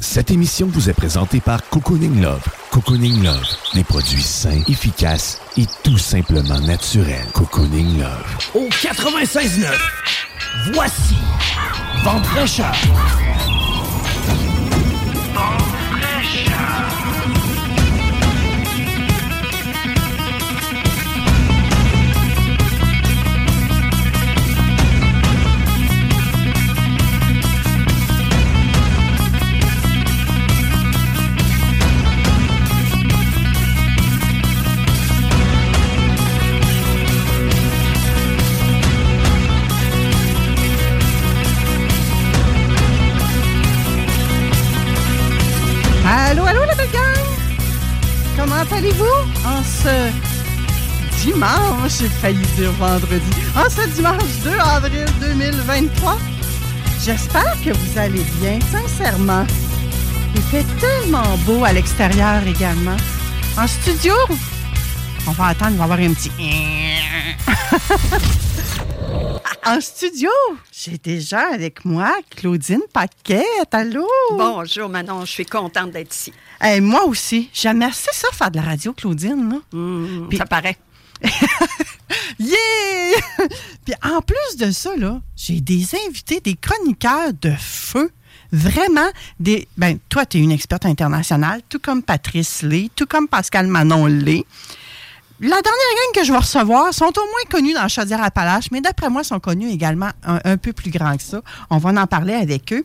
Cette émission vous est présentée par Cocooning Love. Cocooning Love, des produits sains, efficaces et tout simplement naturels. Cocooning Love. Au 96.9, voici Vente fraîcheur. Comment allez-vous? En ce dimanche, j'ai failli dire vendredi, en ce dimanche 2 avril 2023? J'espère que vous allez bien, sincèrement. Il fait tellement beau à l'extérieur également. En studio, on va attendre, il va avoir un petit... En studio, j'ai déjà avec moi Claudine Paquette. Allô? Bonjour Manon, je suis contente d'être ici. Hey, moi aussi, j'aime assez ça faire de la radio, Claudine. là. Mmh, Puis- Ça paraît. Yeah! Puis en plus de ça, là, j'ai des invités, des chroniqueurs de feu. Vraiment, des. Ben, toi, tu es une experte internationale, tout comme Patrice Lé, tout comme Pascal Manon Lé. La dernière gang que je vais recevoir sont au moins connus dans Chaudière-Appalaches, mais d'après moi, sont connus également un, peu plus grands que ça. On va en parler avec eux.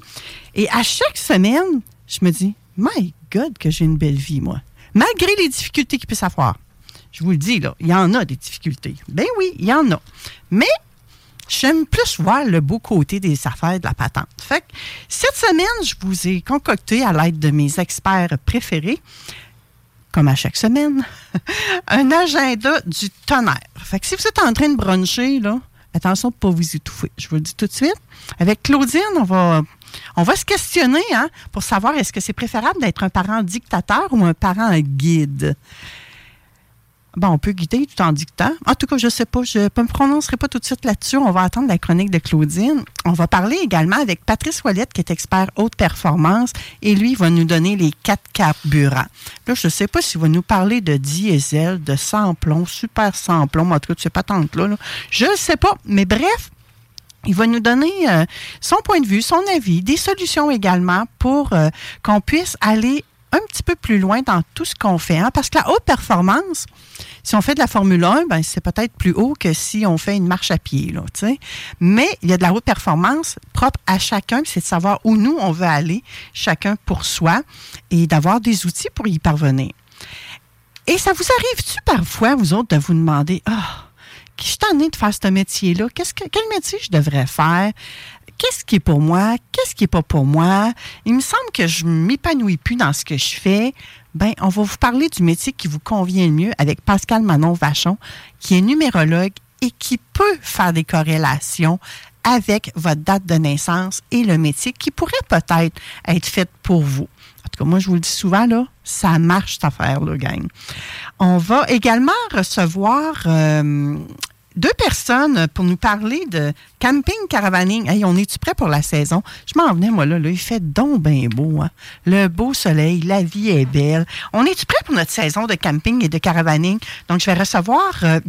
Et à chaque semaine, je me dis, my God, que j'ai une belle vie, moi. Malgré les difficultés qu'il puisse avoir. Je vous le dis, là, il y en a des difficultés. Ben oui, il y en a. Mais j'aime plus voir le beau côté des affaires de la patente. Fait cette semaine, je vous ai concocté à l'aide de mes experts préférés, comme à chaque semaine, un agenda du tonnerre. Fait que si vous êtes en train de bruncher, là, attention de ne pas vous étouffer. Je vous le dis tout de suite. Avec Claudine, on va, on va se questionner hein, pour savoir est-ce que c'est préférable d'être un parent dictateur ou un parent guide. Bon, on peut guider tout en dictant. En tout cas, je ne sais pas, je ne me prononcerai pas tout de suite là-dessus. On va attendre la chronique de Claudine. On va parler également avec Patrice Ouellette, qui est expert haute performance, et lui il va nous donner les quatre carburants. Là, je ne sais pas s'il va nous parler de diesel, de sans-plomb, super sans-plomb, en tout cas, de ces patentes-là. là. Je ne sais pas, mais bref, il va nous donner euh, son point de vue, son avis, des solutions également pour euh, qu'on puisse aller un petit peu plus loin dans tout ce qu'on fait. hein. Parce que la haute performance, si on fait de la Formule 1, ben, c'est peut-être plus haut que si on fait une marche à pied. Là. Mais il y a de la haute performance propre à chacun, c'est de savoir où nous, on veut aller, chacun pour soi, et d'avoir des outils pour y parvenir. Et ça vous arrive-tu parfois, vous autres, de vous demander, ah, je suis tannée de faire ce métier-là? Qu'est-ce que, quel métier je devrais faire? Qu'est-ce qui est pour moi? Qu'est-ce qui n'est pas pour moi? Il me semble que je ne m'épanouis plus dans ce que je fais. Ben, on va vous parler du métier qui vous convient le mieux avec Pascal Manon Vachon, qui est numérologue et qui peut faire des corrélations avec votre date de naissance et le métier qui pourrait peut-être être fait pour vous. En tout cas, moi, je vous le dis souvent, là, ça marche cette affaire-là, gang. On va également recevoir euh, deux personnes pour nous parler de camping caravaning. Hey, on est-tu prêt pour la saison? Je m'en venais, moi, là, là. Il fait donc bien beau, hein? Le beau soleil, la vie est belle. On est-tu prêt pour notre saison de camping et de caravaning? Donc, je vais recevoir euh,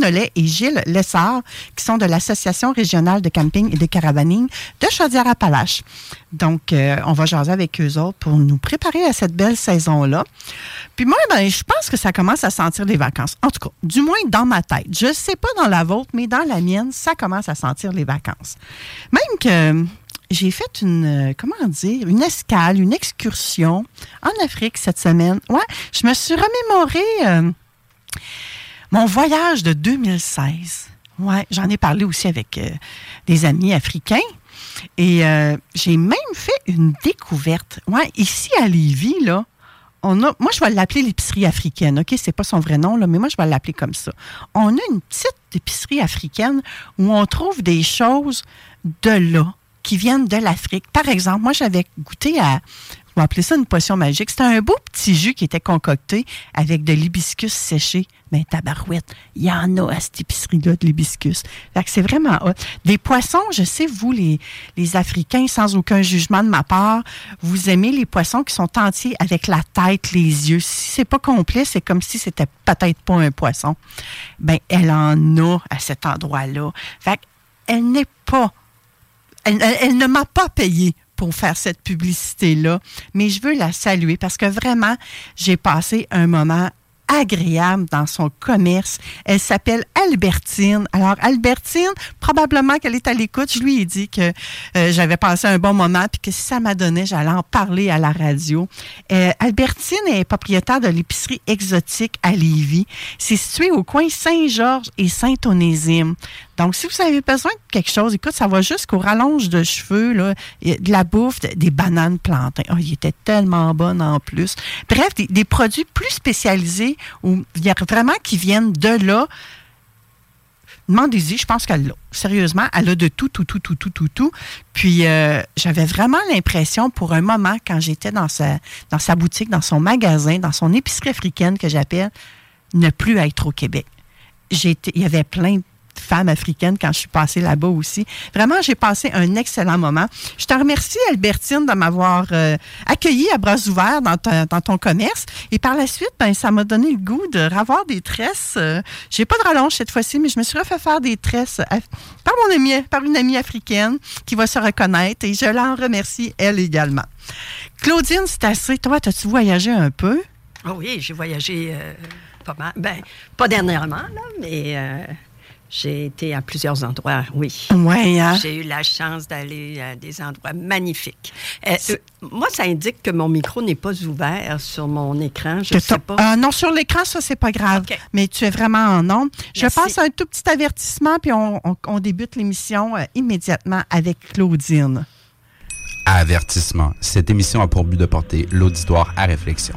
Nollet et Gilles Lessard, qui sont de l'Association régionale de camping et de caravaning de Chaudière-Appalaches. Donc, euh, on va jaser avec eux autres pour nous préparer à cette belle saison-là. Puis moi, ben, je pense que ça commence à sentir les vacances. En tout cas, du moins dans ma tête. Je ne sais pas dans la vôtre, mais dans la mienne, ça commence à sentir les vacances. Même que j'ai fait une, euh, comment dire, une escale, une excursion en Afrique cette semaine. Ouais, je me suis remémoré euh, mon voyage de 2016. Ouais, j'en ai parlé aussi avec des amis africains. Et euh, j'ai même fait une découverte. Ouais, ici à Lévis, on a, moi, je vais l'appeler l'épicerie africaine, OK? C'est pas son vrai nom, là, mais moi, je vais l'appeler comme ça. On a une petite épicerie africaine où on trouve des choses de là, qui viennent de l'Afrique. Par exemple, moi, j'avais goûté à on va appeler ça une potion magique. C'était un beau petit jus qui était concocté avec de l'hibiscus séché. Mais tabarouette, il y en a à cette épicerie-là de l'hibiscus. c'est vraiment hot. Des poissons, je sais, vous, les, les Africains, sans aucun jugement de ma part, vous aimez les poissons qui sont entiers avec la tête, les yeux. Si c'est pas complet, c'est comme si c'était peut-être pas un poisson. Ben, elle en a à cet endroit-là. Fait elle n'est pas elle, ne m'a pas payé pour faire cette publicité-là, mais je veux la saluer parce que vraiment, j'ai passé un moment agréable dans son commerce. Elle s'appelle Albertine. Alors, Albertine, probablement qu'elle est à l'écoute. Je lui ai dit que euh, j'avais passé un bon moment puis que si ça m'a donné, j'allais en parler à la radio. Euh, Albertine est propriétaire de l'épicerie exotique à Lévis. C'est situé au coin Saint-Georges et Saint-Onésime. Donc, si vous avez besoin de quelque chose, écoute, ça va jusqu'au rallonge de cheveux, de la bouffe, des bananes plantées. Oh, il était tellement bon en plus. Bref, des, produits plus spécialisés où il y vraiment qui viennent de là. Demandez-y, je pense qu'elle l'a. Sérieusement, elle a de tout, tout, tout, tout, tout, tout, tout. Puis, euh, j'avais vraiment l'impression, pour un moment, quand j'étais dans sa, dans sa boutique, dans son magasin, dans son épicerie africaine que j'appelle, ne plus être au Québec. il y avait plein de femme africaine quand je suis passée là-bas aussi. Vraiment, j'ai passé un excellent moment. Je te remercie, Albertine, de m'avoir euh, accueilli à bras ouverts dans, ton commerce. Et par la suite, ben, ça m'a donné le goût de revoir des tresses. Euh, j'ai pas de rallonge cette fois-ci, mais je me suis refait faire des tresses par mon par une amie africaine qui va se reconnaître et je l'en remercie, elle également. Claudine, c'est assez. Toi, as-tu voyagé un peu? Oh oui, j'ai voyagé euh, pas mal. Ben, pas dernièrement, mais j'ai été à plusieurs endroits, oui. Ouais, hein? J'ai eu la chance d'aller à des endroits magnifiques. Euh, euh, moi, ça indique que mon micro n'est pas ouvert sur mon écran. Je ne sais pas. Euh, non, sur l'écran, ça, c'est pas grave. Mais tu es vraiment en onde. Je passe un tout petit avertissement, puis on, on débute l'émission immédiatement avec Claudine. Avertissement. Cette émission a pour but de porter l'auditoire à réflexion.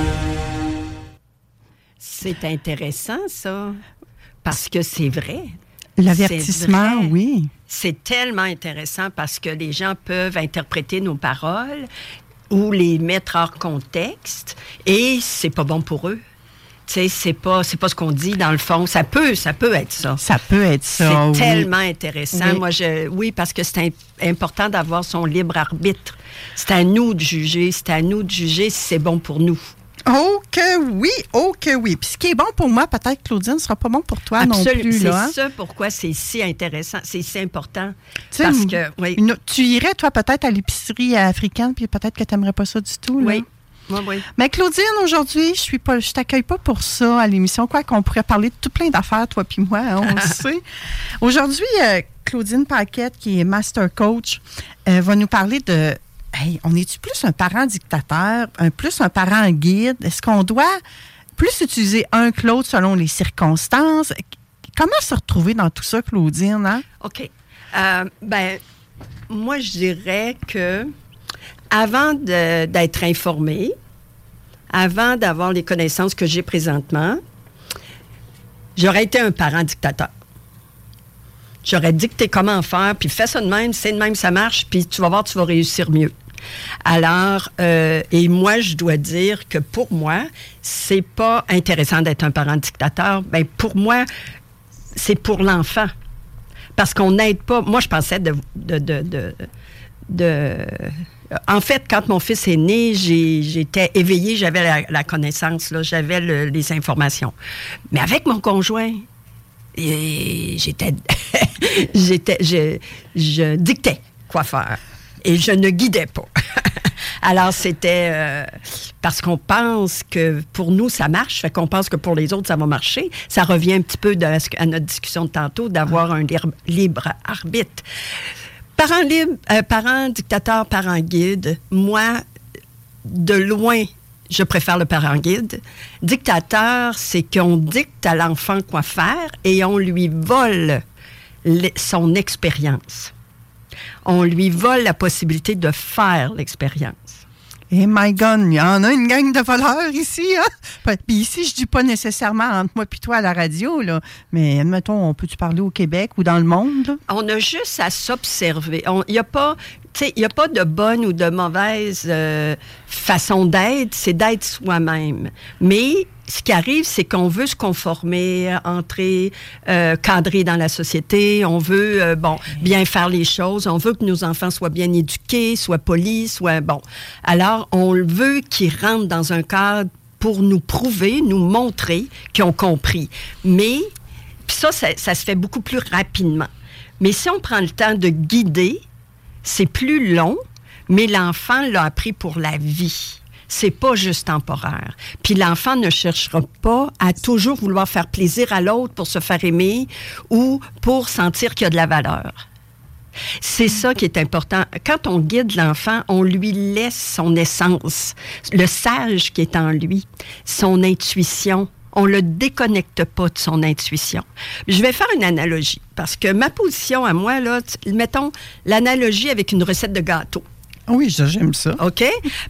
C'est intéressant, ça, parce que c'est vrai. L'avertissement, oui. C'est tellement intéressant parce que les gens peuvent interpréter nos paroles ou les mettre hors contexte et c'est pas bon pour eux. Tu sais, c'est pas, c'est pas ce qu'on dit dans le fond. Ça peut, ça peut être ça. Ça peut être ça. C'est tellement intéressant. Moi, je, oui, parce que c'est important d'avoir son libre arbitre. C'est à nous de juger. C'est à nous de juger si c'est bon pour nous. Oh que oui, oh que oui. Puis ce qui est bon pour moi, peut-être, Claudine, ne sera pas bon pour toi non plus. C'est hein? ça pourquoi c'est si intéressant, c'est si important. Parce que, oui. tu irais, toi, peut-être à l'épicerie africaine, puis peut-être que tu n'aimerais pas ça du tout. Là. Oui. Oui, Mais Claudine, aujourd'hui, je suis pas, je t'accueille pas pour ça à l'émission, quoi qu'on pourrait parler de tout plein d'affaires, toi puis moi, hein, on le sait. Aujourd'hui, euh, Claudine Paquette, qui est master coach, euh, va nous parler de on est-tu plus un parent dictateur, un plus un parent guide? Est-ce qu'on doit plus utiliser un que l'autre selon les circonstances? Comment se retrouver dans tout ça, Claudine? Hein? OK. Euh, ben, moi, je dirais que avant d'être informé, avant d'avoir les connaissances que j'ai présentement, j'aurais été un parent dictateur. J'aurais dicté comment faire, puis fais ça de même, c'est de même, ça marche, puis tu vas voir, tu vas réussir mieux. Alors, euh, et moi, je dois dire que pour moi, c'est pas intéressant d'être un parent dictateur. Ben, pour moi, c'est pour l'enfant. Parce qu'on n'aide pas. Moi, je pensais de, de, en fait, quand mon fils est né, j'étais éveillée, j'avais la, connaissance, j'avais les informations. Mais avec mon conjoint, j'étais, j'étais, je, je dictais quoi faire. Et je ne guidais pas. Alors, c'était euh, parce qu'on pense que pour nous, ça marche, fait qu'on pense que pour les autres, ça va marcher. Ça revient un petit peu de, à notre discussion de tantôt d'avoir un libre, libre arbitre. Parents libres, euh, parents dictateurs, parents guides, moi, de loin, je préfère le parent guide. Dictateur, c'est qu'on dicte à l'enfant quoi faire et on lui vole son expérience. On lui vole la possibilité de faire l'expérience. Et eh my God, il y en a une gang de voleurs ici. Hein? Puis ici, je dis pas nécessairement entre moi et toi à la radio, là, mais admettons, on peut-tu parler au Québec ou dans le monde? On a juste à s'observer. Il n'y a pas il n'y a pas de bonne ou de mauvaise euh, façon d'être, c'est d'être soi-même. Mais ce qui arrive, c'est qu'on veut se conformer, entrer, euh, cadrer dans la société. On veut, euh, bon, bien faire les choses. On veut que nos enfants soient bien éduqués, soient polis, soient, bon. Alors, on veut qu'ils rentrent dans un cadre pour nous prouver, nous montrer qu'ils ont compris. Mais, ça, ça, ça se fait beaucoup plus rapidement. Mais si on prend le temps de guider, c'est plus long, mais l'enfant l'a appris pour la vie. C'est pas juste temporaire. Puis l'enfant ne cherchera pas à toujours vouloir faire plaisir à l'autre pour se faire aimer ou pour sentir qu'il y a de la valeur. C'est ça qui est important. Quand on guide l'enfant, on lui laisse son essence, le sage qui est en lui, son intuition, on le déconnecte pas de son intuition. Je vais faire une analogie parce que ma position à moi là, mettons l'analogie avec une recette de gâteau. Oui, j'aime ça. OK?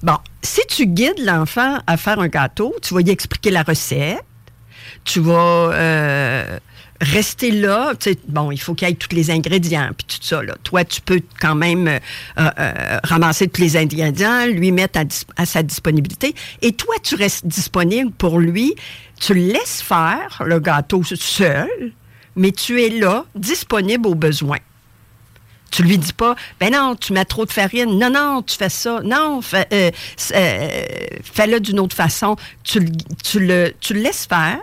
Bon, si tu guides l'enfant à faire un gâteau, tu vas lui expliquer la recette, tu vas euh, rester là. bon, il faut qu'il y ait tous les ingrédients, puis tout ça. Là. Toi, tu peux quand même euh, euh, ramasser tous les ingrédients, lui mettre à, sa disponibilité. Et toi, tu restes disponible pour lui. Tu laisses faire le gâteau seul, mais tu es là, disponible aux besoins. Tu lui dis pas, ben non, tu mets trop de farine. Non, non, tu fais ça. Non, fais, euh, le d'une autre façon. Tu, le, tu laisses faire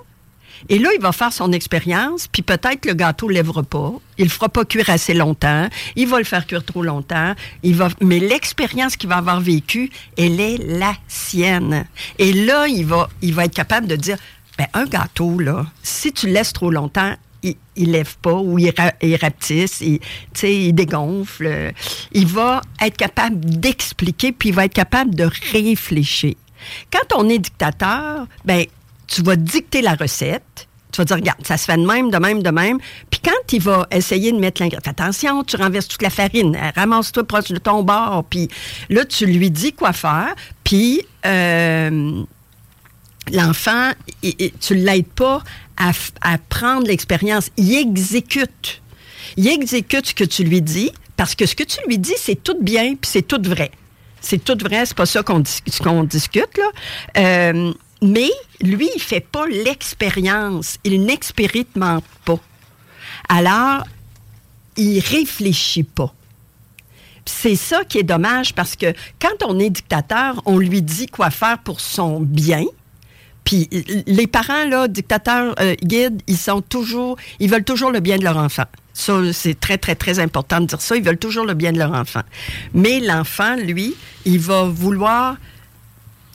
et là, il va faire son expérience, puis peut-être le gâteau ne lèvera pas. Il ne fera pas cuire assez longtemps. Il va le faire cuire trop longtemps. Il va... Mais l'expérience qu'il va avoir vécue, elle est la sienne. Et là, il va, il va être capable de dire, ben, un gâteau, là, si tu laisses trop longtemps, il, ne lève pas ou il, il rapetisse, il, il dégonfle. Il va être capable d'expliquer, puis il va être capable de réfléchir. Quand on est dictateur, ben tu vas dicter la recette. Tu vas dire, regarde, ça se fait de même, de même, de même. Puis quand il va essayer de mettre l'ingrédient, attention, tu renverses toute la farine, ramasse-toi proche de ton bord. Puis là, tu lui dis quoi faire. Puis euh, l'enfant, tu ne l'aides pas à, prendre l'expérience. Il exécute. Il exécute ce que tu lui dis parce que ce que tu lui dis, c'est tout bien puis c'est tout vrai. C'est tout vrai, c'est pas ça qu'on discute. Euh, mais lui, il fait pas l'expérience. Il n'expérimente pas. Alors, il réfléchit pas. C'est ça qui est dommage parce que quand on est dictateur, on lui dit quoi faire pour son bien. Puis les parents, là, dictateurs, euh, guides, ils sont toujours, ils veulent toujours le bien de leur enfant. Ça, c'est très, très, très important de dire ça. Ils veulent toujours le bien de leur enfant. Mais l'enfant, lui, il va vouloir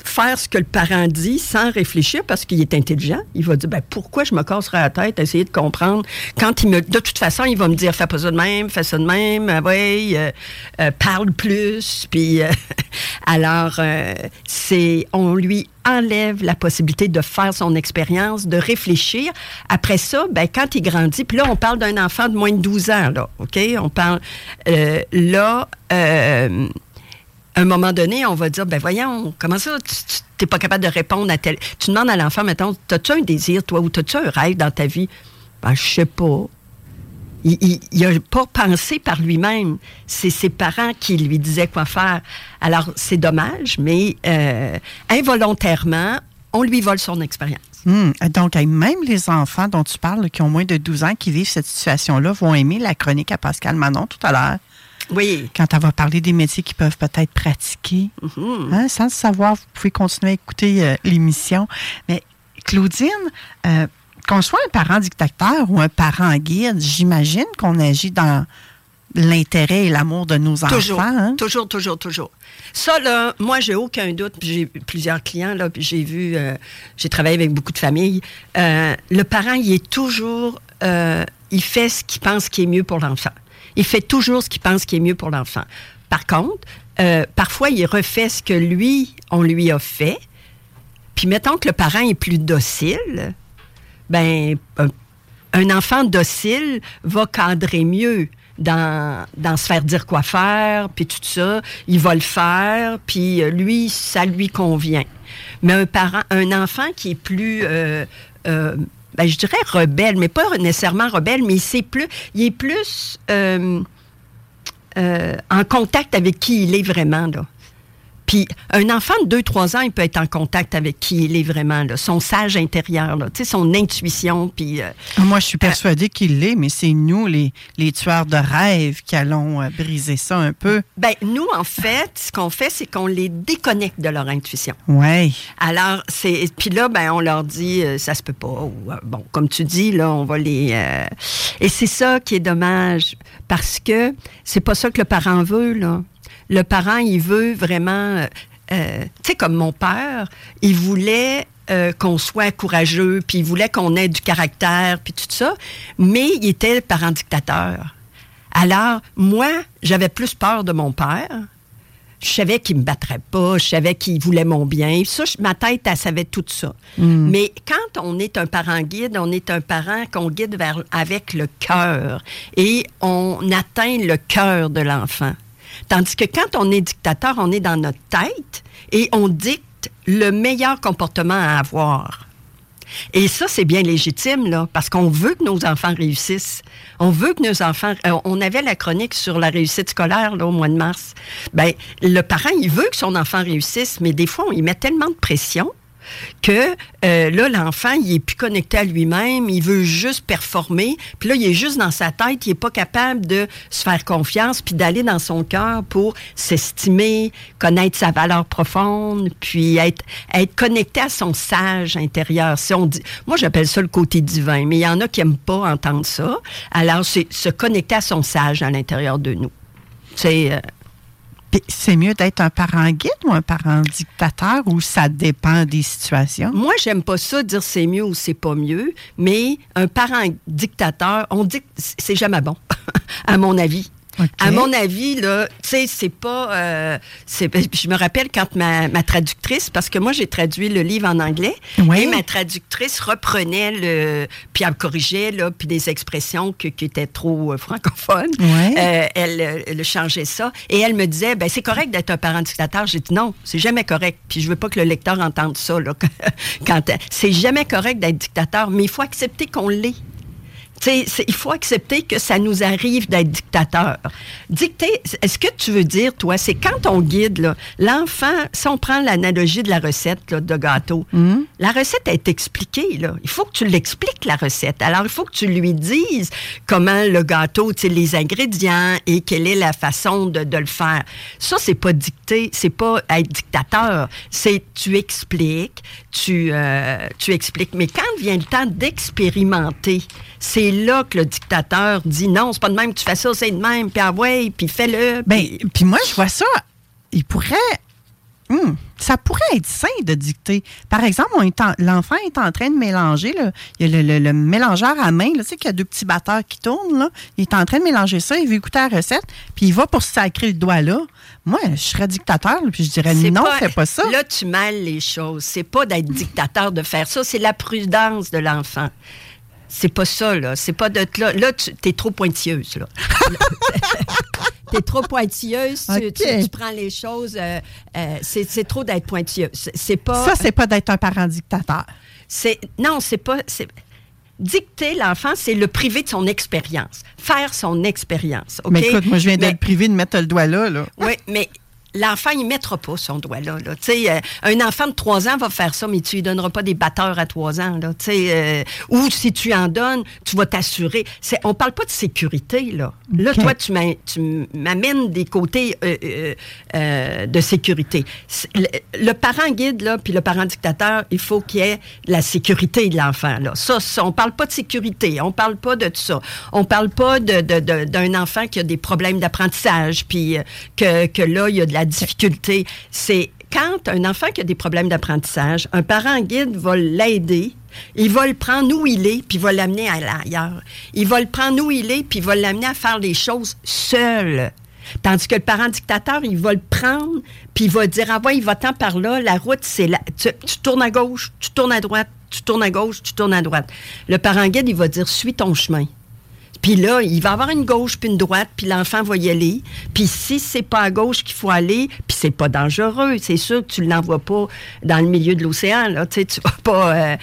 faire ce que le parent dit sans réfléchir parce qu'il est intelligent. Il va dire ben, pourquoi je me casserai la tête essayer de comprendre? Quand il me de toute façon il va me dire fais pas ça de même, fais ça de même, ah ouais, euh, euh, parle plus puis euh, alors c'est on lui enlève la possibilité de faire son expérience, de réfléchir. Après ça, ben, quand il grandit, puis là, on parle d'un enfant de moins de 12 ans, là, OK? On parle, là, à un moment donné, on va dire, ben voyons, comment ça, tu n'es pas capable de répondre à tel... Tu demandes à l'enfant, mettons, as-tu un désir, toi, ou as-tu un rêve dans ta vie? Ben, je sais pas. Il n'a pas pensé par lui-même. C'est ses parents qui lui disaient quoi faire. Alors, c'est dommage, mais euh, involontairement, on lui vole son expérience. Hmm. Donc, même les enfants dont tu parles, qui ont moins de 12 ans, qui vivent cette situation-là, vont aimer la chronique à Pascal Manon tout à l'heure. Oui. Quand elle va parler des métiers qu'ils peuvent peut-être pratiquer. Mm-hmm. Hein, sans le savoir, vous pouvez continuer à écouter euh, l'émission. Mais Claudine, euh, qu'on soit un parent dictateur ou un parent guide, j'imagine qu'on agit dans, l'intérêt et l'amour de nos Toujours, enfants. hein? toujours, toujours, toujours. Ça, là, moi, j'ai aucun doute. J'ai eu plusieurs clients, là, puis j'ai vu, euh, j'ai travaillé avec beaucoup de familles. Le parent, il est toujours, il fait ce qu'il pense qui est mieux pour l'enfant. Il fait toujours ce qu'il pense qui est mieux pour l'enfant. Par contre, euh, parfois, il refait ce que lui, on lui a fait. Puis mettons que le parent est plus docile, ben un, enfant docile va cadrer mieux dans, se faire dire quoi faire, puis tout ça. Il va le faire, puis euh, lui, ça lui convient. Mais un parent, un enfant qui est plus, euh, ben, je dirais rebelle, mais pas nécessairement rebelle, mais c'est plus, il est plus euh, euh, en contact avec qui il est vraiment là. Puis un enfant de 2-3 ans, il peut être en contact avec qui il est vraiment, là, son sage intérieur, là, son intuition. Puis, euh, Moi, je suis persuadée qu'il l'est, mais c'est nous, les, les tueurs de rêves, qui allons euh, briser ça un peu. ben, nous, en fait, ce qu'on fait, c'est qu'on les déconnecte de leur intuition. Ouais. Alors, c'est. Puis là, ben, on leur dit, euh, ça se peut pas. Ou, euh, bon, comme tu dis, là, on va les. euh, Et c'est ça qui est dommage. Parce que c'est pas ça que le parent veut, là. Le parent, il veut vraiment. euh, euh, tu sais, comme mon père, il voulait. euh, qu'on soit courageux, puis il voulait qu'on ait du caractère, puis tout ça, mais il était le parent dictateur. Alors, moi, j'avais plus peur de mon père, je savais qu'il me battrait pas, je savais qu'il voulait mon bien. Ça, je- ma tête, elle savait tout ça. Mais quand on est un parent guide, on est un parent qu'on guide vers, avec le cœur et on atteint le cœur de l'enfant. Tandis que quand on est dictateur, on est dans notre tête et on dicte le meilleur comportement à avoir. Et ça, c'est bien légitime, là, parce qu'on veut que nos enfants réussissent. On veut que nos enfants. euh, on avait la chronique sur la réussite scolaire, au mois de mars. Ben, le parent, il veut que son enfant réussisse, mais des fois, on y met tellement de pression que euh, là, l'enfant, il est plus connecté à lui-même, il veut juste performer, puis là, il est juste dans sa tête, il est pas capable de se faire confiance, puis d'aller dans son cœur pour s'estimer, connaître sa valeur profonde, puis être, connecté à son sage intérieur. Si on dit, moi, j'appelle ça le côté divin, mais il y en a qui aiment pas entendre ça. Alors, c'est se connecter à son sage à l'intérieur de nous. C'est euh, c'est mieux d'être un parent guide ou un parent dictateur ou ça dépend des situations? Moi, j'aime pas ça dire c'est mieux ou c'est pas mieux, mais un parent dictateur, on dit c'est jamais bon, à mon avis. À mon avis, là, tu sais, c'est pas. euh, c'est- je me rappelle quand ma, ma traductrice, parce que moi, j'ai traduit le livre en anglais, Oui. et ma traductrice reprenait le. Puis elle me corrigeait, là, puis des expressions que- qui étaient trop euh, francophones. Euh, elle, elle changeait ça. Et elle me disait, ben c'est correct d'être un parent dictateur. J'ai dit non, c'est jamais correct. Puis je veux pas que le lecteur entende ça. Là, quand, c'est jamais correct d'être dictateur, mais il faut accepter qu'on l'est. Il faut accepter que ça nous arrive d'être dictateur. Dicter, est-ce que tu veux dire, toi, c'est quand on guide, l'enfant, si on prend l'analogie de la recette là, de gâteau, la recette est expliquée. Là. Il faut que tu l'expliques, la recette. Alors, il faut que tu lui dises comment le gâteau, les ingrédients et quelle est la façon de, de le faire. Ça, c'est pas dicter, c'est pas être dictateur. C'est tu expliques, tu, euh, tu expliques. Mais quand vient le temps d'expérimenter, c'est là que le dictateur dit non, c'est pas de même que tu fais ça, c'est de même, puis ah ouais, puis fais-le. Ben, puis- moi, je vois ça. Il pourrait. Hmm, ça pourrait être sain de dicter. Par exemple, l'enfant est en train de mélanger. là. Il y a le, le- le mélangeur à main. Là, tu sais qu'il y a deux petits batteurs qui tournent. Là. Il est en train de mélanger ça. Il veut écouter la recette. Puis il va pour se sacrer le doigt là. Moi, je serais dictateur. puis je dirais C'est non, fais pas ça. Là, tu mêles les choses. C'est pas d'être dictateur de faire ça, c'est la prudence de l'enfant. C'est pas ça, là. C'est pas de là. Là, tu es trop pointilleuse, là. T'es trop pointilleuse, tu, OK. tu- tu prends les choses. euh, euh, c'est trop d'être pointilleuse. C'est- pas. Ça, c'est pas d'être un parent dictateur. C'est non, c'est pas. Dicter l'enfant, c'est le priver de son expérience, faire son expérience. Mais écoute, moi, je viens d'être privé de mettre le doigt là. là. oui, mais l'enfant, il mettra pas son doigt là. là. Tu sais, euh, un enfant de 3 ans va faire ça, mais tu lui donneras pas des batteurs à 3 ans. Là. Tu sais, euh, ou si tu en donnes, tu vas t'assurer. C'est, on parle pas de sécurité. Là, toi, tu, m'a- tu m'amènes des côtés euh, euh, euh, de sécurité. Le, le parent guide, là, puis le parent dictateur, il faut qu'il y ait la sécurité de l'enfant. Là. Ça, ça, on parle pas de sécurité, on parle pas de tout ça. On parle pas de, de- de- d'un enfant qui a des problèmes d'apprentissage, puis que, que là, il y a de la difficulté. C'est quand un enfant qui a des problèmes d'apprentissage, un parent guide va l'aider. Il va le prendre où il est, puis il va l'amener à. Il va le prendre où il est, puis il va l'amener à faire les choses seul. Tandis que le parent dictateur, il va le prendre, puis il va dire Ah ouais, il va tant par là, la route, c'est là. Tu, tu tournes à gauche, tu tournes à droite, tu tournes à gauche, tu tournes à droite. Le parent guide, il va dire Suis ton chemin. Puis là, il va avoir une gauche puis une droite, puis l'enfant va y aller. Puis si c'est pas à gauche qu'il faut aller, puis c'est pas dangereux, c'est sûr que tu l'envoies pas dans le milieu de l'océan, là. Tu sais, tu vas pas... euh,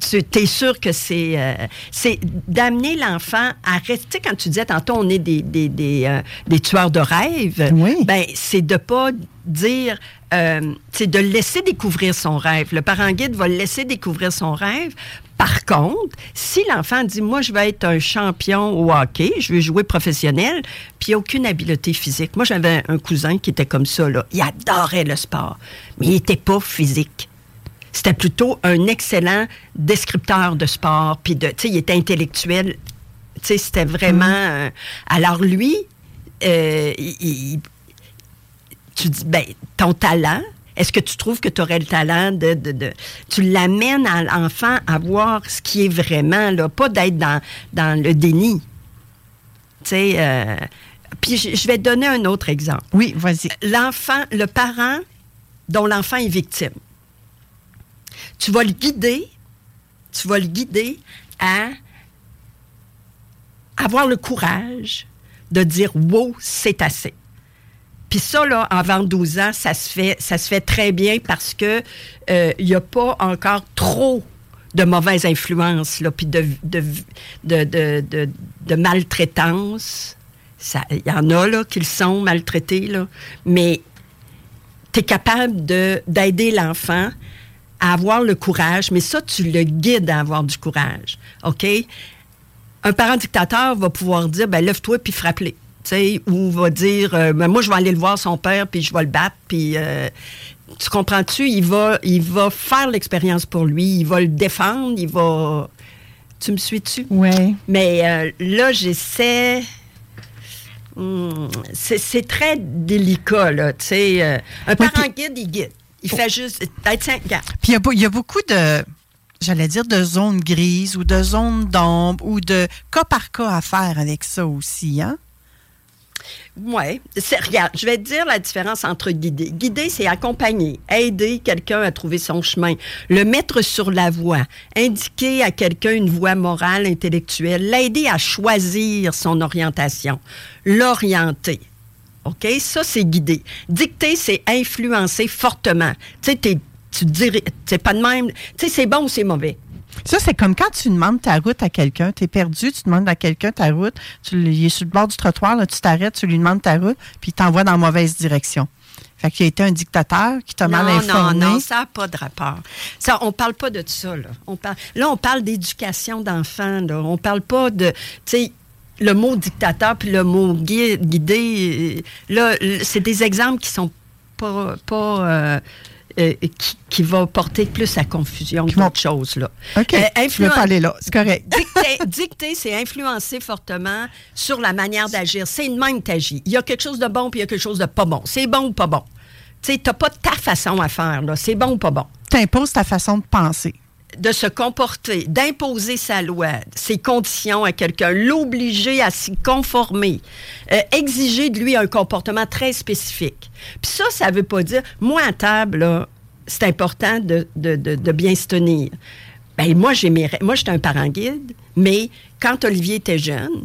tu, tu es sûr que c'est euh, c'est d'amener l'enfant à rester. Quand tu disais tantôt, on est des, des, des, euh, des tueurs de rêves, Oui. ben, c'est de pas dire. euh, c'est de le laisser découvrir son rêve. Le parent guide va le laisser découvrir son rêve. Par contre, si l'enfant dit Moi, je vais être un champion au hockey, je veux jouer professionnel, puis il n'y a aucune habileté physique. Moi, j'avais un cousin qui était comme ça. Là. Il adorait le sport, mais il n'était pas physique c'était plutôt un excellent descripteur de sport, puis de, tu sais, il était intellectuel. Tu sais, c'était vraiment. euh, alors lui, euh, il- il- tu dis, ben, ton talent. Est-ce que tu trouves que tu aurais le talent de, de, de- tu l'amènes à l'enfant à voir ce qui est vraiment là, pas d'être dans, dans le déni. Tu sais, euh, puis je vais te donner un autre exemple Oui, vas-y. l'enfant, le parent dont l'enfant est victime. Tu vas le guider, tu vas le guider à avoir le courage de dire wow, c'est assez. Puis ça, là, avant 12 ans, ça se fait, ça se fait très bien parce que euh, il n'y a pas encore trop de mauvaises influences, là, puis de, de, de, de, maltraitance. Il y en a, là, qui le sont maltraités, là. Mais tu es capable de- d'aider l'enfant à avoir le courage, mais ça, tu le guides à avoir du courage. OK? Un parent dictateur va pouvoir dire, ben lève-toi puis frappe-les. Tu sais, ou va dire, euh, Ben, moi, je vais aller le voir son père, puis je vais le battre, puis... euh, tu comprends-tu? Il va, il va faire l'expérience pour lui, il va le défendre, il va... Tu me suis-tu? Oui. Mais euh, là, j'essaie. Hmm, c'est très délicat, là. Tu sais, un parent guide, il guide. Il fait juste. Puis il y y, a beaucoup de, j'allais dire, de zones grises ou de zones d'ombre ou de cas par cas à faire avec ça aussi, hein? Oui. Regarde, je vais te dire la différence entre guider. Guider, c'est accompagner, aider quelqu'un à trouver son chemin, le mettre sur la voie, indiquer à quelqu'un une voie morale, intellectuelle, l'aider à choisir son orientation, l'orienter. OK? Ça, c'est guider. Dicter, c'est influencer fortement. Tu sais, tu dirais, c'est pas de même. Tu sais, c'est bon ou c'est mauvais? Ça, c'est comme quand tu demandes ta route à quelqu'un. Tu es perdu, tu demandes à quelqu'un ta route. Tu, il est sur le bord du trottoir, là, tu t'arrêtes, tu lui demandes ta route, puis il t'envoie dans la mauvaise direction. Fait qu'il a été un dictateur qui t'a mal non, informé. non, non, ça n'a pas de rapport. Ça, on parle pas de ça, là. On parle, là, on parle d'éducation d'enfants, là. On parle pas de, tu sais, le mot dictateur puis le mot gui- guidé, euh, là, c'est des exemples qui sont pas, pas euh, euh, qui, qui vont porter plus à confusion qu'autre chose, là. OK, Euh, je veux pas aller là. C'est correct. Dicter, dicter, c'est influencer fortement sur la manière d'agir. C'est une même t'agis. Il y a quelque chose de bon puis il y a quelque chose de pas bon. C'est bon ou pas bon? Tu sais, t'as pas ta façon à faire, là. C'est bon ou pas bon? Tu imposes ta façon de penser. De se comporter, d'imposer sa loi, ses conditions à quelqu'un, l'obliger à s'y conformer, euh, exiger de lui un comportement très spécifique. Puis ça, ça veut pas dire, moi à table, c'est important de, de- de- de bien se tenir. Ben, moi, moi, j'étais un parent guide, mais quand Olivier était jeune,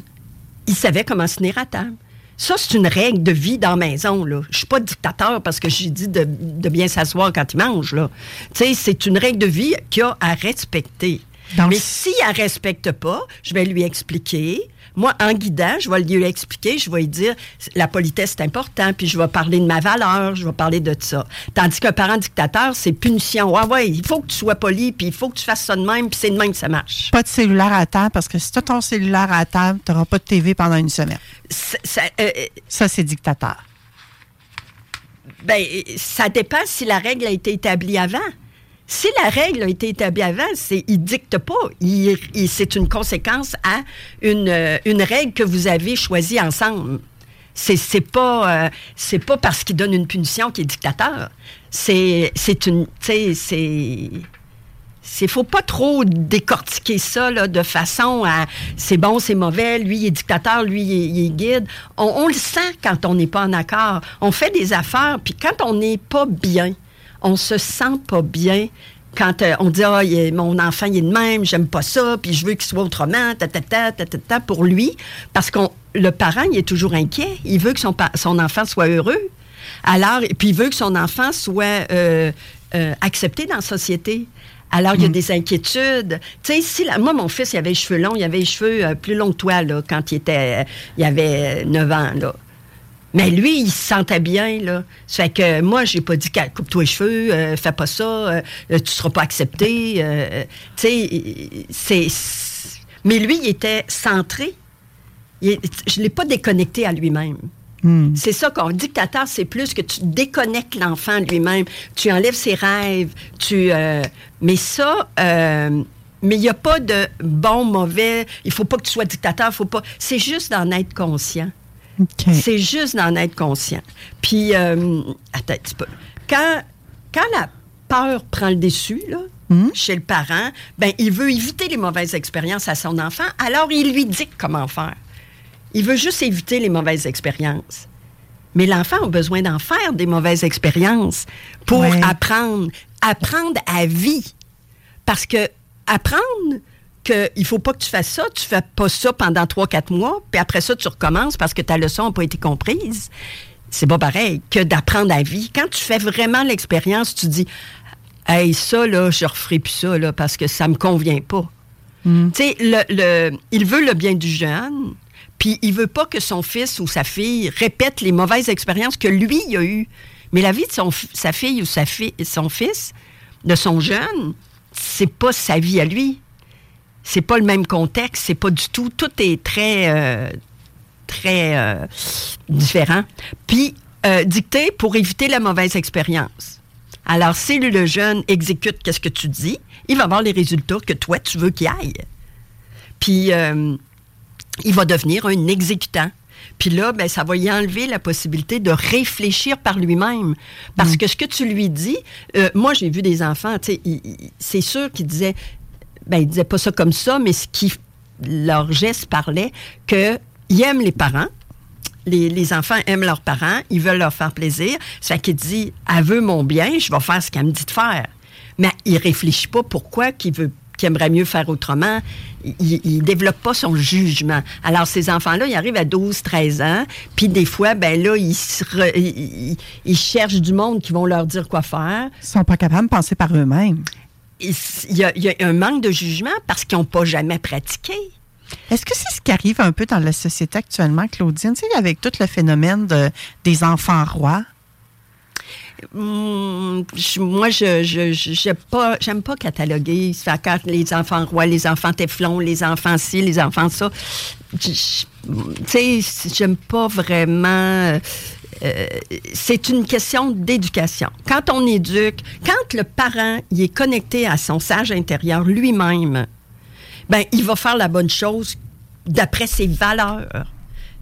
il savait comment se tenir à table. Ça, c'est une règle de vie dans la maison. Là. Je suis pas dictateur parce que j'ai dit de, bien s'asseoir quand il mange. Là. C'est une règle de vie qu'il a à respecter. Donc, Mais s'il ne respecte pas, je vais lui expliquer. Moi, en guidant, je vais lui expliquer, je vais lui dire, la politesse, c'est important, puis je vais parler de ma valeur, je vais parler de ça. Tandis qu'un parent dictateur, c'est punition. Ouais, ouais, il faut que tu sois poli, puis il faut que tu fasses ça de même, puis c'est de même que ça marche. pas de cellulaire à table, parce que si tu as ton cellulaire à table, tu n'auras pas de TV pendant une semaine. Ça, euh, Ça, c'est dictateur. Ben, ça dépend si la règle a été établie avant. Si la règle a été établie avant, c'est il dicte pas. C'est une conséquence à une, euh, une règle que vous avez choisie ensemble. C'est, c'est pas euh, c'est pas parce qu'il donne une punition qu'il est dictateur. C'est c'est une c'est c'est faut pas trop décortiquer ça là, de façon à c'est bon, c'est mauvais, lui il est dictateur, lui il est, guide. On le sent quand on n'est pas en accord. On fait des affaires, puis quand on n'est pas bien, on se sent pas bien. Quand euh, on dit ah il est- mon enfant il est de même, j'aime pas ça, puis je veux qu'il soit autrement, ta ta ta ta ta, ta, pour lui, parce qu'on le parent il est toujours inquiet, il veut que son son enfant soit heureux. Alors, puis il veut que son enfant soit euh, euh, accepté dans la société. Alors, il y a des inquiétudes. Tu sais, si la- moi, mon fils, il avait les cheveux longs, il avait les cheveux euh, plus longs que toi, là, quand il était, euh, il avait 9 ans, là. Mais lui, il se sentait bien, là. Ça fait que moi, j'ai pas dit, coupe-toi les cheveux, euh, fais pas ça, euh, euh, tu seras pas accepté. euh, tu sais, c'est... Mais lui, il était centré. Il je l'ai pas déconnecté à lui-même. Hmm. C'est ça qu'on dictateur, c'est plus que tu déconnectes l'enfant lui-même, tu enlèves ses rêves, tu. euh, mais ça, euh, mais il n'y a pas de bon, mauvais. Il faut pas que tu sois dictateur, faut pas. C'est juste d'en être conscient. C'est juste d'en être conscient. Puis, euh, attends un petit peu. Quand, quand la peur prend le dessus, là, Mhm. chez le parent, ben, il veut éviter les mauvaises expériences à son enfant, alors il lui dit comment faire. Il veut juste éviter les mauvaises expériences. Mais l'enfant a besoin d'en faire des mauvaises expériences pour Ouais. apprendre, apprendre à vie. Parce que apprendre qu'il ne faut pas que tu fasses ça, tu fais pas ça pendant 3-4 mois, puis après ça, tu recommences parce que ta leçon n'a pas été comprise. C'est pas pareil que d'apprendre à vie. Quand tu fais vraiment l'expérience, tu dis Hey, ça, là, je referai plus ça, là, parce que ça me convient pas. Tu sais, le, le- il veut le bien du jeune, puis il veut pas que son fils ou sa fille répète les mauvaises expériences que lui il a eues. Mais la vie de son, sa fille ou sa fi- son fils, de son jeune, c'est pas sa vie à lui. C'est pas le même contexte, c'est pas du tout. Tout est très, euh, très euh, différent. Puis, euh, dicté pour éviter la mauvaise expérience. Alors, si le jeune exécute qu'est-ce que tu dis, il va avoir les résultats que toi, tu veux qu'il aille. Puis, il va devenir un exécutant. Puis là, ben, ça va y enlever la possibilité de réfléchir par lui-même. Parce que ce que tu lui dis, euh, moi, j'ai vu des enfants, c'est sûr qu'ils disaient, ben, ils disaient pas ça comme ça, mais ce qui, leur geste parlait qu'ils aiment les parents. Les, les enfants aiment leurs parents, ils veulent leur faire plaisir. Ça fait qu'il dit, elle veut mon bien, je vais faire ce qu'elle me dit de faire. Mais il réfléchit pas pourquoi qu'il veut qu'il aimerait mieux faire autrement. Il, il développe pas son jugement. Alors, ces enfants-là, ils arrivent à 12, 13 ans, puis des fois, ben là, ils- ils- ils cherchent du monde qui vont leur dire quoi faire. Ils sont pas capables de penser par eux-mêmes. Il y a, il y a un manque de jugement parce qu'ils n'ont pas jamais pratiqué. Est-ce que c'est ce qui arrive un peu dans la société actuellement, Claudine, tu sais, avec tout le phénomène de, des enfants rois? Hum, je- moi, je je- je- j'aime pas, pas cataloguer. Ça quand les enfants rois, les enfants téflons, les enfants ci, les enfants ça. Tu sais, j'aime pas vraiment. Euh, c'est une question d'éducation. Quand on éduque, quand le parent il est connecté à son sage intérieur lui-même, ben il va faire la bonne chose d'après ses valeurs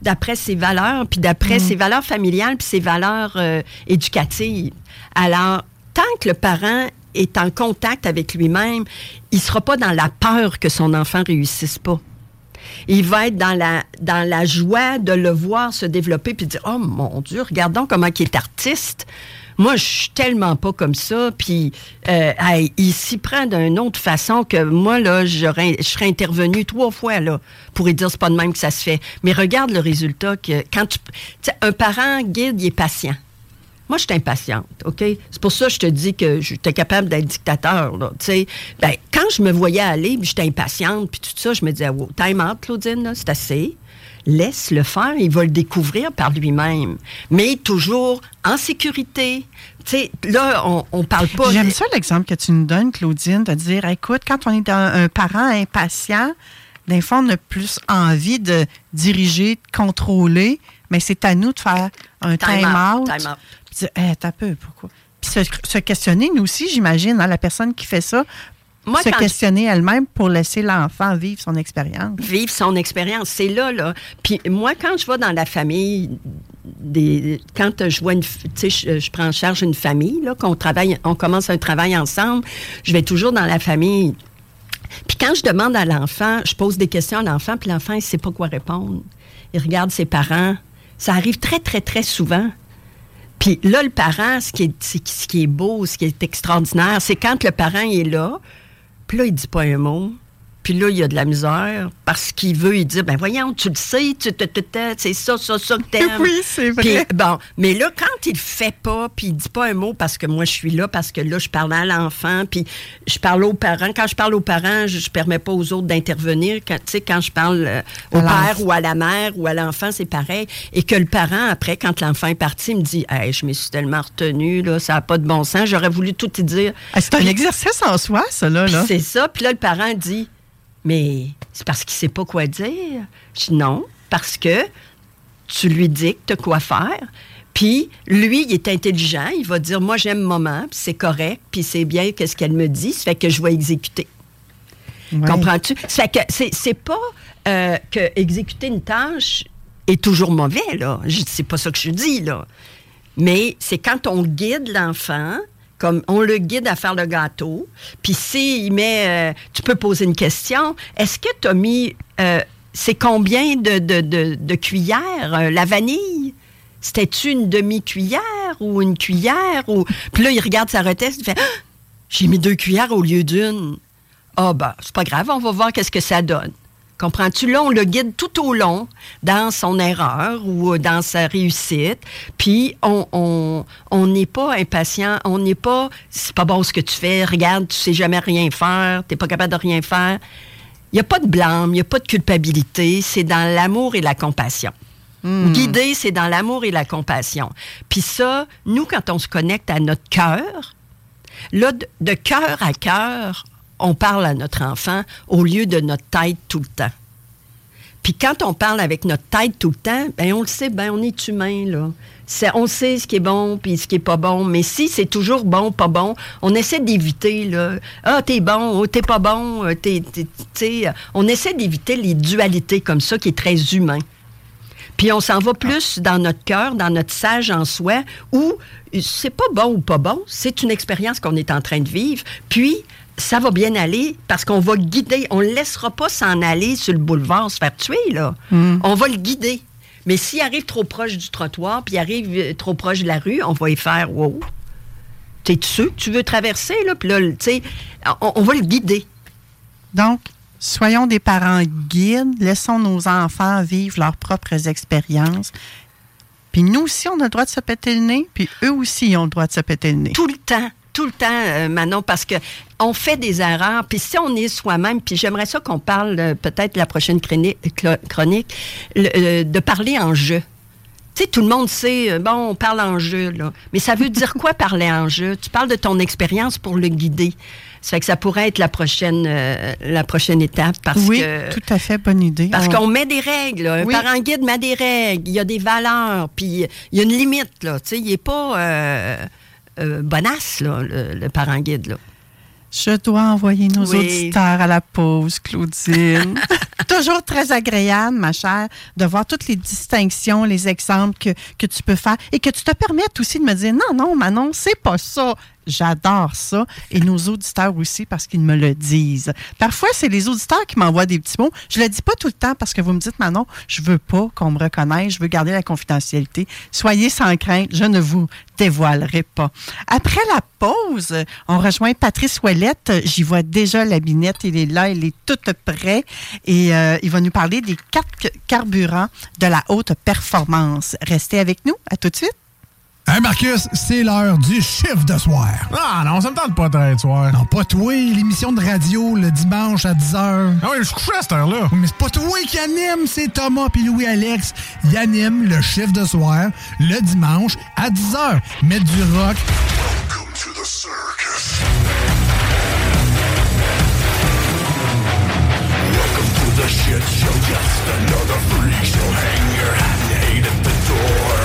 d'après ses valeurs, puis d'après ses valeurs familiales, puis ses valeurs euh, éducatives. Alors, tant que le parent est en contact avec lui-même, il sera pas dans la peur que son enfant réussisse pas. Il va être dans la, dans la joie de le voir se développer puis dire Oh mon Dieu, regardons comment il est artiste. Moi, je suis tellement pas comme ça. Puis, euh, il s'y prend d'une autre façon que moi, là, je serais intervenu trois fois, là, pour dire c'est pas de même que ça se fait. Mais regarde le résultat que quand tu. un parent guide, il est patient. Moi, je suis impatiente, OK? C'est pour ça que je te dis que j'étais capable d'être dictateur, là, tu sais. Ben, quand je me voyais aller, puis j'étais impatiente, puis tout ça, je me disais, wow, time out, Claudine, c'est assez. Laisse le faire, il va le découvrir par lui-même. Mais toujours en sécurité. Tu sais, là, on, on parle pas... J'aime ça l'exemple que tu nous donnes, Claudine, de dire, écoute, quand on est un, un parent impatient, des fois, on a plus envie de diriger, de contrôler, mais c'est à nous de faire un Time out, time out. Puis dire, Eh, t'as peu, pourquoi? Puis se, se questionner, nous aussi, j'imagine, hein, la personne qui fait ça, Moi, se questionner elle-même pour laisser l'enfant vivre son expérience. vivre son expérience. C'est là, là. Puis moi, quand je vais dans la famille, des, quand je vois une, tu sais, je, je prends en charge une famille, là, qu'on travaille, on commence un travail ensemble, je vais toujours dans la famille. Puis quand je demande à l'enfant, je pose des questions à l'enfant, puis l'enfant, il ne sait pas quoi répondre. Il regarde ses parents. Ça arrive très, très, très souvent. Puis là, le parent, ce qui est, ce qui est beau, ce qui est extraordinaire, c'est quand le parent est là, puis là, il dit pas un mot. Puis là, il y a de la misère parce qu'il veut, il dit, ben voyons, tu le sais, tu te, te- te- c'est ça, ça, ça que t'aimes. Oui, c'est vrai. Puis, bon, mais là, quand il fait pas, puis il dit pas un mot parce que moi, je suis là, parce que là, je parle à l'enfant, puis je parle aux parents. Quand je parle aux parents, je, je permets pas aux autres d'intervenir. Quand, tu sais, quand je parle euh, au père ou à la mère ou à l'enfant, c'est pareil. Et que le parent, après, quand l'enfant est parti, me dit, hey, je me suis tellement retenu, là, ça n'a pas de bon sens. J'aurais voulu tout te dire. Ah, C'est un exercice en soi, ça, là. Là. C'est ça. Puis là, le parent dit Mais c'est parce qu'il sait pas quoi dire. Je dis non, parce que tu lui dictes quoi faire. Puis lui, il est intelligent. Il va dire Moi, j'aime maman, puis c'est correct, puis c'est bien qu'est-ce qu'elle me dit. Ça fait que je vais exécuter. Ouais. Comprends-tu? Ça fait que c'est, c'est pas euh, que exécuter une tâche est toujours mauvais, là. C'est pas ça que je dis, là. Mais c'est quand on guide l'enfant, comme on le guide à faire le gâteau, puis s'il met... euh, tu peux poser une question. Est-ce que tu as mis... euh, c'est combien de, cuillères, euh, la vanille? C'était-tu une demi-cuillère ou une cuillère? Ou... Puis là, il regarde sa reteste, il fait... Ah! J'ai mis deux cuillères au lieu d'une. Ah, ben, c'est pas grave, on va voir qu'est-ce que ça donne. Comprends-tu? Là, on le guide tout au long dans son erreur ou dans sa réussite. Puis, on on- on n'est pas impatient, on n'est pas, c'est pas bon ce que tu fais, regarde, tu sais jamais rien faire, t'es pas capable de rien faire. Il n'y a pas de blâme, il n'y a pas de culpabilité, c'est dans l'amour et la compassion. Guider, c'est dans l'amour et la compassion. Puis ça, nous, quand on se connecte à notre cœur, Là, de, de cœur à cœur, on parle à notre enfant au lieu de notre tête tout le temps. Puis quand on parle avec notre tête tout le temps, ben on le sait, ben on est humain, là. On sait ce qui est bon puis ce qui est pas bon. Mais si c'est toujours bon, pas bon, on essaie d'éviter, là. Ah, t'es bon, oh, t'es pas bon, euh, t'es, euh, on essaie d'éviter les dualités comme ça qui est très humain. Puis on s'en va plus dans notre cœur, dans notre sage en soi, où c'est pas bon ou pas bon, c'est une expérience qu'on est en train de vivre. Puis ça va bien aller parce qu'on va guider. On ne le laissera pas s'en aller sur le boulevard, se faire tuer, là. On va le guider. Mais s'il arrive trop proche du trottoir, puis il arrive euh, trop proche de la rue, on va y faire Wow. T'es sûr que tu veux traverser, là? Puis là, tu sais, on, on va le guider. Donc, soyons des parents guides, laissons nos enfants vivre leurs propres expériences. Puis nous aussi, on a le droit de se péter le nez, puis eux aussi ont le droit de se péter le nez. tout le temps, tout le temps, euh, Manon, parce que on fait des erreurs. Puis si on est soi-même, puis j'aimerais ça qu'on parle euh, peut-être la prochaine chronique, clo- chronique le- euh, de parler en jeu. Tu sais, tout le monde sait, bon, on parle en jeu, là. Mais ça veut dire quoi parler en jeu? Tu parles de ton expérience pour le guider. Ça fait que ça pourrait être la prochaine, euh, la prochaine étape parce oui, que. tout à fait, bonne idée. Parce On- qu'on met des règles. là. Un parent guide met des règles. Il y a des valeurs. Puis il y a une limite. Là. Tu sais, il n'est pas euh, euh, bonasse, là, le, le parent guide. Là. Je dois envoyer nos Oui. auditeurs à la pause, Claudine. Toujours très agréable, ma chère, de voir toutes les distinctions, les exemples que, que tu peux faire et que tu te permettes aussi de me dire non, non, Manon, c'est pas ça. J'adore ça. Et nos auditeurs aussi parce qu'ils me le disent. Parfois, c'est les auditeurs qui m'envoient des petits mots. Je le dis pas tout le temps parce que vous me dites, Manon, je veux pas qu'on me reconnaisse. Je veux garder la confidentialité. Soyez sans crainte. Je ne vous dévoilerai pas. Après la pause, on rejoint Patrice Ouellette. J'y vois déjà la binette. Il est là. Il est tout prêt. Et euh, il va nous parler des quatre carburants de la haute performance. Restez avec nous. À tout de suite. Hey Marcus, c'est l'heure du chiffre de soir. Ah non, ça me tente pas de soir. Non, pas toi, l'émission de radio le dimanche à 10h. Ah oui, je suis couché à cette heure-là. Mais c'est pas toi qui anime, c'est Thomas puis Louis-Alex. Ils animent le chiffre de soir le dimanche à 10h. Mettre du rock. Welcome to the circus. Welcome to the shit show, just another freak show. Hang your hat and hate at the door.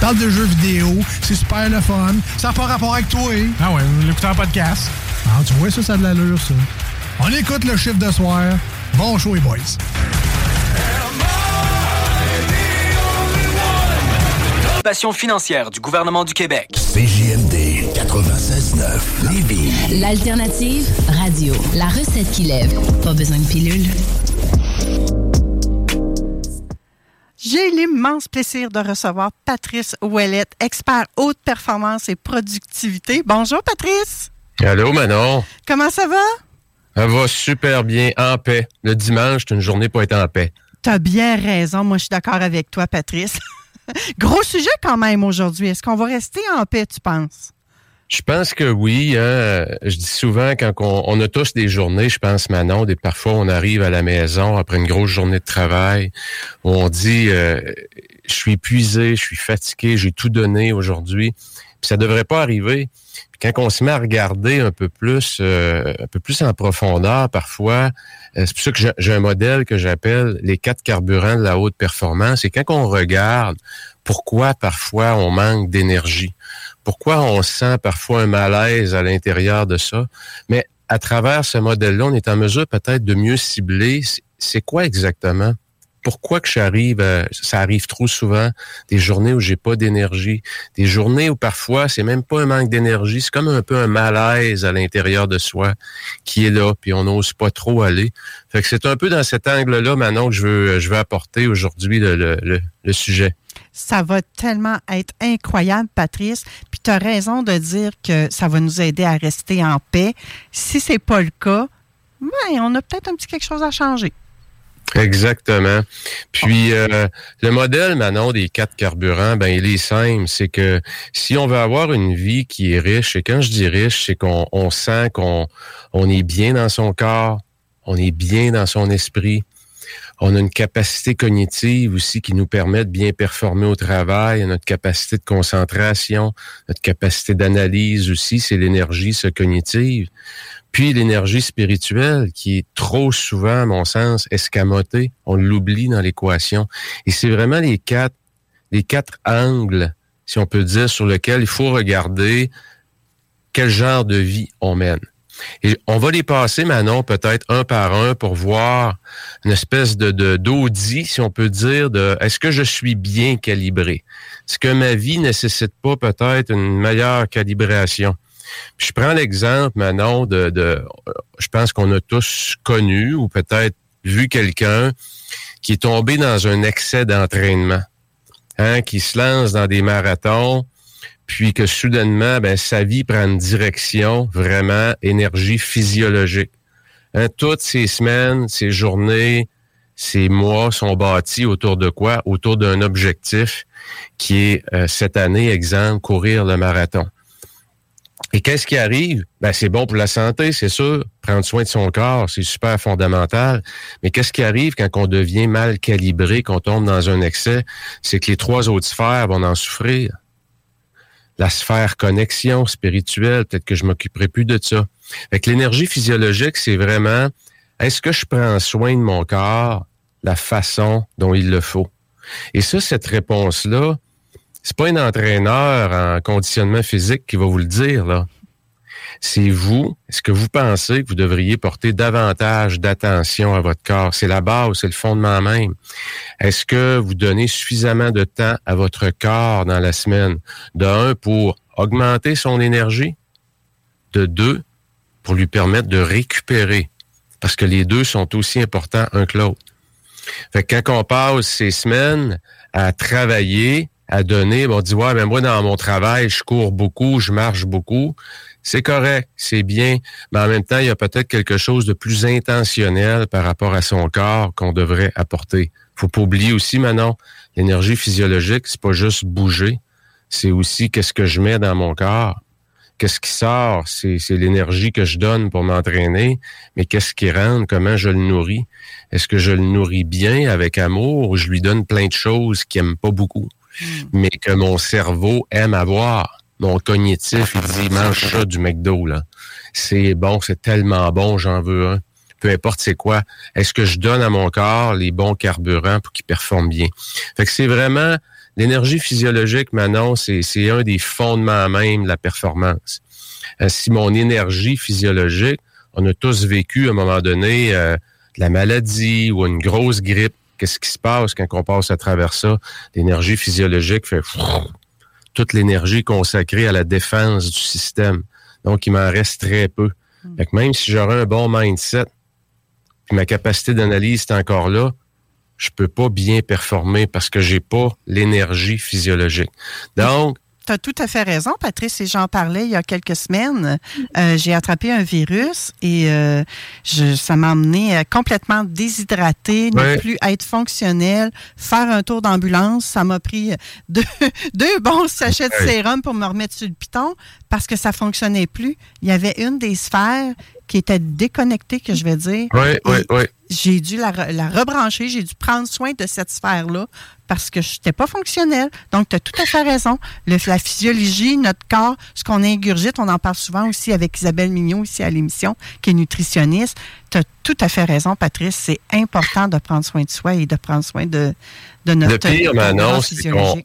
Parle de jeux vidéo, c'est super le fun. Ça n'a pas rapport avec toi. Hein? Ah ouais, l'écouter en podcast. Ah, tu vois, ça, ça a de l'allure, ça. On écoute le chiffre de soir. Bon show, les boys. Passion financière du gouvernement du Québec. CJMD 96.9 Lévis. L'alternative radio. La recette qui lève. Pas besoin de pilule. J'ai l'immense plaisir de recevoir Patrice Ouellette, expert haute performance et productivité. Bonjour, Patrice. Allô, Manon. Comment ça va? Ça va super bien, en paix. Le dimanche, c'est une journée pour être en paix. T'as bien raison. Moi, je suis d'accord avec toi, Patrice. Gros sujet quand même aujourd'hui. Est-ce qu'on va rester en paix, tu penses? Je pense que oui. Hein. Je dis souvent, quand on, a tous des journées, je pense, Manon, des, parfois on arrive à la maison après une grosse journée de travail, où on dit, euh, je suis épuisé, je suis fatigué, j'ai tout donné aujourd'hui. Puis ça devrait pas arriver. Puis quand on se met à regarder un peu plus, euh, un peu plus en profondeur, parfois, euh, c'est pour ça que j'ai un modèle que j'appelle les quatre carburants de la haute performance. Et quand on regarde pourquoi parfois on manque d'énergie, pourquoi on sent parfois un malaise à l'intérieur de ça? Mais à travers ce modèle-là, on est en mesure peut-être de mieux cibler c'est quoi exactement? Pourquoi que j'arrive, ça arrive trop souvent, des journées où j'ai pas d'énergie, des journées où parfois c'est même pas un manque d'énergie, c'est comme un peu un malaise à l'intérieur de soi qui est là, puis on n'ose pas trop aller. Fait que c'est un peu dans cet angle-là maintenant que je veux, je apporter aujourd'hui le, le, le sujet ça va tellement être incroyable, Patrice. Puis tu as raison de dire que ça va nous aider à rester en paix. Si c'est pas le cas, ben, on a peut-être un petit quelque chose à changer. Exactement. Puis euh, le modèle Manon des quatre carburants, ben il est simple, c'est que si on veut avoir une vie qui est riche, et quand je dis riche, c'est qu'on on sent qu'on on est bien dans son corps, on est bien dans son esprit, on a une capacité cognitive aussi qui nous permet de bien performer au travail, notre capacité de concentration, notre capacité d'analyse aussi, c'est l'énergie, cognitive. Puis l'énergie spirituelle qui est trop souvent, à mon sens, escamotée, on l'oublie dans l'équation. Et c'est vraiment les quatre, les quatre angles, si on peut dire, sur lesquels il faut regarder quel genre de vie on mène. Et on va les passer, Manon, peut-être un par un pour voir une espèce de d'audit, si on peut dire, de est-ce que je suis bien calibré? Est-ce que ma vie nécessite pas peut-être une meilleure calibration? je prends l'exemple, Manon, de, de je pense qu'on a tous connu ou peut-être vu quelqu'un qui est tombé dans un excès d'entraînement, hein, qui se lance dans des marathons, puis que soudainement, ben, sa vie prend une direction vraiment énergie physiologique. Hein, toutes ces semaines, ces journées, ces mois sont bâtis autour de quoi? Autour d'un objectif qui est euh, cette année, exemple, courir le marathon. Et qu'est-ce qui arrive? Ben, c'est bon pour la santé, c'est sûr. Prendre soin de son corps, c'est super fondamental. Mais qu'est-ce qui arrive quand on devient mal calibré, qu'on tombe dans un excès? C'est que les trois autres sphères vont en souffrir la sphère connexion spirituelle, peut-être que je m'occuperai plus de ça. Avec l'énergie physiologique, c'est vraiment est-ce que je prends soin de mon corps la façon dont il le faut? Et ça, cette réponse-là, c'est pas un entraîneur en conditionnement physique qui va vous le dire, là. C'est vous, est-ce que vous pensez que vous devriez porter davantage d'attention à votre corps? C'est la base, c'est le fondement même. Est-ce que vous donnez suffisamment de temps à votre corps dans la semaine? De un, pour augmenter son énergie. De deux, pour lui permettre de récupérer. Parce que les deux sont aussi importants un que l'autre. Fait que quand on passe ces semaines à travailler, à donner, on dit, ouais, ben moi, dans mon travail, je cours beaucoup, je marche beaucoup c'est correct, c'est bien, mais en même temps, il y a peut-être quelque chose de plus intentionnel par rapport à son corps qu'on devrait apporter. Faut pas oublier aussi, Manon, l'énergie physiologique, c'est pas juste bouger, c'est aussi qu'est-ce que je mets dans mon corps. Qu'est-ce qui sort? C'est, l'énergie que je donne pour m'entraîner, mais qu'est-ce qui rentre? Comment je le nourris? Est-ce que je le nourris bien, avec amour, ou je lui donne plein de choses qu'il aime pas beaucoup, hmm. mais que mon cerveau aime avoir? Mon cognitif, il dit, mange ça du McDo, là. C'est bon, c'est tellement bon, j'en veux un. Peu importe c'est quoi. Est-ce que je donne à mon corps les bons carburants pour qu'il performe bien? Fait que c'est vraiment, l'énergie physiologique, Manon, c'est, un des fondements même de la performance. Euh, si mon énergie physiologique, on a tous vécu à un moment donné euh, la maladie ou une grosse grippe, qu'est-ce qui se passe quand on passe à travers ça? L'énergie physiologique fait toute l'énergie consacrée à la défense du système. Donc, il m'en reste très peu. Hmm. Fait même si j'aurais un bon mindset, puis ma capacité d'analyse est encore là, je peux pas bien performer parce que j'ai pas l'énergie physiologique. Donc, tu as tout à fait raison, Patrice, et j'en parlais il y a quelques semaines. Euh, j'ai attrapé un virus et euh, je, ça m'a emmené complètement déshydraté, ne plus être fonctionnel, faire un tour d'ambulance. Ça m'a pris deux, deux bons sachets de sérum pour me remettre sur le piton parce que ça fonctionnait plus. Il y avait une des sphères qui était déconnectée, que je vais dire. Oui, oui, oui. J'ai dû la, la rebrancher, j'ai dû prendre soin de cette sphère-là parce que je n'étais pas fonctionnelle. Donc, tu as tout à fait raison. Le, la physiologie, notre corps, ce qu'on ingurgite, on en parle souvent aussi avec Isabelle Mignot ici à l'émission, qui est nutritionniste. Tu as tout à fait raison, Patrice. C'est important de prendre soin de soi et de prendre soin de, de notre Le pire, Manon, c'est qu'on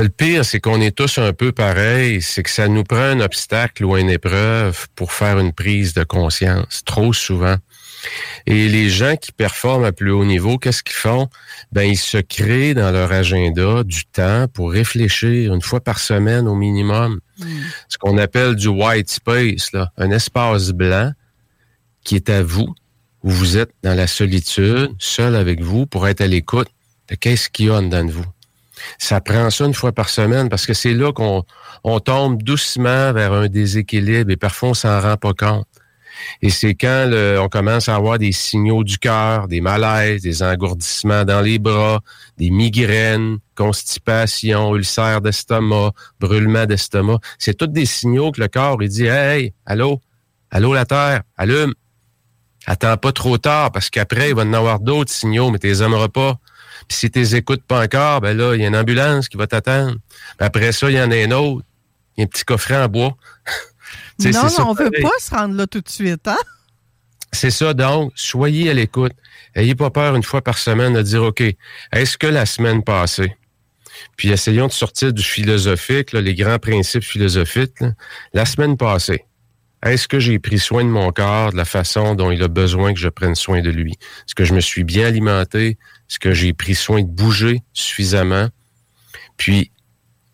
le pire, c'est qu'on est tous un peu pareils. C'est que ça nous prend un obstacle ou une épreuve pour faire une prise de conscience, trop souvent. Et les gens qui performent à plus haut niveau, qu'est-ce qu'ils font? Ben, ils se créent dans leur agenda du temps pour réfléchir une fois par semaine au minimum. Hmm. Ce qu'on appelle du white space, là, un espace blanc qui est à vous, où vous êtes dans la solitude, seul avec vous, pour être à l'écoute de qu'est-ce qu'il y a dedans de vous. Ça prend ça une fois par semaine parce que c'est là qu'on on tombe doucement vers un déséquilibre et parfois on s'en rend pas compte. Et c'est quand on commence à avoir des signaux du cœur, des malaises, des engourdissements dans les bras, des migraines, constipation, ulcère d'estomac, brûlement d'estomac. C'est tous des signaux que le corps il dit Hey, allô, allô la Terre, allume. Attends pas trop tard parce qu'après, il va en avoir d'autres signaux, mais tu les aimeras pas. Puis si tu les écoutes pas encore, ben là, il y a une ambulance qui va t'attendre. Après ça, il y en a un autre. Il y a un petit coffret en bois. Non, non, on ne veut pas se rendre là tout de suite, hein? C'est ça, donc, soyez à l'écoute. Ayez pas peur une fois par semaine de dire, OK, est-ce que la semaine passée, puis essayons de sortir du philosophique, les grands principes philosophiques, la semaine passée, est-ce que j'ai pris soin de mon corps de la façon dont il a besoin que je prenne soin de lui? Est-ce que je me suis bien alimenté? Est-ce que j'ai pris soin de bouger suffisamment? Puis,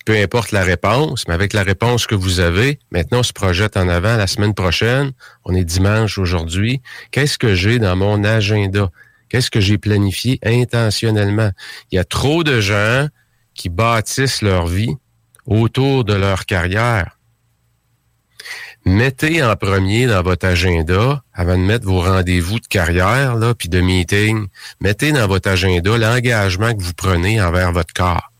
peu importe la réponse, mais avec la réponse que vous avez, maintenant on se projette en avant la semaine prochaine. On est dimanche aujourd'hui. Qu'est-ce que j'ai dans mon agenda? Qu'est-ce que j'ai planifié intentionnellement? Il y a trop de gens qui bâtissent leur vie autour de leur carrière. Mettez en premier dans votre agenda, avant de mettre vos rendez-vous de carrière, là, puis de meeting, mettez dans votre agenda l'engagement que vous prenez envers votre corps.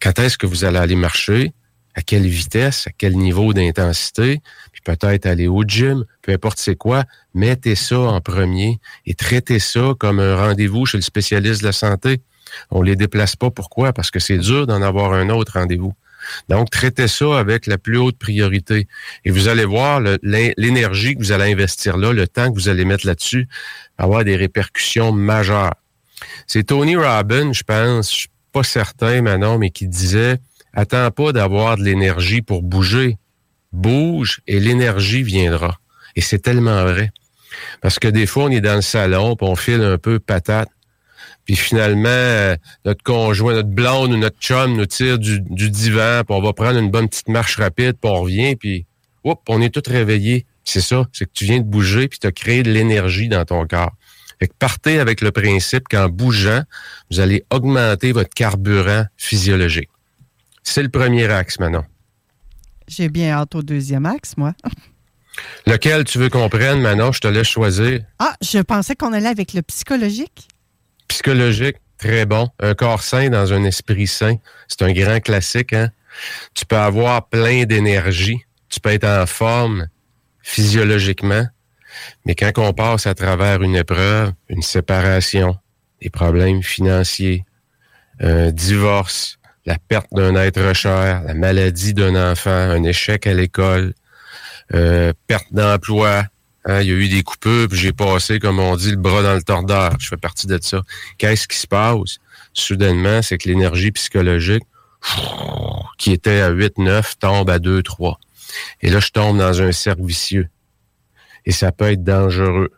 Quand est-ce que vous allez aller marcher? À quelle vitesse? À quel niveau d'intensité? Puis peut-être aller au gym, peu importe c'est quoi. Mettez ça en premier et traitez ça comme un rendez-vous chez le spécialiste de la santé. On les déplace pas. Pourquoi? Parce que c'est dur d'en avoir un autre rendez-vous. Donc, traitez ça avec la plus haute priorité. Et vous allez voir l'énergie que vous allez investir là, le temps que vous allez mettre là-dessus, avoir des répercussions majeures. C'est Tony Robbins, je pense, pas certain, Manon, mais qui disait, attends pas d'avoir de l'énergie pour bouger. bouge et l'énergie viendra. Et c'est tellement vrai. Parce que des fois, on est dans le salon, puis on file un peu patate. Puis finalement, euh, notre conjoint, notre blonde ou notre chum nous tire du, divan, puis on va prendre une bonne petite marche rapide, puis on revient, puis hop, on est tous réveillés. C'est ça, c'est que tu viens de bouger, puis tu as créé de l'énergie dans ton corps. Fait que partez avec le principe qu'en bougeant, vous allez augmenter votre carburant physiologique. C'est le premier axe, Manon. J'ai bien hâte au deuxième axe, moi. Lequel tu veux qu'on prenne, Manon? Je te laisse choisir. Ah, je pensais qu'on allait avec le psychologique. Psychologique, très bon. Un corps sain dans un esprit sain. C'est un grand classique, hein? Tu peux avoir plein d'énergie. Tu peux être en forme physiologiquement. Mais quand on passe à travers une épreuve, une séparation, des problèmes financiers, un divorce, la perte d'un être cher, la maladie d'un enfant, un échec à l'école, euh, perte d'emploi, hein, il y a eu des coupures, puis j'ai passé, comme on dit, le bras dans le tordeur. Je fais partie de ça. Qu'est-ce qui se passe? Soudainement, c'est que l'énergie psychologique, qui était à 8-9, tombe à 2-3. Et là, je tombe dans un cercle vicieux. Et ça peut être dangereux.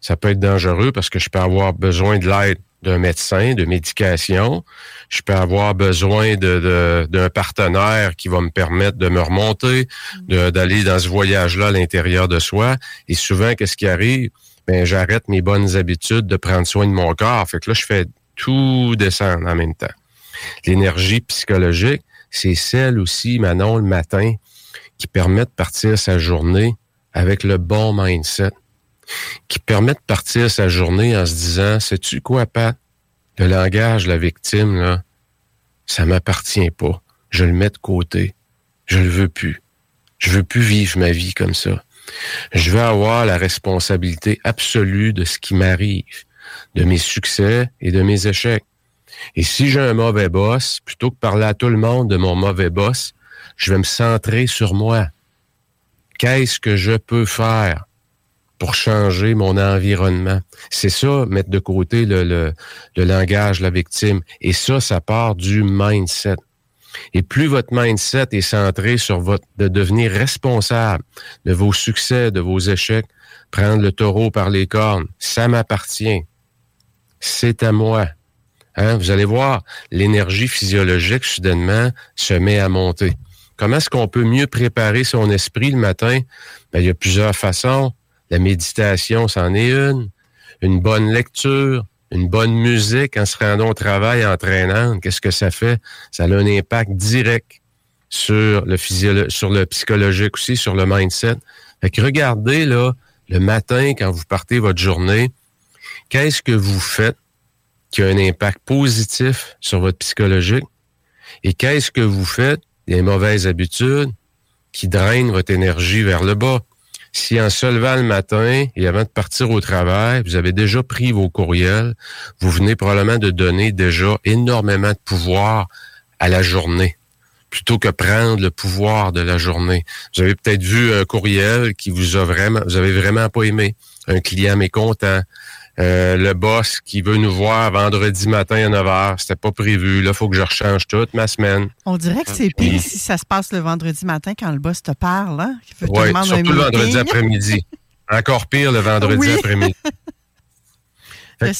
Ça peut être dangereux parce que je peux avoir besoin de l'aide d'un médecin, de médication. Je peux avoir besoin de, d'un partenaire qui va me permettre de me remonter, d'aller dans ce voyage-là à l'intérieur de soi. Et souvent, qu'est-ce qui arrive? Ben, j'arrête mes bonnes habitudes de prendre soin de mon corps. Fait que là, je fais tout descendre en même temps. L'énergie psychologique, c'est celle aussi, Manon, le matin, qui permet de partir sa journée avec le bon mindset, qui permet de partir sa journée en se disant, sais-tu quoi, Pat? Le langage, la victime, là, ça m'appartient pas. Je le mets de côté. Je le veux plus. Je veux plus vivre ma vie comme ça. Je veux avoir la responsabilité absolue de ce qui m'arrive, de mes succès et de mes échecs. Et si j'ai un mauvais boss, plutôt que parler à tout le monde de mon mauvais boss, je vais me centrer sur moi. Qu'est-ce que je peux faire pour changer mon environnement? C'est ça, mettre de côté le, le, langage, la victime. Et ça, ça part du mindset. Et plus votre mindset est centré sur votre, de devenir responsable de vos succès, de vos échecs, prendre le taureau par les cornes, ça m'appartient. C'est à moi. Hein? Vous allez voir, l'énergie physiologique, soudainement, se met à monter. Comment est-ce qu'on peut mieux préparer son esprit le matin? Ben, il y a plusieurs façons. La méditation, c'en est une. Une bonne lecture, une bonne musique en se rendant au travail entraînant. Qu'est-ce que ça fait? Ça a un impact direct sur le sur le psychologique aussi, sur le mindset. Fait que regardez, là, le matin, quand vous partez votre journée, qu'est-ce que vous faites qui a un impact positif sur votre psychologique? Et qu'est-ce que vous faites des mauvaises habitudes qui drainent votre énergie vers le bas. Si en se levant le matin et avant de partir au travail, vous avez déjà pris vos courriels, vous venez probablement de donner déjà énormément de pouvoir à la journée plutôt que prendre le pouvoir de la journée. Vous avez peut-être vu un courriel qui vous a vraiment, vous avez vraiment pas aimé. Un client mécontent, euh, le boss qui veut nous voir vendredi matin à 9 h. C'était pas prévu. Là, il faut que je rechange toute ma semaine. On dirait que c'est pire si ça se passe le vendredi matin quand le boss te parle. Hein? Oui, surtout le vendredi après-midi. Encore pire le vendredi après-midi.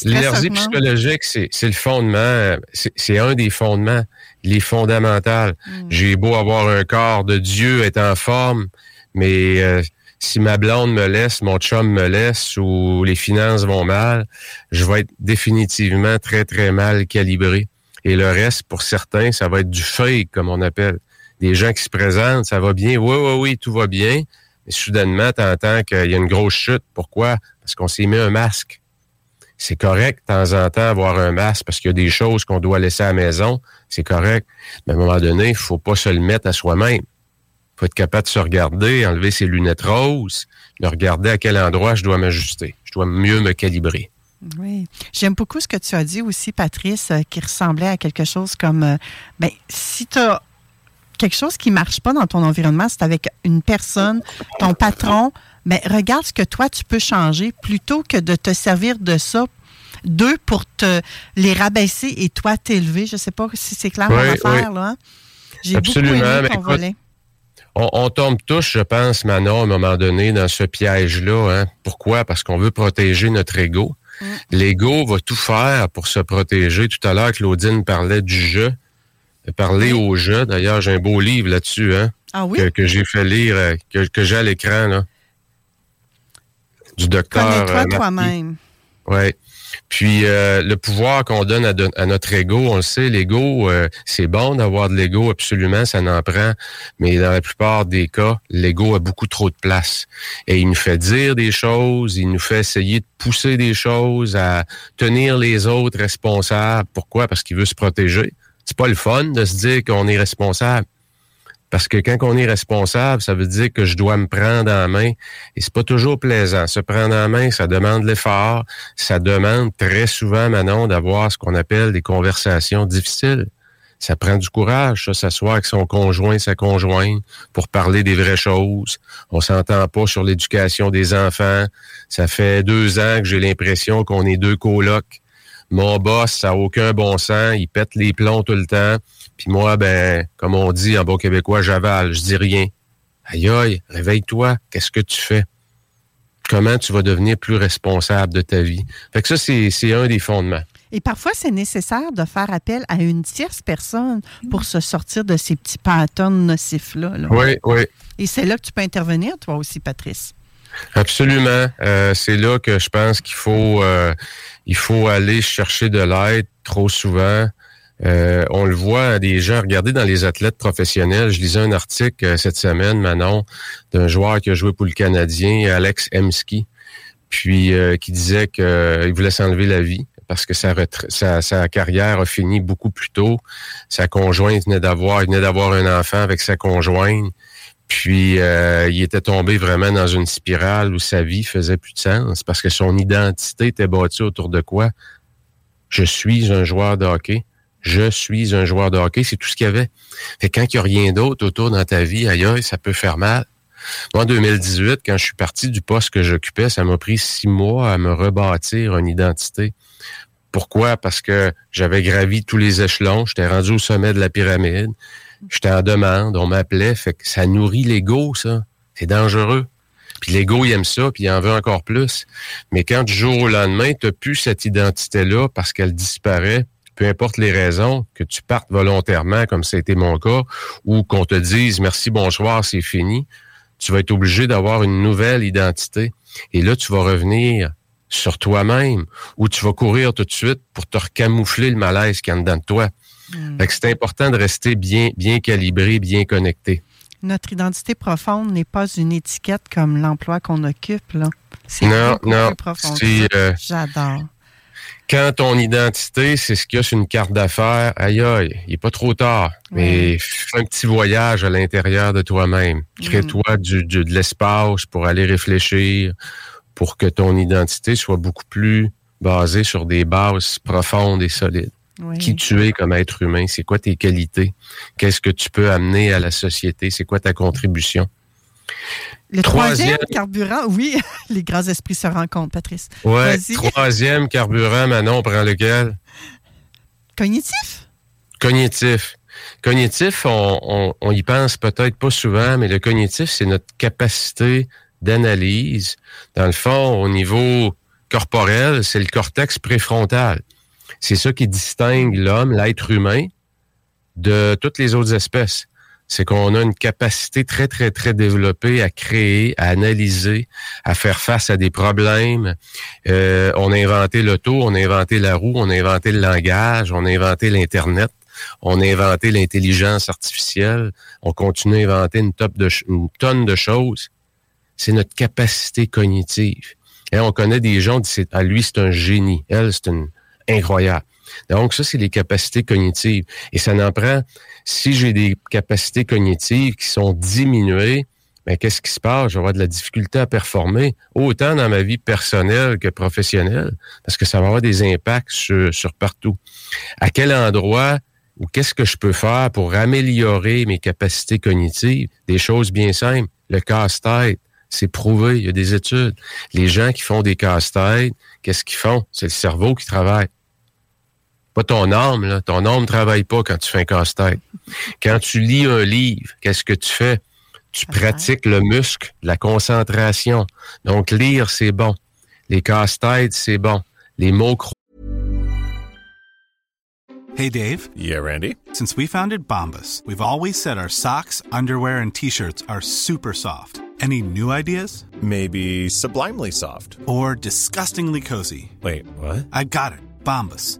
L'énergie psychologique, c'est le fondement, c'est un des fondements, les fondamentales. Hmm. J'ai beau avoir un corps de Dieu, être en forme, mais euh, si ma blonde me laisse, mon chum me laisse ou les finances vont mal, je vais être définitivement très, très mal calibré. Et le reste, pour certains, ça va être du fake, comme on appelle. Des gens qui se présentent, ça va bien, oui, oui, oui, tout va bien. Mais soudainement, tu entends qu'il y a une grosse chute. Pourquoi? Parce qu'on s'est mis un masque. C'est correct, de temps en temps, avoir un masque parce qu'il y a des choses qu'on doit laisser à la maison. C'est correct. Mais à un moment donné, il faut pas se le mettre à soi-même faut être capable de se regarder, enlever ses lunettes roses, de regarder à quel endroit je dois m'ajuster. Je dois mieux me calibrer. Oui. J'aime beaucoup ce que tu as dit aussi, Patrice, euh, qui ressemblait à quelque chose comme euh, ben, si tu as quelque chose qui ne marche pas dans ton environnement, c'est avec une personne, ton patron, mais ben, regarde ce que toi tu peux changer plutôt que de te servir de ça d'eux pour te les rabaisser et toi t'élever. Je ne sais pas si c'est clair mon affaire, là. Hein. J'ai beaucoup aimé ton volet on, on tombe tous, je pense, Manon, à un moment donné, dans ce piège-là. Hein. Pourquoi? Parce qu'on veut protéger notre ego. L'ego va tout faire pour se protéger. Tout à l'heure, Claudine parlait du jeu. Parler au jeu. D'ailleurs, j'ai un beau livre là-dessus, hein, Ah oui? que, que j'ai fait lire, euh, que, que j'ai à l'écran, là. Du docteur. Connais-toi euh, toi-même. Oui. Puis euh, le pouvoir qu'on donne à, notre ego, on le sait, l'ego, euh, c'est bon d'avoir de l'ego, absolument, ça n'en prend. Mais dans la plupart des cas, l'ego a beaucoup trop de place. Et il nous fait dire des choses, il nous fait essayer de pousser des choses, à tenir les autres responsables. Pourquoi? Parce qu'il veut se protéger. C'est pas le fun de se dire qu'on est responsable. Parce que quand on est responsable, ça veut dire que je dois me prendre en main. Et c'est pas toujours plaisant. Se prendre en main, ça demande l'effort. Ça demande très souvent, Manon, d'avoir ce qu'on appelle des conversations difficiles. Ça prend du courage, ça, s'asseoir avec son conjoint, sa conjointe, pour parler des vraies choses. On s'entend pas sur l'éducation des enfants. Ça fait deux ans que j'ai l'impression qu'on est deux colocs. Mon boss, ça n'a aucun bon sens. Il pète les plombs tout le temps. Puis moi, ben, comme on dit en bon québécois, j'avale, je dis rien. Aïe aïe, réveille-toi. Qu'est-ce que tu fais? Comment tu vas devenir plus responsable de ta vie? Fait que ça, c'est un des fondements. Et parfois, c'est nécessaire de faire appel à une tierce personne pour se sortir de ces petits patterns nocifs-là. là. Oui, oui. Et c'est là que tu peux intervenir, toi aussi, Patrice. Absolument. Euh, c'est là que je pense qu'il faut euh, il faut aller chercher de l'aide trop souvent. Euh, on le voit des gens, regardez dans les athlètes professionnels, je lisais un article euh, cette semaine, Manon, d'un joueur qui a joué pour le Canadien, Alex Emski, puis euh, qui disait qu'il voulait s'enlever la vie parce que sa, carrière a fini beaucoup plus tôt. Sa conjointe venait d'avoir, venait d'avoir un enfant avec sa conjointe. Puis il était tombé vraiment dans une spirale où sa vie faisait plus de sens parce que son identité était bâtie autour de quoi? Je suis un joueur de hockey. Je suis un joueur de hockey. C'est tout ce qu'il y avait. Fait que quand il n'y a rien d'autre autour dans ta vie, aïe, aïe, ça peut faire mal. Moi, en 2018, quand je suis parti du poste que j'occupais, ça m'a pris six mois à me rebâtir une identité. Pourquoi? Parce que j'avais gravi tous les échelons, j'étais rendu au sommet de la pyramide, j'étais en demande, on m'appelait, fait que ça nourrit l'ego, ça. C'est dangereux. Puis l'ego, il aime ça, puis il en veut encore plus. Mais quand du jour au lendemain, tu n'as plus cette identité-là parce qu'elle disparaît, peu importe les raisons, que tu partes volontairement, comme ça a été mon cas, ou qu'on te dise merci, bonsoir, c'est fini, tu vas être obligé d'avoir une nouvelle identité. Et là, tu vas revenir sur toi-même ou tu vas courir tout de suite pour te recamoufler le malaise qu'il y a en dedans de toi. Fait que c'est important de rester bien, bien calibré, bien connecté. Notre identité profonde n'est pas une étiquette comme l'emploi qu'on occupe. Là. C'est Non, non, plus profond que c'est, ça. euh, J'adore. Quand ton identité, c'est ce qu'il y a sur une carte d'affaires, aïe aïe, il n'est pas trop tard. Mais fais un petit voyage à l'intérieur de toi-même. Crée-toi du, du- de l'espace pour aller réfléchir, pour que ton identité soit beaucoup plus basée sur des bases profondes et solides. Oui. Qui tu es comme être humain, c'est quoi tes qualités, qu'est-ce que tu peux amener à la société, c'est quoi ta contribution? Le troisième, troisième- carburant, oui, les grands esprits se rencontrent, Patrice. Ouais, troisième carburant, Manon, on prend lequel? Cognitif? Cognitif. Cognitif, on, on, on y pense peut-être pas souvent, mais le cognitif, c'est notre capacité d'analyse. Dans le fond, au niveau corporel, c'est le cortex préfrontal. C'est ça qui distingue l'homme, l'être humain, de toutes les autres espèces. C'est qu'on a une capacité très, très, très développée à créer, à analyser, à faire face à des problèmes. Euh, on a inventé l'auto, on a inventé la roue, on a inventé le langage, on a inventé l'Internet, on a inventé l'intelligence artificielle, on continue à inventer une, tonne de choses. C'est notre capacité cognitive. Et on connaît des gens, c'est- à lui, c'est un génie. Elle, c'est une incroyable. Donc, ça, c'est les capacités cognitives. Et ça n'en prend, si j'ai des capacités cognitives qui sont diminuées, mais qu'est-ce qui se passe? Je vais avoir de la difficulté à performer, autant dans ma vie personnelle que professionnelle, parce que ça va avoir des impacts sur, sur partout. À quel endroit ou qu'est-ce que je peux faire pour améliorer mes capacités cognitives? Des choses bien simples. Le casse-tête, c'est prouvé, il y a des études. Les gens qui font des casse-têtes, qu'est-ce qu'ils font? C'est le cerveau qui travaille. Pas ton âme, là. Ton âme ne travaille pas quand tu fais un casse-tête. Quand tu lis un livre, qu'est-ce que tu fais? Tu pratiques le muscle, la concentration. Donc, lire, c'est bon. Les casse-têtes, c'est bon. Les mots Hey, Dave. Yeah, Randy. Since we founded Bombus, we've always said our socks, underwear, and T-shirts are super soft. Any new ideas? Maybe sublimely soft. Or disgustingly cozy. Wait, what? I got it. Bombus.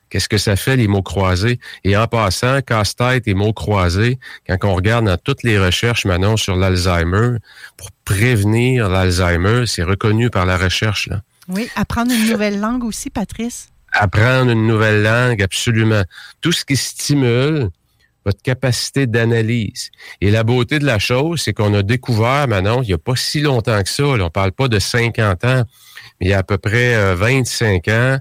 Qu'est-ce que ça fait, les mots croisés? Et en passant, casse-tête et mots croisés, quand on regarde dans toutes les recherches maintenant sur l'Alzheimer, pour prévenir l'Alzheimer, c'est reconnu par la recherche. Là. Oui, apprendre une nouvelle langue aussi, Patrice. Apprendre une nouvelle langue, absolument. Tout ce qui stimule votre capacité d'analyse. Et la beauté de la chose, c'est qu'on a découvert, maintenant, il n'y a pas si longtemps que ça, là, on parle pas de 50 ans, mais il y a à peu près euh, 25 ans,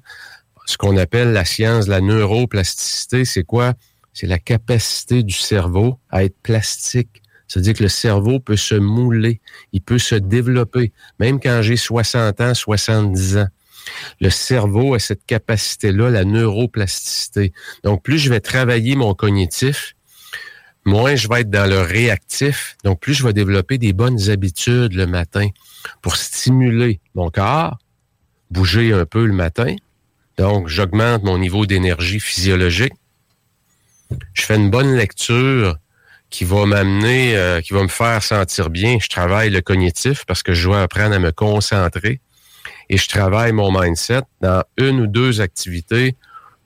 ce qu'on appelle la science de la neuroplasticité, c'est quoi? C'est la capacité du cerveau à être plastique. C'est-à-dire que le cerveau peut se mouler, il peut se développer, même quand j'ai 60 ans, 70 ans. Le cerveau a cette capacité-là, la neuroplasticité. Donc, plus je vais travailler mon cognitif, moins je vais être dans le réactif. Donc, plus je vais développer des bonnes habitudes le matin pour stimuler mon corps, bouger un peu le matin, donc, j'augmente mon niveau d'énergie physiologique. Je fais une bonne lecture qui va m'amener, euh, qui va me faire sentir bien. Je travaille le cognitif parce que je dois apprendre à me concentrer. Et je travaille mon mindset dans une ou deux activités.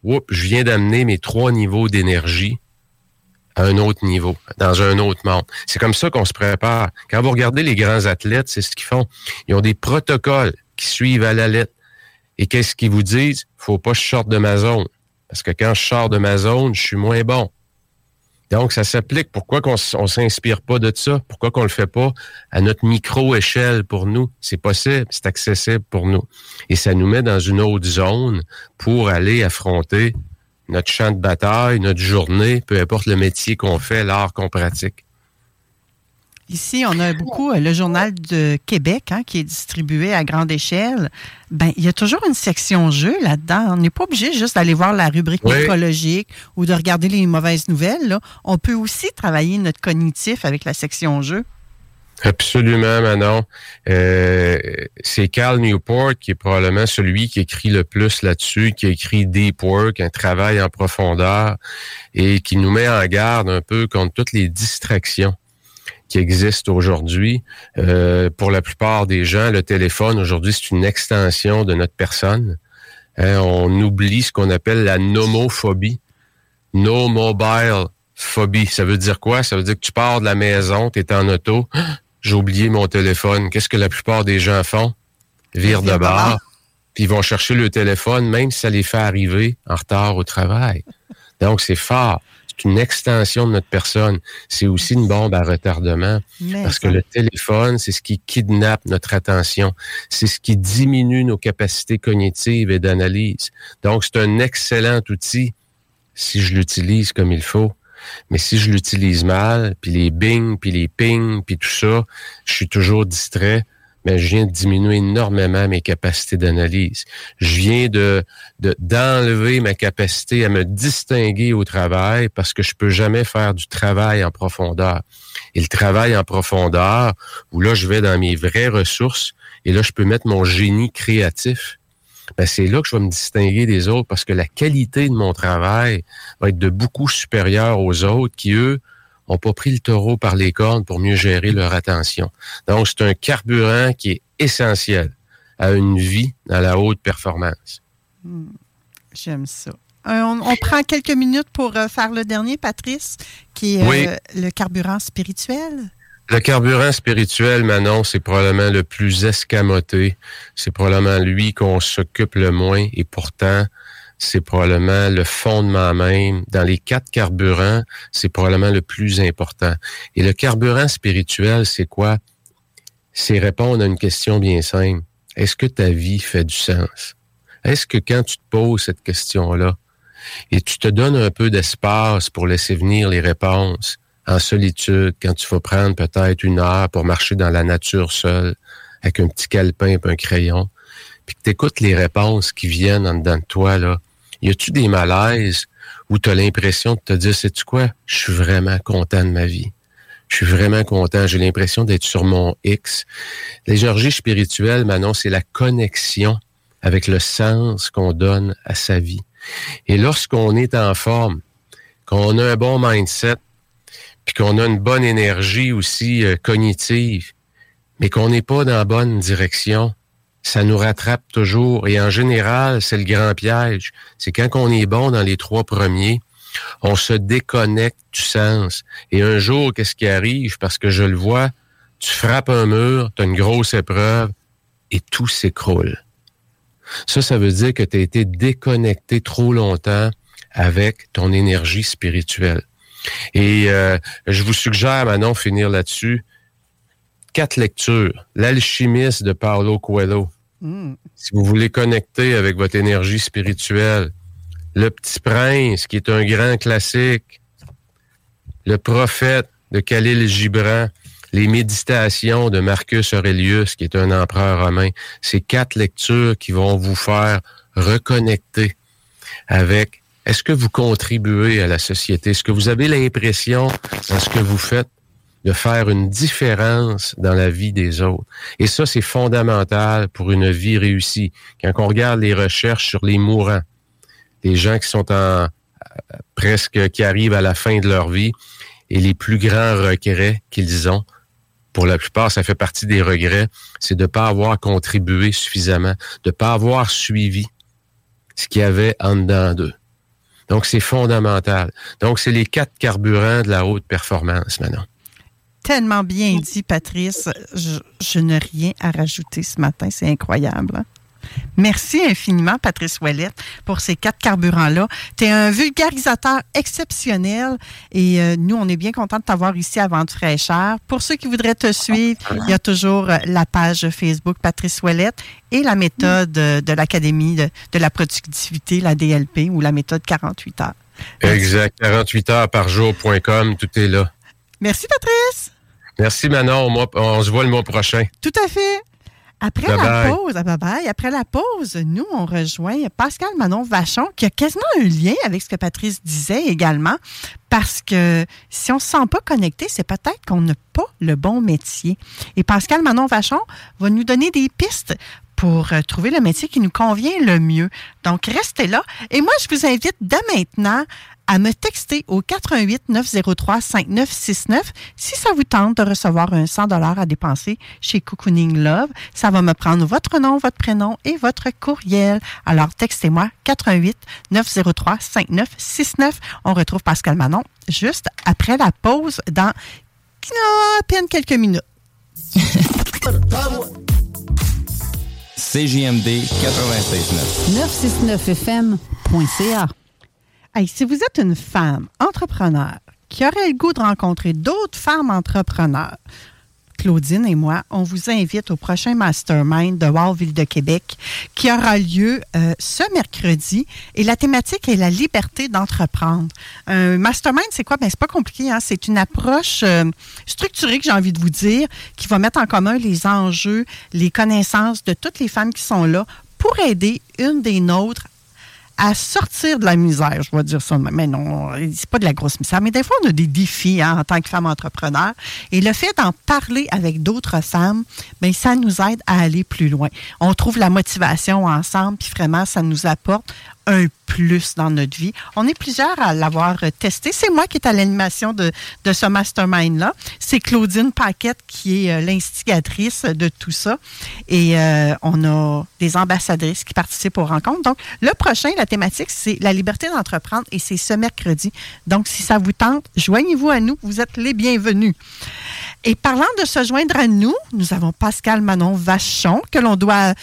Oups, je viens d'amener mes trois niveaux d'énergie à un autre niveau, dans un autre monde. C'est comme ça qu'on se prépare. Quand vous regardez les grands athlètes, c'est ce qu'ils font. Ils ont des protocoles qui suivent à la lettre. Et qu'est-ce qu'ils vous disent? Faut pas que je sorte de ma zone. Parce que quand je sors de ma zone, je suis moins bon. Donc, ça s'applique. Pourquoi qu'on on s'inspire pas de ça? Pourquoi qu'on le fait pas à notre micro-échelle pour nous? C'est possible, c'est accessible pour nous. Et ça nous met dans une autre zone pour aller affronter notre champ de bataille, notre journée, peu importe le métier qu'on fait, l'art qu'on pratique. Ici, on a beaucoup euh, le journal de Québec hein, qui est distribué à grande échelle. Ben, il y a toujours une section jeu là-dedans. On n'est pas obligé juste d'aller voir la rubrique Oui. écologique ou de regarder les mauvaises nouvelles. là. On peut aussi travailler notre cognitif avec la section jeu. Absolument, Manon. Euh, c'est Cal Newport qui est probablement celui qui écrit le plus là-dessus, qui a écrit Deep Work, un travail en profondeur, et qui nous met en garde un peu contre toutes les distractions qui existent aujourd'hui. Euh, pour la plupart des gens, le téléphone aujourd'hui, c'est une extension de notre personne. Hein, on oublie ce qu'on appelle la nomophobie. No mobile phobie. Ça veut dire quoi? Ça veut dire que tu pars de la maison, tu es en auto. J'ai oublié mon téléphone. Qu'est-ce que la plupart des gens font? Virent de bord. Puis ils vont chercher le téléphone, même si ça les fait arriver en retard au travail. Donc, c'est fort. C'est une extension de notre personne. C'est aussi une bombe à retardement. Mais Parce que le téléphone, c'est ce qui kidnappe notre attention. C'est ce qui diminue nos capacités cognitives et d'analyse. Donc, c'est un excellent outil si je l'utilise comme il faut. Mais si je l'utilise mal, puis les bing, puis les ping, puis tout ça, je suis toujours distrait, mais je viens de diminuer énormément mes capacités d'analyse. Je viens de de- d'enlever ma capacité à me distinguer au travail parce que je peux jamais faire du travail en profondeur. Et le travail en profondeur, où là, je vais dans mes vraies ressources, et là, je peux mettre mon génie créatif. Ben, c'est là que je vais me distinguer des autres parce que la qualité de mon travail va être de beaucoup supérieure aux autres qui, eux, ont pas pris le taureau par les cornes pour mieux gérer leur attention. Donc, c'est un carburant qui est essentiel à une vie dans la haute performance. Hmm, J'aime ça. Euh, on, on prend quelques minutes pour euh, faire le dernier, Patrice, qui est euh, le carburant spirituel. Le carburant spirituel, Manon, c'est probablement le plus escamoté. C'est probablement lui qu'on s'occupe le moins et pourtant, c'est probablement le fondement même. Dans les quatre carburants, c'est probablement le plus important. Et le carburant spirituel, c'est quoi? C'est répondre à une question bien simple. Est-ce que ta vie fait du sens? Est-ce que quand tu te poses cette question-là, et tu te donnes un peu d'espace pour laisser venir les réponses en solitude, quand tu vas prendre peut-être une heure pour marcher dans la nature seule, avec un petit calepin et un crayon, puis que tu écoutes les réponses qui viennent en dedans de toi, là, y a-tu des malaises où tu as l'impression de te dire, sais-tu quoi, je suis vraiment content de ma vie. Je suis vraiment content. J'ai l'impression d'être sur mon X. L'énergie spirituelle, Manon, c'est la connexion avec le sens qu'on donne à sa vie. Et lorsqu'on est en forme, qu'on a un bon mindset, puis qu'on a une bonne énergie aussi euh, cognitive, mais qu'on n'est pas dans la bonne direction, ça nous rattrape toujours. Et en général, c'est le grand piège. C'est quand on est bon dans les trois premiers, on se déconnecte du sens. Et un jour, qu'est-ce qui arrive? Parce que je le vois, tu frappes un mur, tu as une grosse épreuve et tout s'écroule. Ça, ça veut dire que tu as été déconnecté trop longtemps avec ton énergie spirituelle. Et euh, je vous suggère maintenant finir là-dessus. Quatre lectures. L'alchimiste de Paulo Coelho. Si vous voulez connecter avec votre énergie spirituelle. Le Petit Prince, qui est un grand classique. Le Prophète de Khalil Gibran. Les méditations de Marcus Aurelius, qui est un empereur romain. Ces quatre lectures qui vont vous faire reconnecter avec est-ce que vous contribuez à la société? Est-ce que vous avez l'impression, dans ce que vous faites, de faire une différence dans la vie des autres? Et ça, c'est fondamental pour une vie réussie. Quand on regarde les recherches sur les mourants, les gens qui sont en presque qui arrivent à la fin de leur vie et les plus grands regrets qu'ils ont, pour la plupart, ça fait partie des regrets, c'est de ne pas avoir contribué suffisamment, de ne pas avoir suivi ce qu'il y avait en dedans d'eux. Donc, c'est fondamental. Donc, c'est les quatre carburants de la haute performance maintenant. Tellement bien dit, Patrice. Je, je n'ai rien à rajouter ce matin. C'est incroyable. hein? Merci infiniment, Patrice Ouellette, pour ces quatre carburants-là. Tu es un vulgarisateur exceptionnel et euh, nous, on est bien content de t'avoir ici à Vente fraîcheur. Pour ceux qui voudraient te suivre, il y a toujours euh, la page Facebook Patrice Ouellette et la méthode euh, de l'Académie de, de la productivité, la DLP, ou la méthode 48 heures. Exact. 48 heures par jour.com, tout est là. Merci, Patrice. Merci Manon. Moi, on se voit le mois prochain. Tout à fait. Après Bye la bye. pause, ah, bye bye. après la pause, nous, on rejoint Pascal Manon Vachon, qui a quasiment un lien avec ce que Patrice disait également, parce que si on ne se sent pas connecté, c'est peut-être qu'on n'a pas le bon métier. Et Pascal Manon Vachon va nous donner des pistes pour euh, trouver le métier qui nous convient le mieux. Donc, restez là. Et moi, je vous invite dès maintenant à me texter au 88 903 5969 si ça vous tente de recevoir un 100 dollars à dépenser chez Cocooning Love. Ça va me prendre votre nom, votre prénom et votre courriel. Alors textez-moi 88 903 5969. On retrouve Pascal Manon juste après la pause dans à peine quelques minutes. CJMD 96.9. 969fm.ca. Hey, si vous êtes une femme entrepreneur qui aurait le goût de rencontrer d'autres femmes entrepreneurs, Claudine et moi, on vous invite au prochain Mastermind de Wow Ville de Québec qui aura lieu euh, ce mercredi. Et la thématique est la liberté d'entreprendre. Un mastermind, c'est quoi? Ben, c'est pas compliqué. Hein? C'est une approche euh, structurée, que j'ai envie de vous dire, qui va mettre en commun les enjeux, les connaissances de toutes les femmes qui sont là pour aider une des nôtres à sortir de la misère, je vais dire ça. Mais non, c'est pas de la grosse misère. Mais des fois, on a des défis hein, en tant que femme entrepreneur. Et le fait d'en parler avec d'autres femmes, ben ça nous aide à aller plus loin. On trouve la motivation ensemble, puis vraiment, ça nous apporte un plus dans notre vie. On est plusieurs à l'avoir testé. C'est moi qui est à l'animation de, ce mastermind-là. C'est Claudine Paquette qui est euh, l'instigatrice de tout ça. Et euh, on a des ambassadrices qui participent aux rencontres. Donc, le prochain, la thématique, c'est la liberté d'entreprendre et c'est ce mercredi. Donc, si ça vous tente, joignez-vous à nous. Vous êtes les bienvenus. Et parlant de se joindre à nous, nous avons Pascal Manon Vachon que l'on doit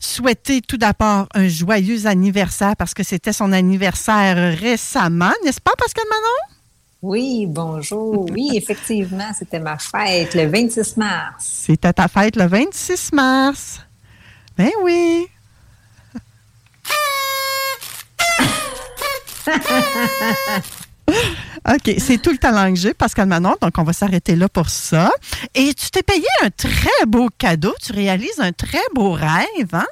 souhaiter tout d'abord un joyeux anniversaire parce que c'était son anniversaire récemment, n'est-ce pas, Pascal Manon? Oui, bonjour. Oui, effectivement, c'était ma fête le 26 mars. C'était ta fête le 26 mars. Ben oui. OK, c'est tout le talent que j'ai, Pascal Manon, donc on va s'arrêter là pour ça. Et tu t'es payé un très beau cadeau, tu réalises un très beau rêve, hein?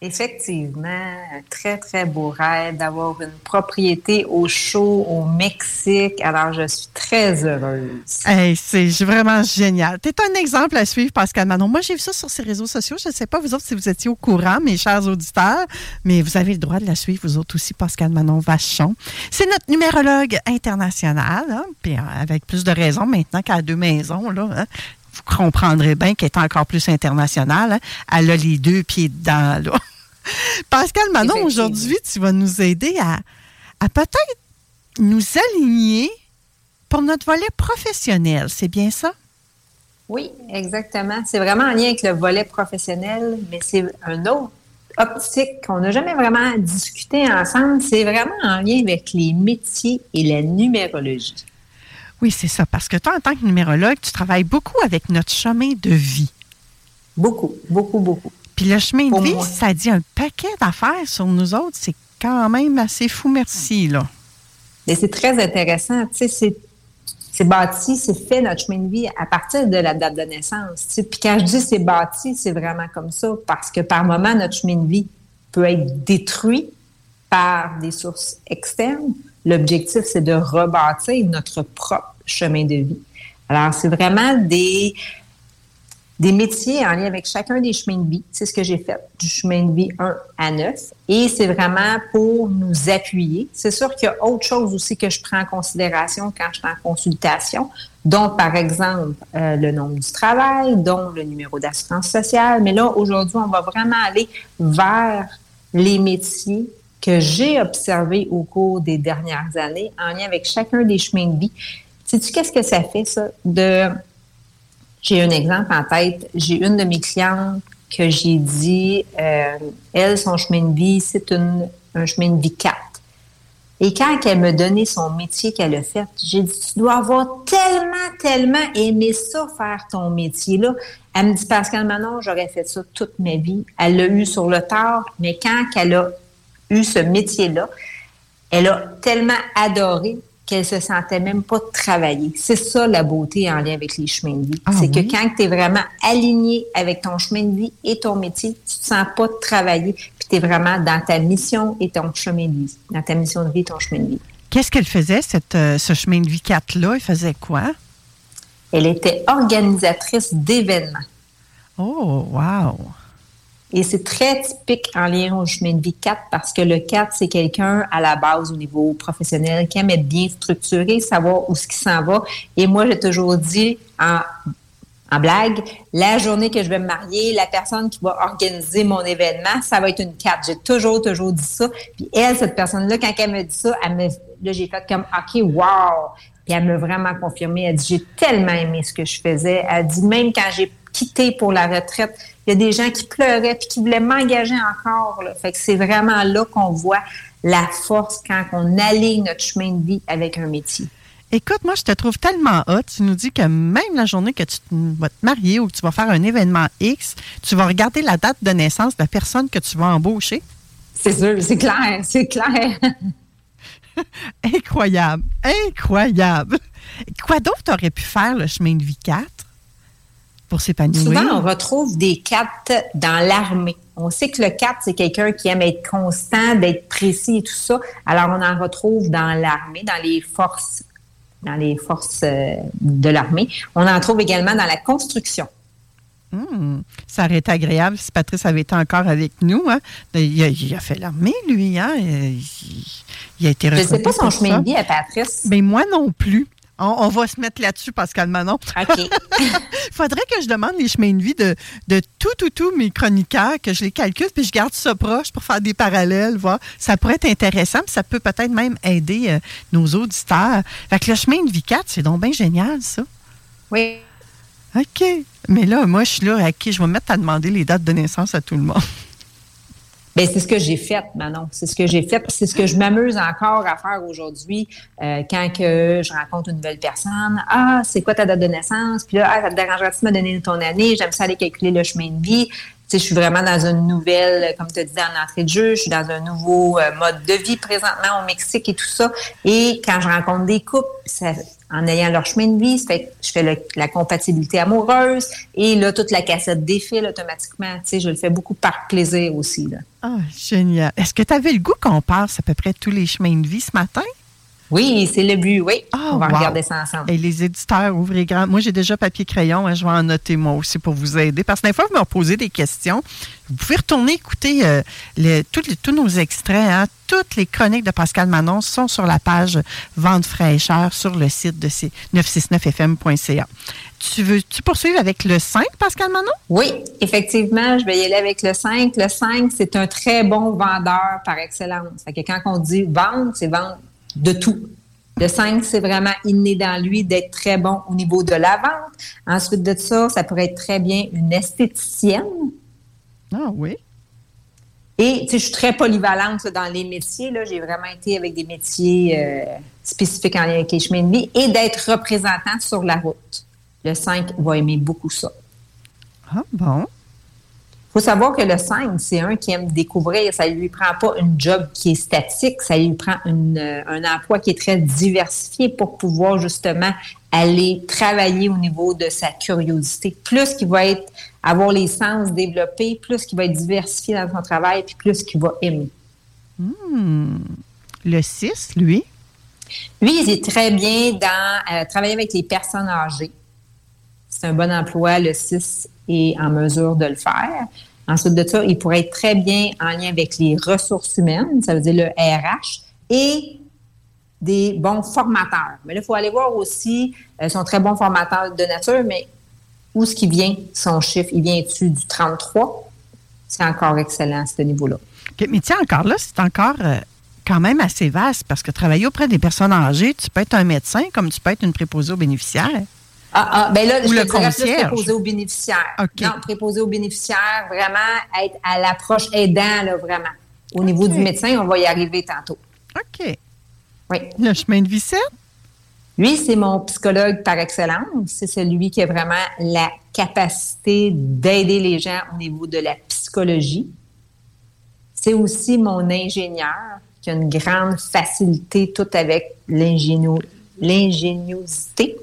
Effectivement, un très, très beau rêve d'avoir une propriété au chaud au Mexique. Alors, je suis très heureuse. Hey, c'est vraiment génial. Tu un exemple à suivre, Pascal Manon. Moi, j'ai vu ça sur ses réseaux sociaux. Je ne sais pas, vous autres, si vous étiez au courant, mes chers auditeurs, mais vous avez le droit de la suivre, vous autres aussi, Pascal Manon Vachon. C'est notre numérologue international, hein, puis euh, avec plus de raisons maintenant qu'à deux maisons. Hein. Vous comprendrez bien qu'elle est encore plus internationale. Hein. Elle a les deux pieds dedans. Là. Pascal Manon, aujourd'hui, tu vas nous aider à, à peut-être nous aligner pour notre volet professionnel. C'est bien ça? Oui, exactement. C'est vraiment en lien avec le volet professionnel, mais c'est un autre optique qu'on n'a jamais vraiment discuté ensemble. C'est vraiment en lien avec les métiers et la numérologie. Oui, c'est ça. Parce que toi, en tant que numérologue, tu travailles beaucoup avec notre chemin de vie. Beaucoup, beaucoup, beaucoup. Puis le chemin de vie, ça dit un paquet d'affaires sur nous autres. C'est quand même assez fou, merci, là. Et c'est très intéressant. Tu sais, c'est bâti, c'est fait notre chemin de vie à partir de la date de naissance. Puis quand je dis c'est bâti, c'est vraiment comme ça parce que par moment, notre chemin de vie peut être détruit par des sources externes. L'objectif, c'est de rebâtir notre propre chemin de vie. Alors, c'est vraiment des, des métiers en lien avec chacun des chemins de vie. C'est ce que j'ai fait du chemin de vie 1 à 9. Et c'est vraiment pour nous appuyer. C'est sûr qu'il y a autre chose aussi que je prends en considération quand je suis en consultation, dont par exemple euh, le nombre du travail, dont le numéro d'assurance sociale. Mais là, aujourd'hui, on va vraiment aller vers les métiers que j'ai observés au cours des dernières années en lien avec chacun des chemins de vie. Sais-tu qu'est-ce que ça fait, ça, de j'ai un exemple en tête. J'ai une de mes clientes que j'ai dit, euh, elle, son chemin de vie, c'est un chemin de vie 4. Et quand elle me donnait son métier qu'elle a fait, j'ai dit, tu dois avoir tellement, tellement aimé ça, faire ton métier-là. Elle me dit, Pascal Manon, j'aurais fait ça toute ma vie. Elle l'a eu sur le tard, mais quand elle a eu ce métier-là, elle a tellement adoré qu'elle se sentait même pas travailler. C'est ça la beauté en lien avec les chemins de vie. Ah c'est que quand tu es vraiment aligné avec ton chemin de vie et ton métier, tu te sens pas travailler, puis tu es vraiment dans ta mission et ton chemin de vie, dans ta mission de vie et ton chemin de vie. Qu'est-ce qu'elle faisait, cette, euh, ce chemin de vie 4-là? Elle faisait quoi? Elle était organisatrice d'événements. Oh, wow! Et c'est très typique en lien au chemin de vie 4 parce que le 4, c'est quelqu'un à la base au niveau professionnel qui aime être bien structuré, savoir où ce qui s'en va. Et moi, j'ai toujours dit en, blague, la journée que je vais me marier, la personne qui va organiser mon événement, ça va être une 4. J'ai toujours, toujours dit ça. Puis elle, cette personne-là, quand elle me dit ça, elle me, là, j'ai fait comme, OK, wow! Puis elle m'a vraiment confirmé. Elle dit, j'ai tellement aimé ce que je faisais. Elle dit, même quand j'ai quitté pour la retraite, il y a des gens qui pleuraient puis qui voulaient m'engager encore. Fait que c'est vraiment là qu'on voit la force quand on aligne notre chemin de vie avec un métier. Écoute, moi, je te trouve tellement hot. Tu nous dis que même la journée que tu vas te marier ou que tu vas faire un événement X, tu vas regarder la date de naissance de la personne que tu vas embaucher. C'est sûr, c'est clair, c'est clair. incroyable, incroyable. Quoi d'autre aurais pu faire le chemin de vie 4? Pour s'épanouir? Souvent, on retrouve des 4 dans l'armée. On sait que le 4, c'est quelqu'un qui aime être constant, d'être précis et tout ça. Alors, on en retrouve dans l'armée, dans les forces, dans les forces euh, de l'armée. On en trouve également dans la construction. Hmm. ça aurait été agréable si Patrice avait été encore avec nous. Hein. Il, a, fait l'armée, lui. Hein. Il, a été Je ne sais pas son chemin de vie à Patrice. Mais moi non plus. On, va se mettre là-dessus, Pascal Manon. OK. Il faudrait que je demande les chemins de vie de, de tout, tout, tout mes chroniqueurs, que je les calcule, puis je garde ça proche pour faire des parallèles, voir. Ça pourrait être intéressant, puis ça peut peut-être même aider euh, nos auditeurs. Fait que le chemin de vie 4, c'est donc bien génial, ça. Oui. OK. Mais là, moi, je suis là, à qui je vais me mettre à demander les dates de naissance à tout le monde. Bien, c'est ce que j'ai fait, Manon. C'est ce que j'ai fait. C'est ce que je m'amuse encore à faire aujourd'hui euh, quand que je rencontre une nouvelle personne. Ah, c'est quoi ta date de naissance? Puis là, ah, ça te dérangerait-tu de me donner ton année? J'aime ça aller calculer le chemin de vie. sais, je suis vraiment dans une nouvelle, comme tu dit en entrée de jeu, je suis dans un nouveau euh, mode de vie présentement au Mexique et tout ça. Et quand je rencontre des couples, ça, en ayant leur chemin de vie, je fais la compatibilité amoureuse et là, toute la cassette défile automatiquement. Tu sais, je le fais beaucoup par plaisir aussi. Là. Ah, génial. Est-ce que tu avais le goût qu'on passe à peu près tous les chemins de vie ce matin? Oui, c'est le but, oui. Ah, On va wow. regarder ça ensemble. Et les éditeurs, ouvrez grand. Moi, j'ai déjà papier-crayon. hein, je vais en noter moi aussi pour vous aider. Parce que des fois, vous me posez des questions. Vous pouvez retourner écouter euh, tous les- tous nos extraits. hein. Toutes les chroniques de Pascal Manon sont sur la page Vente fraîcheur sur le site de c- 969fm.ca. Tu veux-tu poursuivre avec le 5, Pascal Manon? Oui, effectivement, je vais y aller avec le 5. Le 5, c'est un très bon vendeur par excellence. Fait que quand on dit vendre, c'est vendre de tout. Le 5, c'est vraiment inné dans lui d'être très bon au niveau de la vente. Ensuite de ça, ça pourrait être très bien une esthéticienne. Ah oui. Et tu sais, je suis très polyvalente là, dans les métiers. Là. J'ai vraiment été avec des métiers euh, spécifiques en lien avec les chemins de vie et d'être représentante sur la route. Le 5 va aimer beaucoup ça. Ah bon? Faut savoir que le 5, c'est un qui aime découvrir. Ça ne lui prend pas une job qui est statique, ça lui prend une, euh, un emploi qui est très diversifié pour pouvoir justement aller travailler au niveau de sa curiosité. Plus qu'il va être, avoir les sens développés, plus qu'il va être diversifié dans son travail, puis plus qu'il va aimer. Hmm. Le 6, lui? Lui, il est très bien dans euh, travailler avec les personnes âgées. C'est un bon emploi. Le 6 est en mesure de le faire. Ensuite de ça, il pourrait être très bien en lien avec les ressources humaines, ça veut dire le RH, et des bons formateurs. Mais là, il faut aller voir aussi, euh, ils sont très bons formateurs de nature, mais où est-ce qu'il vient, son chiffre? Il vient-tu du 33? C'est encore excellent à ce niveau-là. Mais tiens, encore là, c'est encore euh, quand même assez vaste parce que travailler auprès des personnes âgées, tu peux être un médecin comme tu peux être une préposée aux bénéficiaires. Ah, ah, ben là, Ou je le dirais préposé aux bénéficiaires. Non, préposé aux bénéficiaires, vraiment être à l'approche aidant, là, vraiment. Au niveau du médecin, on va y arriver tantôt. OK. Oui. Le chemin de vie 7? Lui, c'est mon psychologue par excellence. C'est celui qui a vraiment la capacité d'aider les gens au niveau de la psychologie. C'est aussi mon ingénieur qui a une grande facilité tout avec l'ingénio- l'ingéniosité.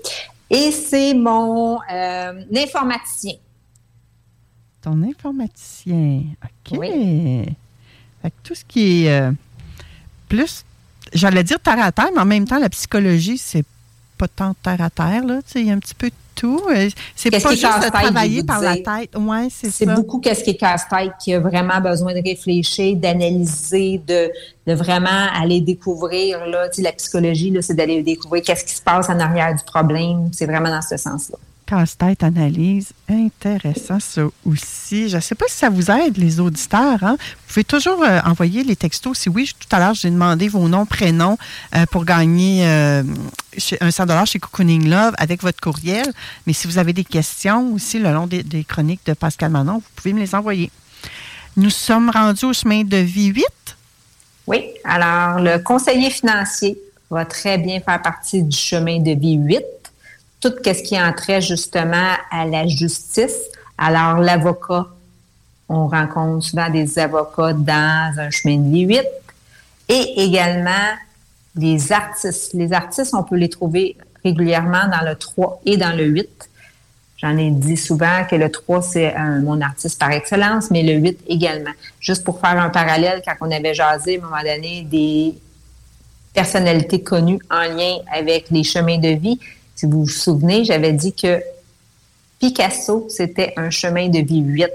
Et c'est mon euh, informaticien. Ton informaticien. OK. Fait que tout ce qui est euh, plus, j'allais dire terre à terre, mais en même temps, la psychologie, c'est pas tant terre à terre. Là. Il y a un petit peu de tout. Euh, C'est pas juste de travailler par la tête. Ouais, c'est beaucoup qu'est-ce qui est casse-tête, qui a vraiment besoin de réfléchir, d'analyser, de, de vraiment aller découvrir. Là, Tu sais, la psychologie, c'est d'aller découvrir qu'est-ce qui se passe en arrière du problème. C'est vraiment dans ce sens-là. Casse-tête, analyse. Intéressant, ça aussi. Je ne sais pas si ça vous aide, les auditeurs. hein. Vous pouvez toujours euh, envoyer les textos. Si oui, tout à l'heure, j'ai demandé vos noms, prénoms euh, pour gagner euh, un 100 chez Cocooning Love avec votre courriel. Mais si vous avez des questions aussi le long des, des chroniques de Pascal Manon, vous pouvez me les envoyer. Nous sommes rendus au chemin de vie 8. Oui. Alors, le conseiller financier va très bien faire partie du chemin de vie 8. Tout ce qui entrait justement à la justice. Alors, l'avocat, on rencontre souvent des avocats dans un chemin de vie 8. Et également les artistes. Les artistes, on peut les trouver régulièrement dans le 3 et dans le 8. J'en ai dit souvent que le 3, c'est un- mon artiste par excellence, mais le 8 également. Juste pour faire un parallèle, quand on avait jasé à un moment donné des personnalités connues en lien avec les chemins de vie, si vous vous souvenez, j'avais dit que Picasso, c'était un chemin de vie 8.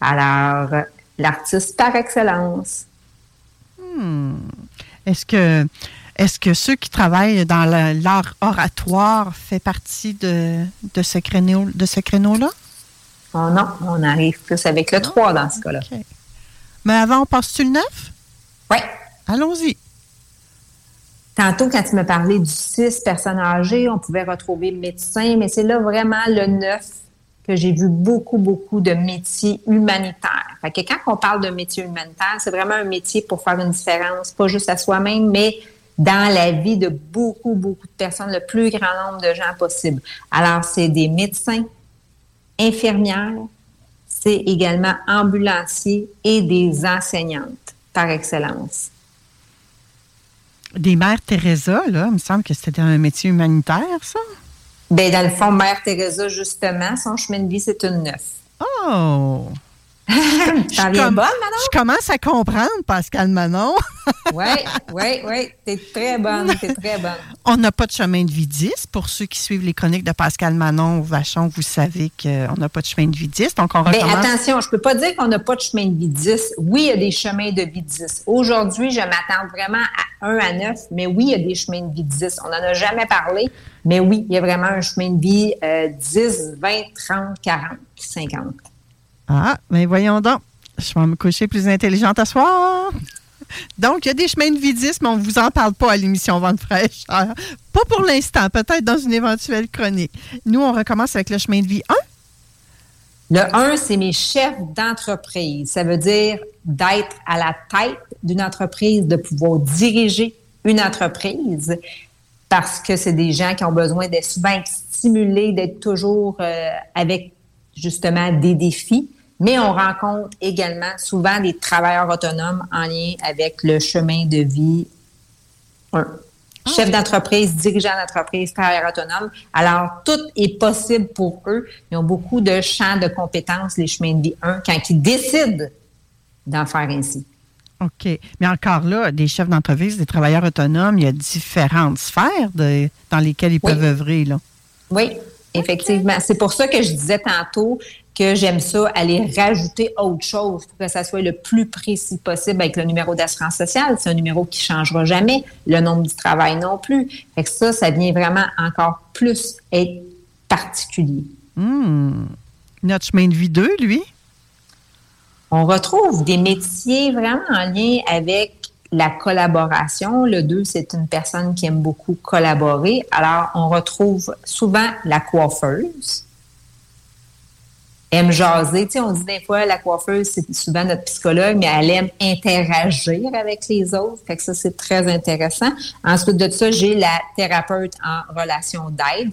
Alors, l'artiste par excellence. Hmm. Est-ce que, est que ceux qui travaillent dans la- l'art oratoire fait partie de, de ce créneau- de ce créneau-là? Oh non, on arrive plus avec le 3 dans ce cas-là. Mais avant, on passe-tu le 9? Oui. Allons-y. Tantôt, quand tu me parlais du 6 personnes âgées, on pouvait retrouver médecin, mais c'est là vraiment le 9 que j'ai vu beaucoup, beaucoup de métiers humanitaires. Fait que quand on parle de métier humanitaire, c'est vraiment un métier pour faire une différence, pas juste à soi-même, mais dans la vie de beaucoup, beaucoup de personnes, le plus grand nombre de gens possible. Alors, c'est des médecins, infirmières, c'est également ambulanciers et des enseignantes par excellence. Des mères Teresa, là, il me semble que c'était un métier humanitaire, ça? Bien, dans le fond, Mère Teresa, justement, son chemin de vie, c'est une neuf. Oh! T'en viens bonne, Manon? Je commence à comprendre, Pascal Manon. Oui, oui, oui. T'es très bonne, t'es très bonne. On n'a pas de chemin de vie 10. Pour ceux qui suivent les chroniques de Pascal Manon ou Vachon, vous savez qu'on n'a pas de chemin de vie 10. Donc, on Mais recommence. attention, je peux pas dire qu'on n'a pas de chemin de vie 10. Oui, il y a des chemins de vie 10. Aujourd'hui, je m'attends vraiment à 1 à 9, mais oui, il y a des chemins de vie 10. On n'en a jamais parlé, mais oui, il y a vraiment un chemin de vie euh, 10, 20, 30, 40, 50. Ah, mais voyons donc. Je vais me coucher plus intelligente à soir. Donc, il y a des chemins de vie 10, mais on ne vous en parle pas à l'émission Vente fraîcheur. Pas pour l'instant, peut-être dans une éventuelle chronique. Nous, on recommence avec le chemin de vie 1. Le 1, c'est mes chefs d'entreprise. Ça veut dire d'être à la tête d'une entreprise, de pouvoir diriger une entreprise parce que c'est des gens qui ont besoin d'être souvent stimulés, d'être toujours euh, avec justement des défis. Mais on rencontre également souvent des travailleurs autonomes en lien avec le chemin de vie 1. Chef d'entreprise, dirigeant d'entreprise, travailleur autonome. Alors, tout est possible pour eux. Ils ont beaucoup de champs de compétences, les chemins de vie 1, quand ils décident d'en faire ainsi. OK. Mais encore là, des chefs d'entreprise, des travailleurs autonomes, il y a différentes sphères de- dans lesquelles ils Oui. peuvent œuvrer. Là. Oui, effectivement. C'est pour ça que je disais tantôt que j'aime ça, aller rajouter autre chose pour que ça soit le plus précis possible avec le numéro d'assurance sociale. C'est un numéro qui changera jamais. Le nombre du travail non plus. Fait que ça, ça vient vraiment encore plus être particulier. Hmm. Notre chemin de vie 2, lui? On retrouve des métiers vraiment en lien avec la collaboration. Le 2, c'est une personne qui aime beaucoup collaborer. Alors, on retrouve souvent la coiffeuse. Aime jaser. Tu sais, on dit des fois, la coiffeuse, c'est souvent notre psychologue, mais elle aime interagir avec les autres. Fait que ça, c'est très intéressant. Ensuite de ça, j'ai la thérapeute en relation d'aide.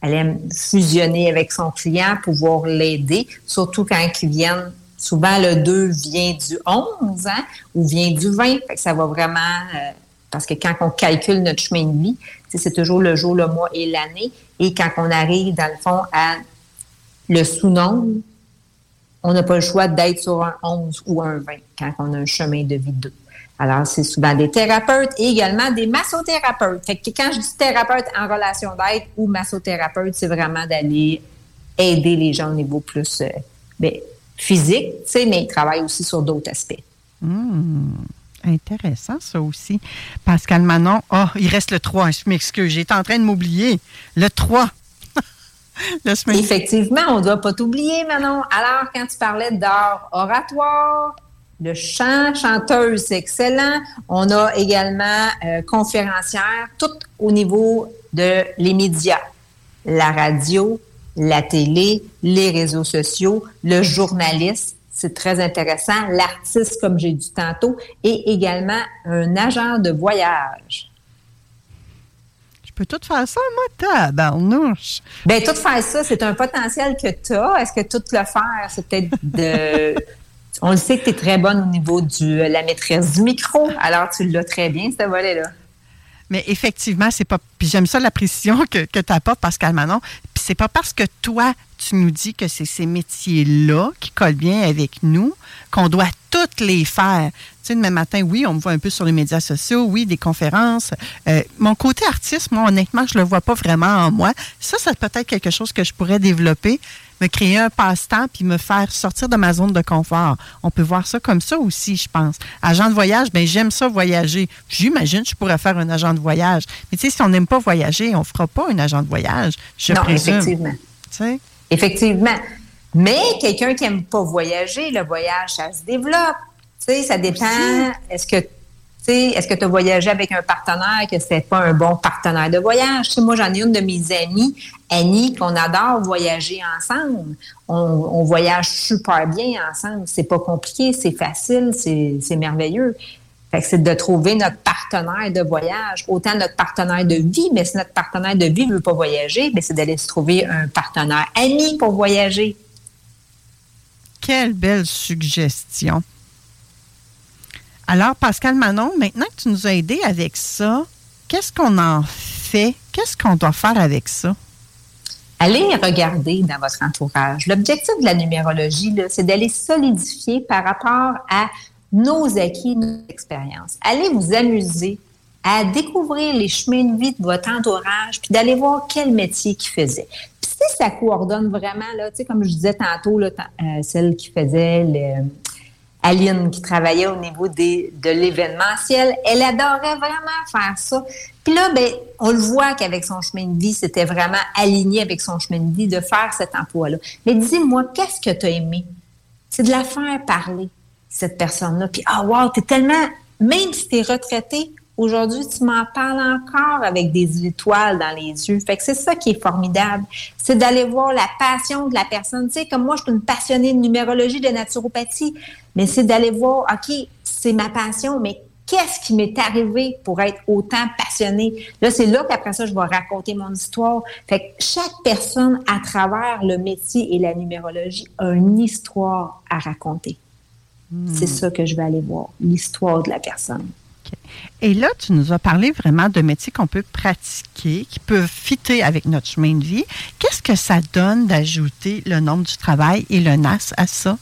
Elle aime fusionner avec son client, pouvoir l'aider, surtout quand ils viennent Souvent, le 2 vient du 11 hein, ou vient du 20. Fait que ça va vraiment... euh, parce que quand on calcule notre chemin de vie, c'est toujours le jour, le mois et l'année. Et quand on arrive, dans le fond, à le sous-nombre, on n'a pas le choix d'être sur un 11 ou un 20 quand on a un chemin de vie 2. Alors, c'est souvent des thérapeutes et également des massothérapeutes. Quand je dis thérapeute en relation d'aide ou massothérapeute, c'est vraiment d'aller aider les gens au niveau plus euh, ben, physique, mais ils travaillent aussi sur d'autres aspects. Hmm. Intéressant, ça aussi. Pascal Manon, oh, il reste le 3. Je m'excuse, j'étais en train de m'oublier. Le 3. Effectivement, on ne doit pas t'oublier, Manon. Alors, quand tu parlais d'art oratoire, le chant, chanteuse, c'est excellent. On a également euh, conférencière, tout au niveau de les médias, la radio, la télé, les réseaux sociaux, le journaliste. C'est très intéressant. L'artiste, comme j'ai dit tantôt, et également un agent de voyage. Je peux tout faire ça, moi, tabarnouche. Bien, tout faire ça, c'est un potentiel que tu as. Est-ce que tout le faire, c'est peut-être de. On le sait que tu es très bonne au niveau de la maîtrise du micro. Alors, tu l'as très bien, ce volet-là. Mais effectivement, c'est pas. Puis j'aime ça la précision que, que tu apportes, Pascal Manon. Puis c'est pas parce que toi, tu nous dis que c'est ces métiers-là qui collent bien avec nous qu'on doit toutes les faire. Tu sais, demain matin, oui, on me voit un peu sur les médias sociaux, oui, des conférences. Euh, mon côté artiste, moi, honnêtement, je le vois pas vraiment en moi. Ça, c'est peut-être quelque chose que je pourrais développer, me créer un passe-temps puis me faire sortir de ma zone de confort. On peut voir ça comme ça aussi, je pense. Agent de voyage, ben j'aime ça voyager. J'imagine que je pourrais faire un agent de voyage. Mais tu sais, si on n'aime pas voyager, on fera pas un agent de voyage. Je non, présume. effectivement. Tu sais? Effectivement. Mais quelqu'un qui n'aime pas voyager, le voyage, ça se développe. Tu sais, ça dépend. Est-ce que est-ce que tu as voyagé avec un partenaire que c'était pas un bon partenaire de voyage? Moi, j'en ai une de mes amies, Annie, qu'on adore voyager ensemble. On, on voyage super bien ensemble. C'est pas compliqué, c'est facile, c'est merveilleux. C'est de trouver notre partenaire de voyage, autant notre partenaire de vie, mais si notre partenaire de vie ne veut pas voyager, ben c'est d'aller se trouver un partenaire ami pour voyager. quelle belle suggestion. Alors, Pascal Manon, maintenant que tu nous as aidé avec ça, qu'est-ce qu'on en fait? Qu'est-ce qu'on doit faire avec ça? Allez regarder dans votre entourage. L'objectif de la numérologie, c'est d'aller solidifier par rapport à nos acquis, nos expériences. Allez vous amuser à découvrir les chemins de vie de votre entourage, puis d'aller voir quel métier qu'ils faisaient. Puis si ça coordonne vraiment, là, comme je disais tantôt, là, euh, celle qui faisait Aline qui travaillait au niveau de l'événementiel, elle adorait vraiment faire ça. Puis là, ben, on le voit qu'avec son chemin de vie, c'était vraiment aligné avec son chemin de vie de faire cet emploi-là. Mais dis-moi, qu'est-ce que tu as aimé? C'est de la faire parler, cette personne-là. Puis, ah, wow, t'es tellement, même si tu es retraité, Aujourd'hui, tu m'en parles encore avec des étoiles dans les yeux. Fait que c'est ça qui est formidable. C'est d'aller voir la passion de la personne. Tu sais, comme moi, je suis une passionnée de numérologie, de naturopathie, mais c'est d'aller voir, OK, c'est ma passion, mais qu'est-ce qui m'est arrivé pour être autant passionnée? Là, c'est là qu'après ça, je vais raconter mon histoire. Fait que chaque personne, à travers le métier et la numérologie, a une histoire à raconter. C'est hmm. ça que je vais aller voir, l'histoire de la personne. Et là, tu nous as parlé vraiment de métiers qu'on peut pratiquer, qui peuvent fitter avec notre chemin de vie. Qu'est-ce que ça donne d'ajouter le nombre du travail et le NAS à ça?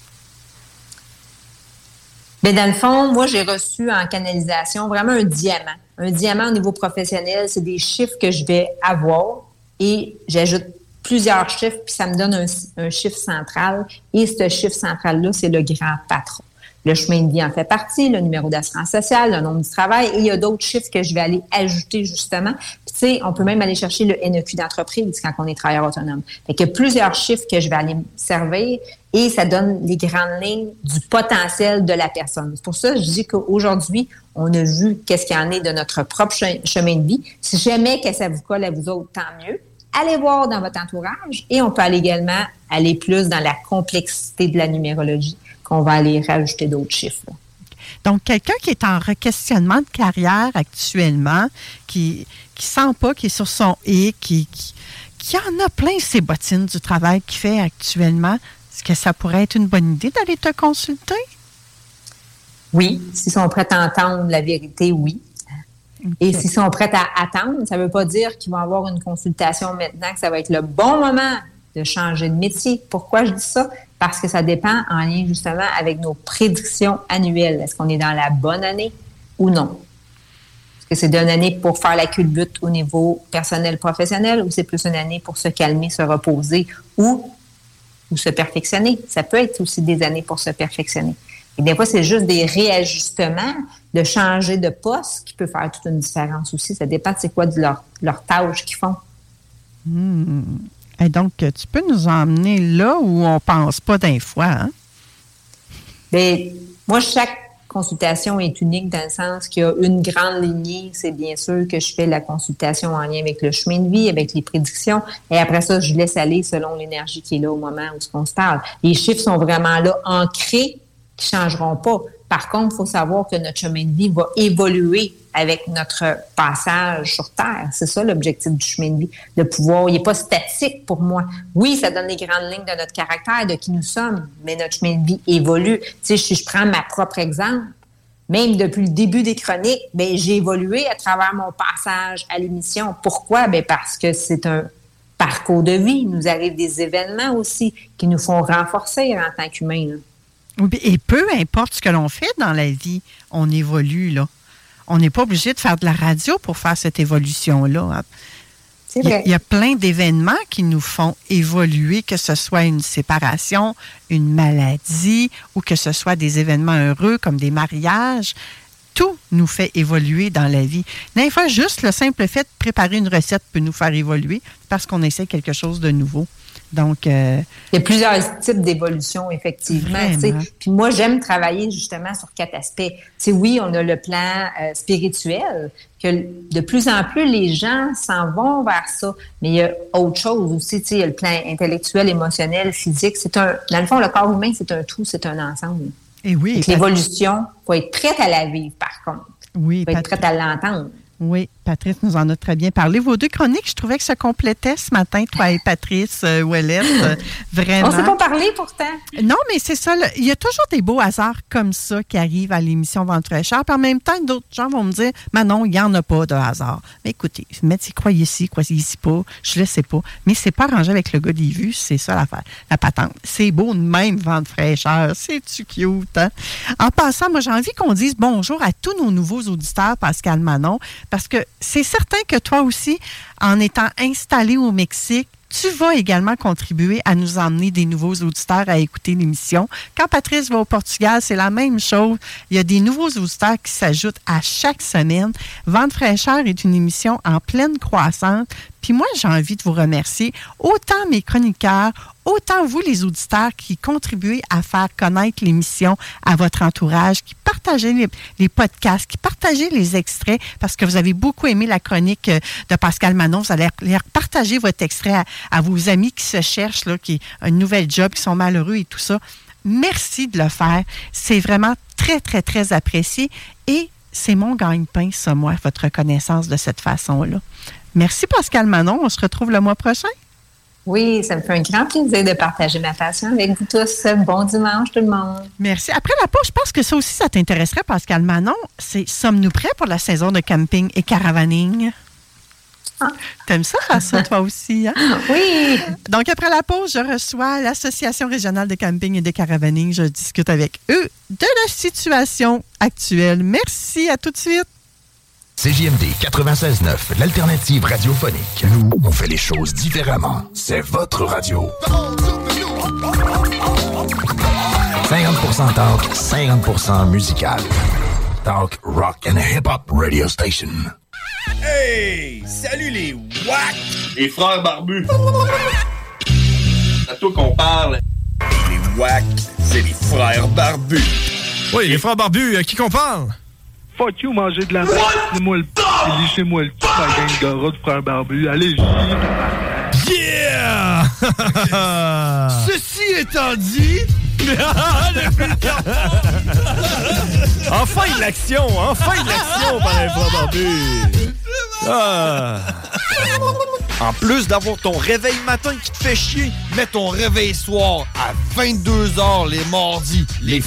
Bien, dans le fond, moi, j'ai reçu en canalisation vraiment un diamant. Un diamant au niveau professionnel, c'est des chiffres que je vais avoir et j'ajoute plusieurs chiffres, puis ça me donne un, un chiffre central. Et ce chiffre central-là, c'est le grand patron. Le chemin de vie en fait partie, le numéro d'assurance sociale, le nombre du travail, et il y a d'autres chiffres que je vais aller ajouter justement. Tu sais, on peut même aller chercher le NEQ d'entreprise quand on est travailleur autonome. Fait qu'il y a plusieurs chiffres que je vais aller servir et ça donne les grandes lignes du potentiel de la personne. C'est pour ça que je dis qu'aujourd'hui, on a vu qu'est-ce qu'il y en est de notre propre chemin de vie. Si jamais que ça vous colle à vous autres, tant mieux. Allez voir dans votre entourage et on peut aller également aller plus dans la complexité de la numérologie on va aller rajouter d'autres chiffres. Donc, quelqu'un qui est en questionnement de carrière actuellement, qui ne sent pas qu'il est sur son et qui, qui, en a plein ses bottines du travail qu'il fait actuellement, est-ce que ça pourrait être une bonne idée d'aller te consulter? Oui, s'ils sont prêts à entendre la vérité, oui. Et s'ils sont prêts à attendre, ça ne veut pas dire qu'ils vont avoir une consultation maintenant, que ça va être le bon moment de changer de métier. Pourquoi je dis ça? Parce que ça dépend en lien justement avec nos prédictions annuelles. Est-ce qu'on est dans la bonne année ou non? Est-ce que c'est une année pour faire la culbute au niveau personnel professionnel ou c'est plus une année pour se calmer, se reposer ou, se perfectionner? Ça peut être aussi des années pour se perfectionner. Et des fois, c'est juste des réajustements, de changer de poste qui peut faire toute une différence aussi. Ça dépend de c'est quoi de leur, leur tâche qu'ils font. Hmm. Et donc, tu peux nous emmener là où on ne pense pas d'un fois. Hein? Bien, moi, chaque consultation est unique dans le sens qu'il y a une grande lignée. C'est bien sûr que je fais la consultation en lien avec le chemin de vie, avec les prédictions. Et après ça, je laisse aller selon l'énergie qui est là au moment où on se parle. Les chiffres sont vraiment là, ancrés, qui ne changeront pas. Par contre, il faut savoir que notre chemin de vie va évoluer avec notre passage sur Terre. C'est ça l'objectif du chemin de vie, de pouvoir, il n'est pas statique pour moi. Oui, ça donne les grandes lignes de notre caractère, de qui nous sommes, mais notre chemin de vie évolue. Tu sais, si je prends ma propre exemple, même depuis le début des chroniques, ben, j'ai évolué à travers mon passage à l'émission. Pourquoi? Ben, parce que c'est un parcours de vie. Il nous arrive des événements aussi qui nous font renforcer en tant qu'humains. Et peu importe ce que l'on fait dans la vie, on évolue, là. On n'est pas obligé de faire de la radio pour faire cette évolution-là. Il y, a, il y a plein d'événements qui nous font évoluer, que ce soit une séparation, une maladie ou que ce soit des événements heureux comme des mariages. Tout nous fait évoluer dans la vie. Des fois, juste le simple fait de préparer une recette peut nous faire évoluer parce qu'on essaie quelque chose de nouveau. Donc, euh, il y a plusieurs types d'évolution, effectivement. Puis moi, j'aime travailler justement sur quatre aspects. oui, on a le plan euh, spirituel, que de plus en plus, les gens s'en vont vers ça. Mais il y a autre chose aussi. Il y a le plan intellectuel, émotionnel, physique. C'est un, dans le fond, le corps humain, c'est un tout, c'est un ensemble. Et oui. L'évolution, il faut être prête à la vivre, par contre. Oui. Il faut être prête à l'entendre. Oui, Patrice nous en a très bien parlé. Vos deux chroniques, je trouvais que se complétaient ce matin, toi et Patrice euh, Ouellette. euh, vraiment. On s'est pas parlé pourtant. Non, mais c'est ça. là. Il y a toujours des beaux hasards comme ça qui arrivent à l'émission Vente fraîcheur. Puis en même temps, d'autres gens vont me dire, mais non, il n'y en a pas de hasard. Mais écoutez, mettez croyez ici, croyez ici pas. Je le sais pas. Mais c'est pas arrangé avec le gars des vues. C'est ça l'affaire. La patente. C'est beau de même Vente fraîcheur. C'est-tu cute, hein? En passant, moi, j'ai envie qu'on dise bonjour à tous nos nouveaux auditeurs, Pascal Manon, parce que c'est certain que toi aussi, en étant installé au Mexique, tu vas également contribuer à nous emmener des nouveaux auditeurs à écouter l'émission. Quand Patrice va au Portugal, c'est la même chose. Il y a des nouveaux auditeurs qui s'ajoutent à chaque semaine. Vente fraîcheur est une émission en pleine croissance. Puis moi, j'ai envie de vous remercier, autant mes chroniqueurs, autant vous, les auditeurs, qui contribuez à faire connaître l'émission à votre entourage, qui partagez les, podcasts, qui partagez les extraits, parce que vous avez beaucoup aimé la chronique euh, de Pascal Manon. Vous allez partager votre extrait à, vos amis qui se cherchent, là, qui ont une nouvelle job, qui sont malheureux et tout ça. Merci de le faire. C'est vraiment très, très, très apprécié. Et c'est mon gagne-pain, ça, moi, votre reconnaissance de cette façon-là. Merci, Pascal Manon. On se retrouve le mois prochain. Oui, ça me fait un grand plaisir de partager ma passion avec vous tous. Bon dimanche, tout le monde. Merci. Après la pause, je pense que ça aussi, ça t'intéresserait, Pascal Manon. C'est Sommes-nous prêts pour la saison de camping et caravaning? T'aimes ça faire ça, toi aussi, hein? Oui. Donc, après la pause, je reçois l'Association régionale de camping et de caravaning. Je discute avec eux de la situation actuelle. Merci, à tout de suite. CJMD 96.9, l'alternative radiophonique. Nous, on fait les choses différemment. C'est votre radio. 50% talk, 50% musical. Talk, rock and hip-hop radio station. Hey! Salut les WAC! Les frères barbus! C'est à toi qu'on parle. Les WAC, c'est les frères barbus. Oui, les frères barbus, à qui qu'on parle? Fuck you, manger de la merde. Lissez-moi le p. Lissez-moi le p, la gang de rats de frères barbus. Allez, Yeah! Ceci étant dit. Enfin de l'action! Enfin de l'action par les frères barbus! Ah. En plus d'avoir ton réveil matin qui te fait chier, mets ton réveil soir à 22h les mardis. Les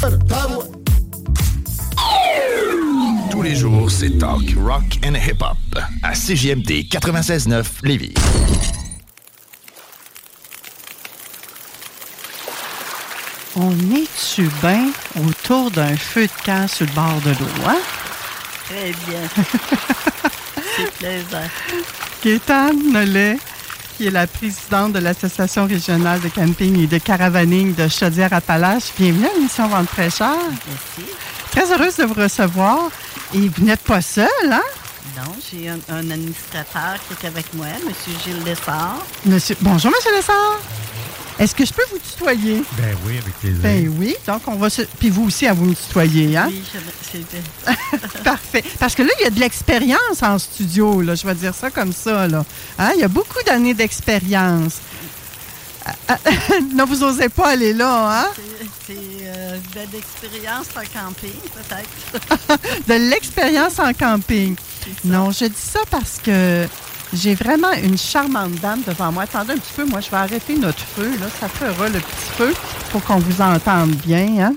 Tous les jours, c'est talk, rock and hip-hop. À CJMD 96.9 Lévis. On est-tu bien autour d'un feu de camp sur le bord de l'eau, hein? Très bien. C'est plaisant. Gaétane Nollet, qui est la présidente de l'Association régionale de camping et de caravaning de Chaudière-Appalaches. Bienvenue à l'émission Vente fraîcheur. Merci. Très heureuse de vous recevoir. Et vous n'êtes pas seul, hein? Non, j'ai un, un administrateur qui est avec moi, M. Gilles Lessard. Monsieur... Bonjour, Monsieur Lessard. Est-ce que je peux vous tutoyer? Ben oui, avec plaisir. Ben oui. Donc, on va se... Puis vous aussi, à vous me tutoyer, hein? Oui, je- c'est bien. Parfait. Parce que là, il y a de l'expérience en studio, là. Je vais dire ça comme ça, là. Hein? Il y a beaucoup d'années d'expérience. Ah, ah, non, vous n'osez pas aller là, hein? C'est euh, une belle expérience en camping, peut-être. de l'expérience en camping. Non, je dis ça parce que j'ai vraiment une charmante dame devant moi. Attendez un petit peu, moi, je vais arrêter notre feu. Là. Ça fera le petit feu pour qu'on vous entende bien. Hein?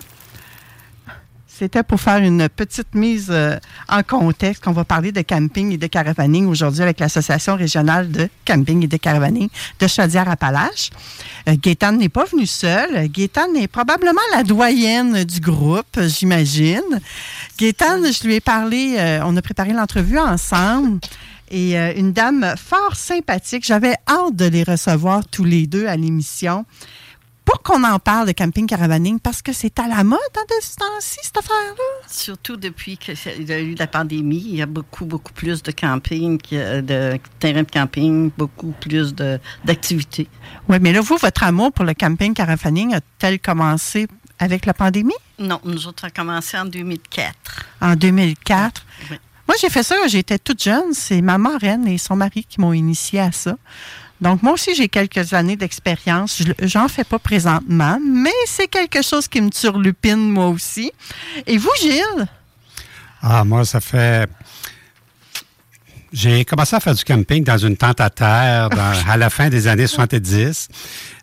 C'était pour faire une petite mise euh, en contexte qu'on va parler de camping et de caravaning aujourd'hui avec l'Association régionale de camping et de caravaning de Chaudière-Appalaches. Euh, Gaétane n'est pas venu seul. Gaétane est probablement la doyenne du groupe, j'imagine. Gaétane, je lui ai parlé, euh, on a préparé l'entrevue ensemble. Et euh, une dame fort sympathique. J'avais hâte de les recevoir tous les deux à l'émission pour qu'on en parle de camping caravaning parce que c'est à la mode hein, de ce temps-ci, cette affaire-là. Surtout depuis qu'il y a eu la pandémie, il y a beaucoup, beaucoup plus de camping, de terrains de camping, beaucoup plus d'activités. Oui, mais là, vous, votre amour pour le camping caravaning a-t-elle commencé avec la pandémie? Non, nous autres, on a commencé en 2004. En 2004? Oui. Moi, j'ai fait ça, j'étais toute jeune. C'est ma marraine et son mari qui m'ont initié à ça. Donc, moi aussi, j'ai quelques années d'expérience. Je- J'en fais pas présentement, mais c'est quelque chose qui me turlupine, moi aussi. Et vous, Gilles? Ah, moi, ça fait j'ai commencé à faire du camping dans une tente à terre dans- à la fin des années 70.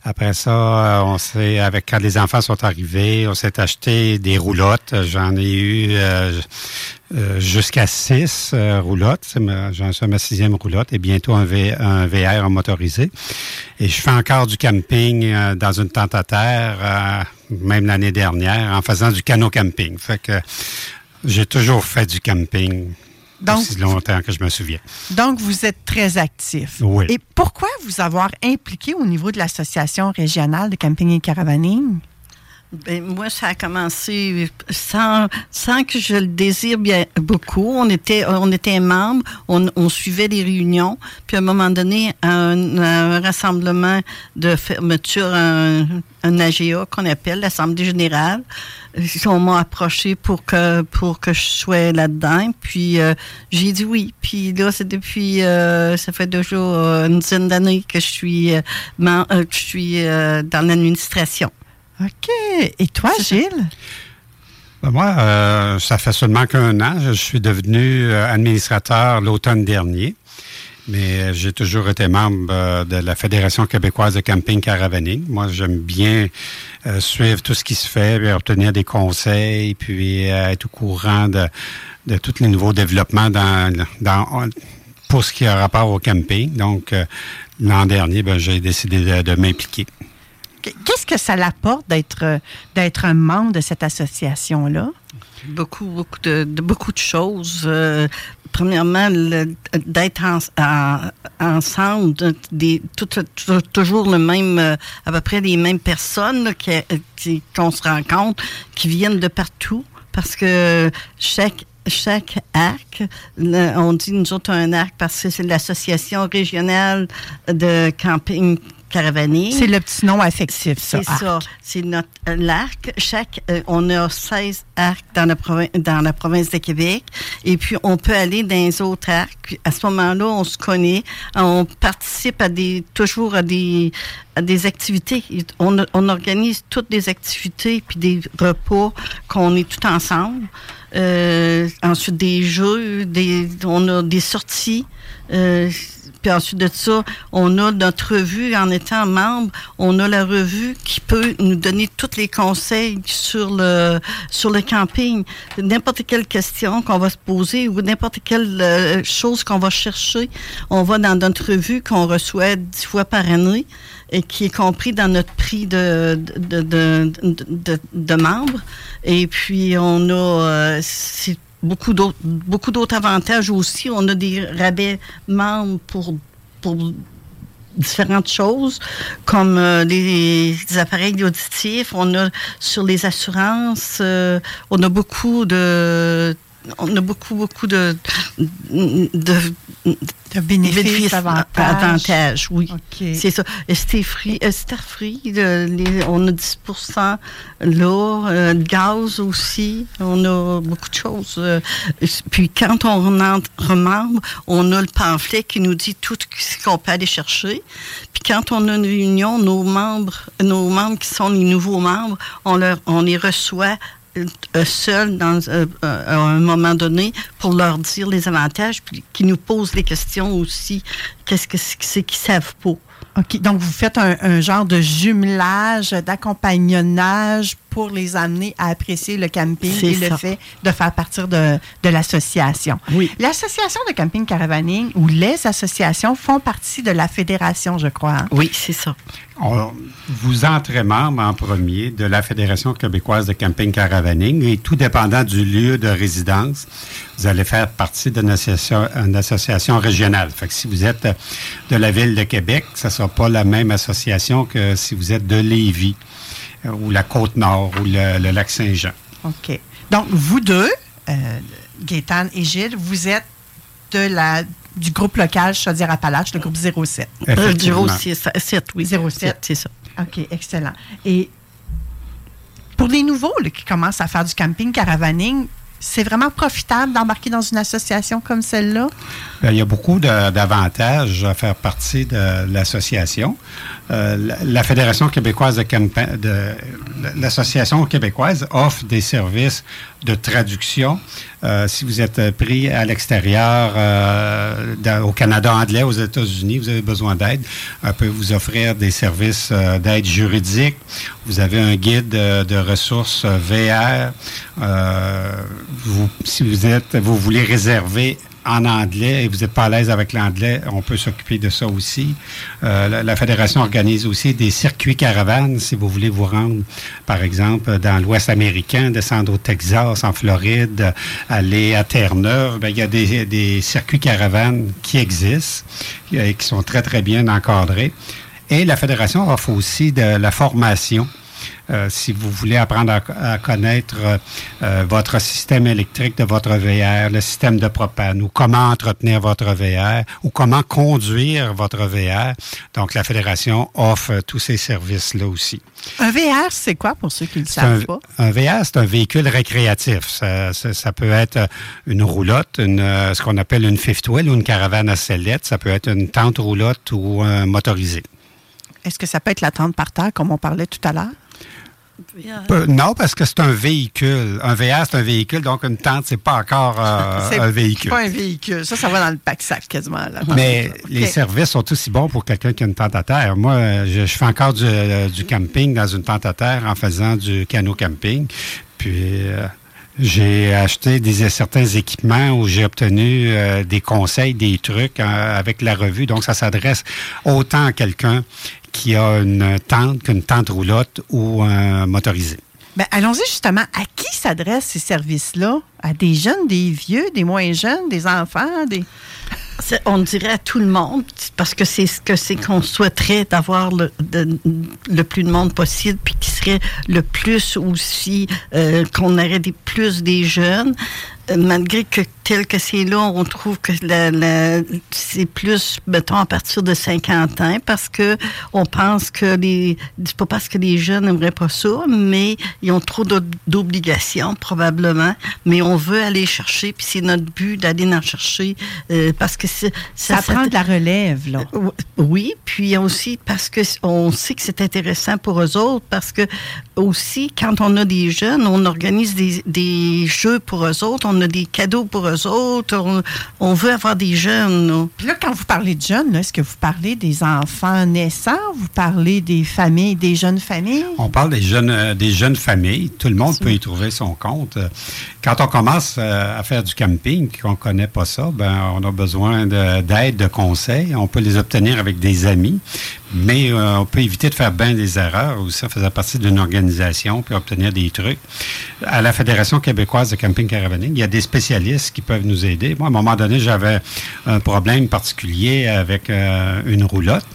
Après ça, euh, on s'est, avec quand les enfants sont arrivés, on s'est acheté des roulottes. J'en ai eu euh, euh, jusqu'à six euh, roulottes. J'en suis à ma sixième roulotte et bientôt un, V- un VR motorisé. Et je fais encore du camping dans une tente à terre, même l'année dernière, en faisant du canot camping. Fait que j'ai toujours fait du camping. Donc- aussi longtemps que je me souviens. Donc, vous êtes très actif. Oui. Et pourquoi vous avoir impliqué au niveau de l'Association régionale de camping et caravaning? Ben, moi, ça a commencé sans, sans que je le désire bien beaucoup. On était, on était membres, on, on suivait les réunions, puis à un moment donné, un, un rassemblement de fermeture, un, un AGA qu'on appelle l'Assemblée générale, on m'a approché pour que pour que je sois là-dedans. Puis euh, j'ai dit oui. Puis là, c'est depuis euh, ça fait déjà euh, une dizaine d'années que je suis euh, que je suis dans l'administration. OK. Et toi, Gilles? Ben, moi, euh, ça fait seulement qu'un an. Je suis devenu euh, administrateur l'automne dernier. Mais j'ai toujours été membre euh, de la Fédération québécoise de camping caravaning. Moi, j'aime bien euh, suivre tout ce qui se fait, puis obtenir des conseils, puis euh, être au courant de, de tous les nouveaux développements dans, dans, pour ce qui a rapport au camping. Donc, euh, l'an dernier, ben, j'ai décidé de, de m'impliquer. Qu'est-ce que ça l'apporte d'être euh, d'être un membre de cette association-là? Beaucoup, beaucoup de, beaucoup de choses. Euh, premièrement, d'être en- en- ensemble, de- des, tout- toujours le même, euh, à peu près les mêmes personnes qui- qu'on se rencontre, qui viennent de partout, parce que chaque chaque arc, on dit nous autres un arc parce que c'est l'association régionale de camping caravaning. C'est le petit nom affectif, ça. C'est ça. C'est notre euh, l'arc. Chaque, euh, on a 16 arcs dans la, province, dans la province de Québec. Et puis, on peut aller dans les autres arcs. Puis, à ce moment-là, on se connaît. On participe à des, toujours à des, à des activités. On, on organise toutes des activités puis des repas qu'on est tout ensemble. Euh, ensuite, des jeux, des, on a des sorties. Puis ensuite de ça, on a notre revue en étant membre, on a la revue qui peut nous donner tous les conseils sur le camping. N'importe quelle question qu'on va se poser ou n'importe quelle euh, chose qu'on va chercher, on va dans notre revue qu'on reçoit dix fois par année et qui est compris dans notre prix de, de. Et puis, on a euh, beaucoup d'autres beaucoup d'autres avantages aussi. On a des rabais membres pour, pour différentes choses, comme euh, les, les appareils auditifs. On a sur les assurances, euh, on a beaucoup de on a beaucoup, beaucoup de, de, de bénéfices, avantages. oui. C'est ça. Starfree, euh, Starfree, le- les- on a 10 là, euh, le gaz aussi, on a beaucoup de choses. euh, puis quand on entre membre, on a le pamphlet qui nous dit tout ce qu'on peut aller chercher. Puis quand on a une réunion, nos membres, nos membres qui sont les nouveaux membres, on, leur, on les reçoit euh, seuls dans, euh, euh, à un moment donné pour leur dire les avantages, puis qui nous posent les questions aussi. Qu'est-ce que c'est qu'ils savent pas? OK. Donc, vous faites un, un genre de jumelage, d'accompagnonnage pour les amener à apprécier le camping et le ça. fait de faire partir de, de l'association. Oui. L'association de camping caravaning ou les associations font partie de la fédération, je crois. hein? Oui, c'est ça. On- vous entrez membre en premier de la Fédération québécoise de camping caravaning et tout dépendant du lieu de résidence, vous allez faire partie d'une association, une association régionale. Fait que si vous êtes euh, de la ville de Québec, ce ne sera pas la même association que si vous êtes de Lévis euh, ou la Côte-Nord ou le, le lac Saint-Jean. OK. Donc, vous deux, euh, Gaétane et Gilles, vous êtes de la, du groupe local Chaudière-Appalaches, le groupe 07. Effectivement. 07, oui. 07. C'est ça. OK, excellent. Et pour les nouveaux là, qui commencent à faire du camping caravaning, c'est vraiment profitable d'embarquer dans une association comme celle-là? Bien, il y a beaucoup d'avantages à faire partie de l'association. Euh, la, Fédération québécoise de de, l'association québécoise offre des services de traduction. Euh, si vous êtes pris à l'extérieur, euh, au Canada anglais, aux États-Unis, vous avez besoin d'aide, on peut vous offrir des services euh, d'aide juridique. Vous avez un guide euh, de ressources euh, VR. Euh, si vous êtes, vous voulez réserver en anglais et vous n'êtes pas à l'aise avec l'anglais, on peut s'occuper de ça aussi. Euh, la, Fédération organise aussi des circuits caravanes si vous voulez vous rendre, par exemple, dans l'Ouest américain, descendre au Texas, en Floride, euh, aller à Terre-Neuve. Ben, il y a des, des circuits caravanes qui existent et qui sont très, très bien encadrés. Et la Fédération offre aussi de la formation. Euh, si vous voulez apprendre à, à connaître euh, euh, votre système électrique de votre VR, le système de propane, ou comment entretenir votre VR, ou comment conduire votre VR. Donc, la Fédération offre tous ces services-là aussi. Un VR, c'est quoi pour ceux qui ne le C'est un, savent pas? un VR, c'est un véhicule récréatif. Ça, ça- ça peut être une roulotte, une, ce qu'on appelle une fifth wheel ou une caravane à sellette. Ça peut être une tente roulotte ou un motorisé. Est-ce que ça peut être la tente par terre, comme on parlait tout à l'heure? Peu- non, parce que c'est un véhicule. Un VR, c'est un véhicule, donc une tente, c'est pas encore euh, C'est un véhicule. pas un véhicule. Ça, ça va dans le pack-sac quasiment. Mais les services sont aussi bons pour quelqu'un qui a une tente à terre. Moi, je, je fais encore du, euh, du camping dans une tente à terre en faisant du canot camping. Puis euh, j'ai acheté des, certains équipements où j'ai obtenu euh, des conseils, des trucs euh, avec la revue. Donc, ça s'adresse autant à quelqu'un qui a une tente qu'une tente roulotte ou un motorisé. Ben, allons-y justement. À qui s'adressent ces services-là? À des jeunes, des vieux, des moins jeunes, des enfants? Des... On dirait à tout le monde, parce que c'est ce que c'est qu'on souhaiterait d'avoir le, de- le plus de monde possible, puis qui serait le plus aussi, euh, qu'on aurait des, plus des jeunes. Euh, malgré que tel que c'est là, on trouve que la- la- c'est plus, mettons, à partir de 50 ans, parce que on pense que les... C'est pas parce que les jeunes n'aimeraient pas ça, mais ils ont trop d'ob- d'obligations, probablement. Mais on veut aller chercher, puis c'est notre but d'aller en chercher, euh, parce que c'est- Ça prend de la relève, là. Euh, Oui, puis aussi parce que on sait que c'est intéressant pour eux autres, parce que aussi, quand on a des jeunes, on organise des, des jeux pour eux autres, on a des cadeaux pour eux autres, on, on veut avoir des jeunes. là. Puis là, quand vous parlez de jeunes, est-ce que vous parlez des enfants naissants? Vous parlez des familles, des jeunes familles? On parle des jeunes, euh, des jeunes familles. Tout le monde peut y trouver son compte. Quand on commence euh, à faire du camping, qu'on ne connaît pas ça, ben, on a besoin de- d'aide, de, conseils. On peut les obtenir avec des amis, mais euh, on peut éviter de faire bien des erreurs aussi en faisant partie d'une organisation puis obtenir des trucs. À la Fédération québécoise de camping caravaning, il y a des spécialistes qui peuvent nous aider. Moi, à un moment donné, j'avais un problème particulier avec euh, une roulotte.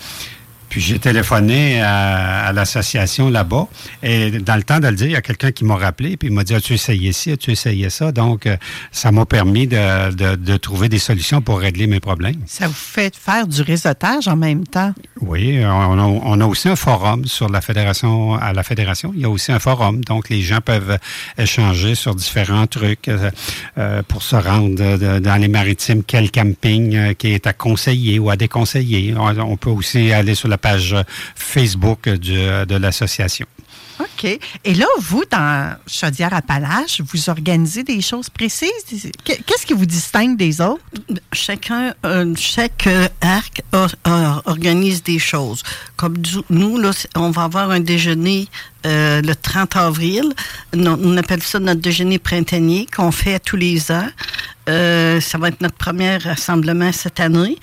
Puis j'ai téléphoné à, à l'association là-bas. Et dans le temps de le dire, il y a quelqu'un qui m'a rappelé, puis il m'a dit As-tu essayé ci, as-tu essayé ça? Donc, euh, ça m'a permis de, de- de trouver des solutions pour régler mes problèmes. Ça vous fait faire du réseautage en même temps? Oui, on a, on a aussi un forum sur la fédération, à la fédération. Il y a aussi un forum, donc les gens peuvent échanger sur différents trucs euh, euh, pour se rendre de- dans les maritimes, quel camping euh, qui est à conseiller ou à déconseiller. On, on peut aussi aller sur la page Facebook du- de l'association. OK. Et là, vous, dans Chaudière-Appalaches, vous organisez des choses précises? Qu'est-ce qui vous distingue des autres? Chacun, euh, chaque euh, arc or- or- organise des choses. Comme du- nous, là, on va avoir un déjeuner euh, le 30 avril. On appelle ça notre déjeuner printanier qu'on fait tous les ans. Euh, ça va être notre premier rassemblement cette année.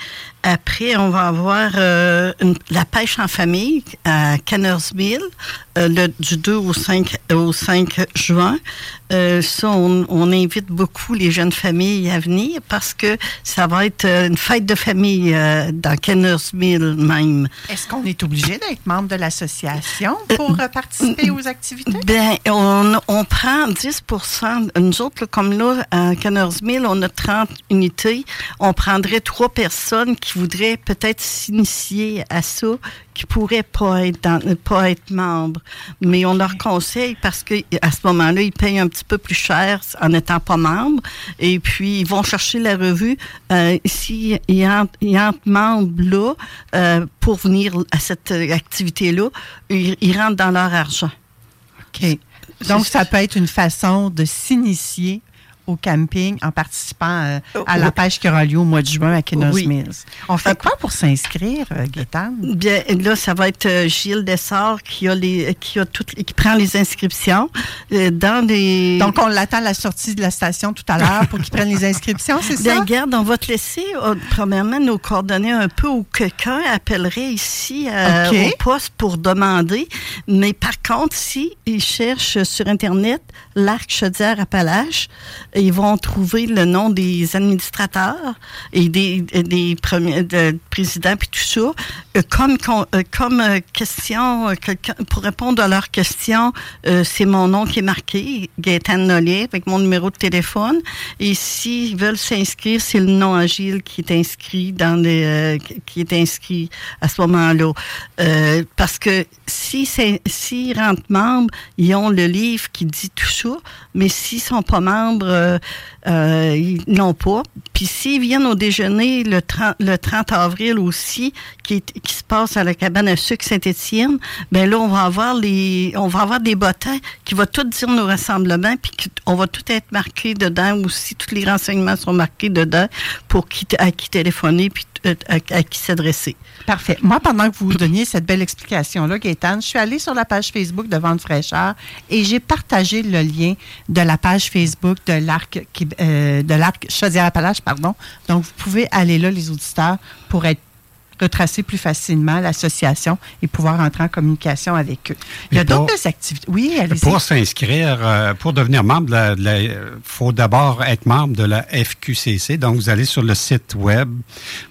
Après, on va avoir euh, la pêche en famille à Cannersville le, du 2 au 5, au 5 juin. Euh, ça, on, on invite beaucoup les jeunes familles à venir parce que ça va être euh, une fête de famille euh, dans Cannersville même. Est-ce qu'on est obligé d'être membre de l'association pour euh, participer aux activités? Ben, on, on prend 10 Nous autres, là, comme là, à Cannersville, on a 30 unités. On prendrait trois personnes qui voudraient peut-être s'initier à ça, qui pourraient pas être, dans- pas être membres. Mais on leur conseille parce que à ce moment-là, ils payent un petit peu plus cher en n'étant pas membres. Et puis, ils vont chercher la revue. Euh, S'ils entrent, ils entrent membres là, euh, pour venir à cette euh, activité-là, ils, ils rentrent dans leur argent. OK. Donc, ça peut être une façon de s'initier au camping en participant euh, à la Oui. pêche qui aura lieu au mois de juin à Kennels Oui. Mills. On fait quoi pour s'inscrire, euh, Gaétane? Bien, là, ça va être euh, Gilles Dessart qui a les, qui a toutes, qui prend les inscriptions dans les. Donc, on l'attend à la sortie de la station tout à l'heure pour qu'ils prennent les inscriptions, c'est Bien, ça? regarde, on va te laisser, premièrement, nos coordonnées un peu où quelqu'un appellerait ici euh, au poste pour demander. Mais par contre, si ils cherchent sur Internet l'arc Chaudière-Appalaches, ils vont trouver le nom des administrateurs et des, des premiers de, présidents puis tout ça. Euh, comme euh, comme euh, question, pour répondre à leurs questions, c'est mon nom qui est marqué, Gaëtan Nollet, avec mon numéro de téléphone. Et s'ils veulent s'inscrire, c'est le nom Agile qui est inscrit dans les, qui est inscrit à ce moment-là. Euh, parce que si s'ils rentrent membres, ils ont le livre qui dit tout ça, mais s'ils sont pas membres, euh, ils n'ont pas. Puis s'ils viennent au déjeuner le 30, le 30 avril aussi, qui, se passe à la cabane à sucre Saint-Étienne, ben là, on va avoir les, on va avoir des bottins qui vont tout dire nos rassemblements, puis on va tout être marqué dedans aussi, tous les renseignements sont marqués dedans pour qui, à qui téléphoner, puis euh, à, qui s'adresser. Parfait. Moi, pendant que vous donniez cette belle explication-là, Gaétane, je suis allée sur la page Facebook de Vente fraîcheur et j'ai partagé le lien de la page Facebook de l'Arc Québ- euh, de l'Arc Chaudière-Appalaches, pardon. Donc, vous pouvez aller là, les auditeurs, pour être retracer plus facilement l'association et pouvoir entrer en communication avec eux. Il y a d'autres activités. Oui, allez-y. Pour s'inscrire, euh, pour devenir membre, il faut d'abord être membre de la FQCC. Donc, vous allez sur le site web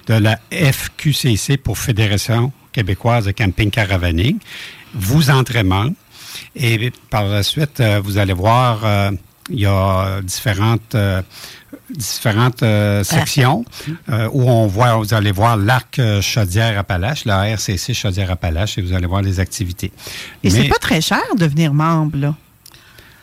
de la FQCC pour Fédération québécoise de camping caravaning. Vous entrez membre et par la suite, euh, vous allez voir, euh, il y a différentes... euh, différentes euh, sections euh, où on voit, vous allez voir l'arc euh, Chaudière-Appalaches, la RCC Chaudière-Appalaches, et vous allez voir les activités. Et c'est pas très cher de devenir membre, là.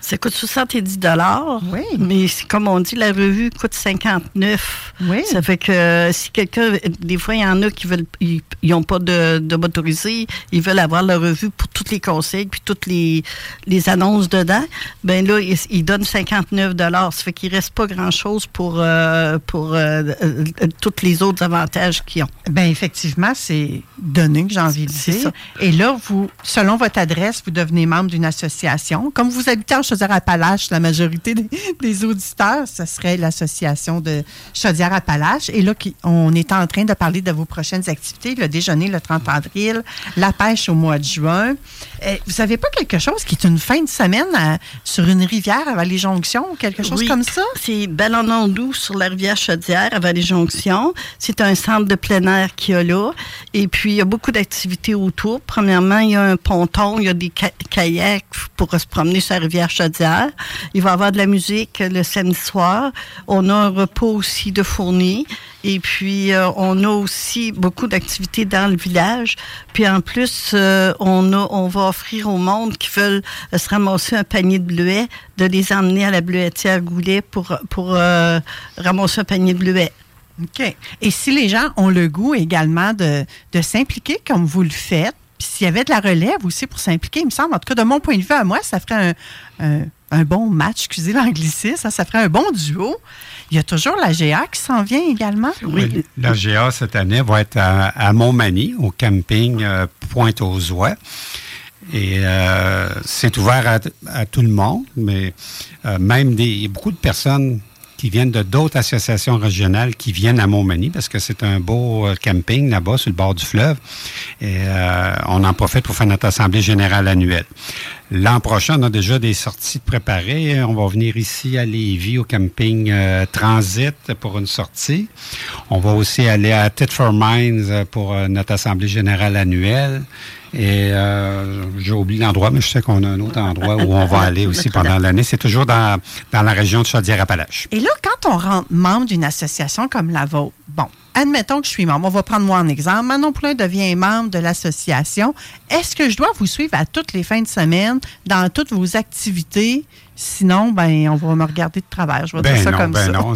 Ça coûte 70 dollars. Mais c'est comme on dit, la revue coûte 59. Oui. Ça fait que euh, si quelqu'un, des fois, il y en a qui veulent, ils n'ont pas de, de motorisé, ils veulent avoir la revue pour tous les conseils puis toutes les, les annonces dedans. Ben là, ils, ils donnent 59 dollars. Ça fait qu'il reste pas grand chose pour euh, pour euh, tous les autres avantages qu'ils ont. Ben effectivement, c'est donné que j'ai envie de dire. ça. Et là, vous, selon votre adresse, vous devenez membre d'une association. Comme vous habitez en Chaudière-Appalaches, la majorité des, des auditeurs, ce serait l'association de Chaudière-Appalaches. Et là, qui- on est en train de parler de vos prochaines activités, le déjeuner le 30 avril, la pêche au mois de juin. Euh, vous savez pas quelque chose qui est une fin de semaine à- sur une rivière à Vallée-Jonction ou quelque chose Oui, comme ça? C'est Ballonondou sur la rivière Chaudière à Vallée-Jonction. C'est un centre de plein air qu'il y a là. Et puis, il y a beaucoup d'activités autour. Premièrement, il y a un ponton, il y a des kayaks pour se promener sur la rivière Chaudière. Il va y avoir de la musique le samedi soir. On a un repos aussi de fournis. Et puis, euh, on a aussi beaucoup d'activités dans le village. Puis, en plus, euh, on, va offrir au monde qui veulent euh, se ramasser un panier de bleuets, de les emmener à la bleuetière Goulet pour, ramasser un panier de bleuets. OK. Et si les gens ont le goût également de s'impliquer comme vous le faites, puis s'il y avait de la relève aussi pour s'impliquer, il me semble, en tout cas de mon point de vue à moi, ça ferait un, un- un bon match, excusez l'anglicisme, ça, ça ferait un bon duo. Il y a toujours la GA qui s'en vient également. Oui. La GA cette année va être à, à Montmagny, au camping euh, Pointe-aux-Oies. Et euh, c'est ouvert à, à tout le monde, mais euh, même des, il y a beaucoup de personnes qui viennent de d'autres associations régionales qui viennent à Montmagny parce que c'est un beau euh, camping là-bas sur le bord du fleuve. Et euh, on en profite pour faire notre assemblée générale annuelle. L'an prochain, on a déjà des sorties préparées. On va venir ici à Lévis au camping euh, Transit pour une sortie. On va aussi aller à Titford Mines euh, pour notre assemblée générale annuelle. Et euh, j'ai oublié l'endroit, mais je sais qu'on a un autre endroit où on va aller aussi pendant l'année. C'est toujours dans, dans la région de Chaudière-Appalaches. Et là, quand on rentre membre d'une association comme la vôtre, bon, admettons que je suis membre, on va prendre moi en exemple. Manon Poulain devient membre de l'association. Est-ce que je dois vous suivre à toutes les fins de semaine dans toutes vos activités? Sinon, ben, on va me regarder de travers. Je vais Ben dire ça non, comme ben ça. non.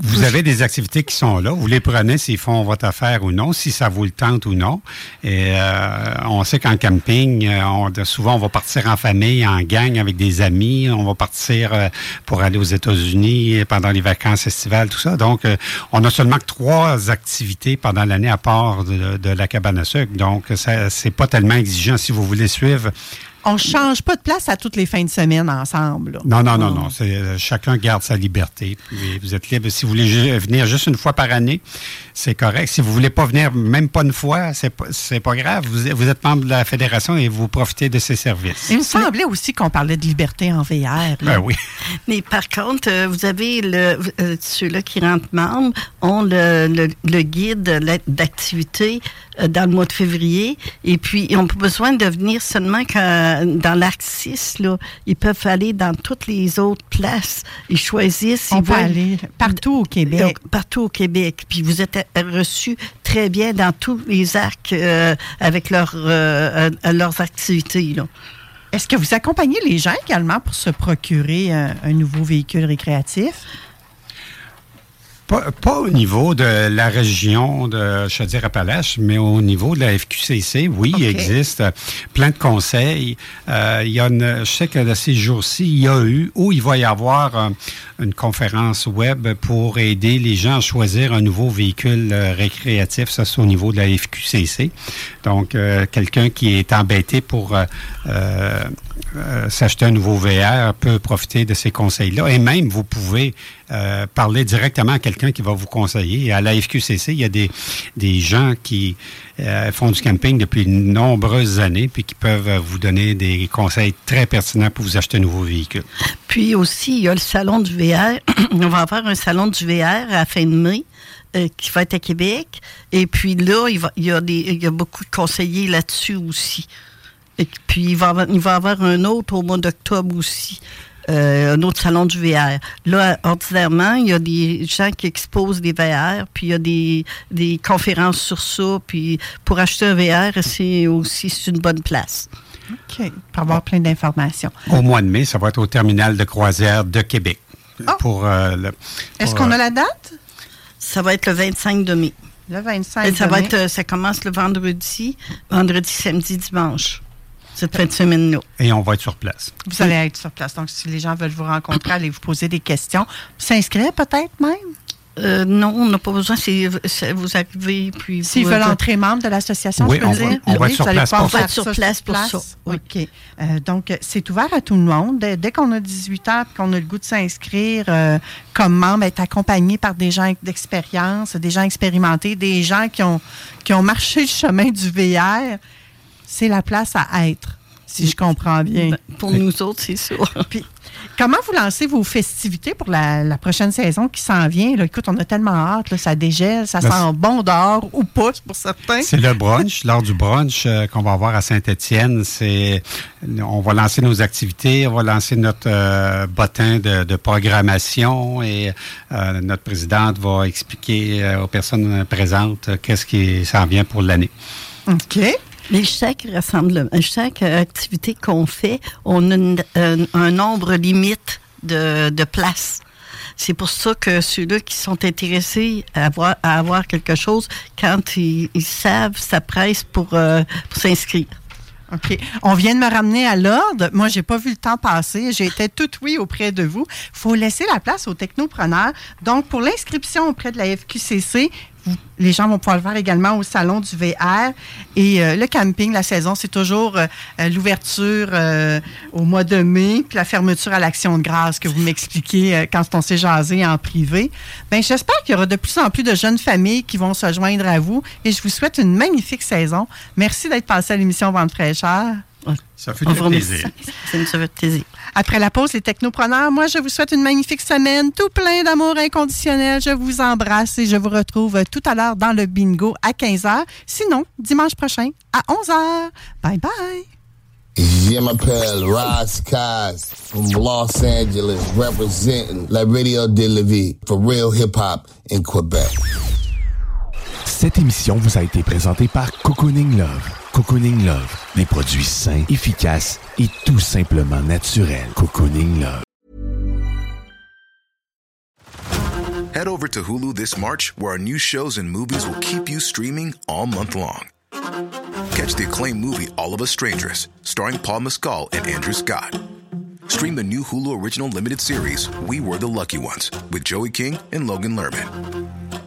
Vous avez des activités qui sont là. Vous les prenez s'ils font votre affaire ou non, si ça vous le tente ou non. Et euh, on sait qu'en camping, euh, on, souvent, on va partir en famille, en gang, avec des amis. On va partir euh, pour aller aux États-Unis pendant les vacances estivales, tout ça. Donc, euh, on a seulement trois activités pendant l'année à part de, la cabane à sucre. Donc, c'est pas tellement exigeant. Si vous voulez suivre On change pas de place à toutes les fins de semaine ensemble. là. Non, non, non, non. C'est, euh, chacun garde sa liberté. Puis vous êtes libre. Si vous voulez venir juste une fois par année, c'est correct. Si vous voulez pas venir même pas une fois, c'est pas, c'est pas grave. Vous, êtes- vous êtes membre de la fédération et vous profitez de ses services. Il me semblait aussi qu'on parlait de liberté en VR. là. Ben oui. Mais par contre, euh, vous avez le, euh, ceux-là qui rentrent membres ont le, le- le guide d'activité euh, dans le mois de février. Et puis, ils n'ont pas besoin de venir seulement quand- dans l'Arc 6. Là. Ils peuvent aller dans toutes les autres places. Ils choisissent. On ils peut aller partout au Québec. Donc, partout au Québec. Puis vous êtes reçus très bien dans tous les arcs euh, avec leurs, euh, leurs activités. Est-ce que vous accompagnez les gens également pour se procurer un nouveau véhicule récréatif? Pas, pas au niveau de la région de Chaudière-Appalaches, mais au niveau de la FQCC, oui, il existe euh, plein de conseils. Euh, il y a une, je sais que de ces jours-ci, il y a eu ou il va y avoir euh, une conférence web pour aider les gens à choisir un nouveau véhicule euh, récréatif. Ça, c'est au niveau de la FQCC. Donc, euh, quelqu'un qui est embêté pour euh, s'acheter un nouveau VR peut profiter de ces conseils-là. Et même, vous pouvez euh, parler directement à quelqu'un qui va vous conseiller. À la FQCC, il y a des, gens qui euh, font du camping depuis de nombreuses années, puis qui peuvent vous donner des conseils très pertinents pour vous acheter un nouveau véhicule. Puis aussi, il y a le salon du VR. On va avoir un salon du VR à fin de mai. qui va être à Québec. Et puis là, il y a beaucoup de conseillers là-dessus aussi. Et puis il va, y avoir, il va y avoir un autre au mois d'octobre aussi. euh, un autre salon du VR. Là, ordinairement, il y a des gens qui exposent des VR, puis il y a des, des conférences sur ça, puis pour acheter un VR, c'est aussi une bonne place. OK. Pour avoir plein d'informations. Au mois de mai, ça va être au terminal de croisière de Québec. Pour, euh, le- Est-ce qu'on euh, a la date? Ça va être le 25 de mai. Le 25 Et ça de va mai. être, euh, ça commence le vendredi, vendredi, samedi, dimanche. Cette fin de semaine-là. Et on va être sur place. Vous allez être sur place. Donc, si les gens veulent vous rencontrer, allez vous poser des questions. S'inscrire peut-être même? Euh, non, on n'a pas besoin. C'est- vous arrivez, puis... S'ils veulent entrer membre de l'association, Oui, je peux on le va- dire? on va Oui, être sur vous allez place pouvoir pour ça. faire On va être sur place pour ça. OK. Euh, donc, euh, c'est ouvert à tout le monde. Dès, dès qu'on a 18 ans et qu'on a le goût de s'inscrire euh, comme membre, être accompagné par des gens d'expérience, des gens expérimentés, des gens qui ont, qui ont marché le chemin du VR, c'est la place à être, si je comprends bien. Ben, pour nous autres, c'est ça. Puis, comment vous lancez vos festivités pour la, la prochaine saison qui s'en vient? Là? Écoute, on a tellement hâte, là, ça dégèle, ça Ben, sent bon dehors ou pas pour certains. C'est le brunch. Lors du brunch euh, qu'on va avoir à Saint-Étienne, c'est on va lancer nos activités, on va lancer notre euh, bottin de, de programmation et euh, notre présidente va expliquer euh, aux personnes présentes euh, qu'est-ce qui s'en vient pour l'année. OK. Mais chaque rassemblement, chaque euh, activité qu'on fait, on a une- un, nombre limite de, places. C'est pour ça que ceux-là qui sont intéressés à avoir, quelque chose, quand ils, savent, ça presse pour, euh, pour s'inscrire. OK. On vient de me ramener à l'ordre. Moi, j'ai pas vu le temps passer. J'ai été tout oui auprès de vous. faut laisser la place aux technopreneurs. Donc, pour l'inscription auprès de la FQCC, les gens vont pouvoir le faire également au salon du VR. Et euh, le camping, la saison, c'est toujours euh, euh, l'ouverture au mois de mai, puis la fermeture à l'action de grâce que vous m'expliquez quand on s'est jasé en privé. Ben, j'espère qu'il y aura de plus en plus de jeunes familles qui vont se joindre à vous. Et je vous souhaite une magnifique saison. Merci d'être passé à l'émission Vente fraîcheur. Ça fait plaisir. Ça nous fait plaisir. Après la pause, les technopreneurs, moi, je vous souhaite une magnifique semaine, tout plein d'amour inconditionnel. Je vous embrasse et je vous retrouve tout à l'heure dans le bingo à 15h. Sinon, dimanche prochain à 11h. Bye bye. Jim Appel, Ross Cast from Los Angeles, representing La Radio de la Vie for real hip hop in Quebec. Cette émission vous a été présentée par Cocooning Love. Cocooning Love, des produits sains, efficaces et tout simplement naturels. Cocooning Love. Head over to Hulu this March, where our new shows and movies will keep you streaming all month long. Catch the acclaimed movie All of Us Strangers, starring Paul Mescal and Andrew Scott. Stream the new Hulu original limited series We Were the Lucky Ones with Joey King and Logan Lerman.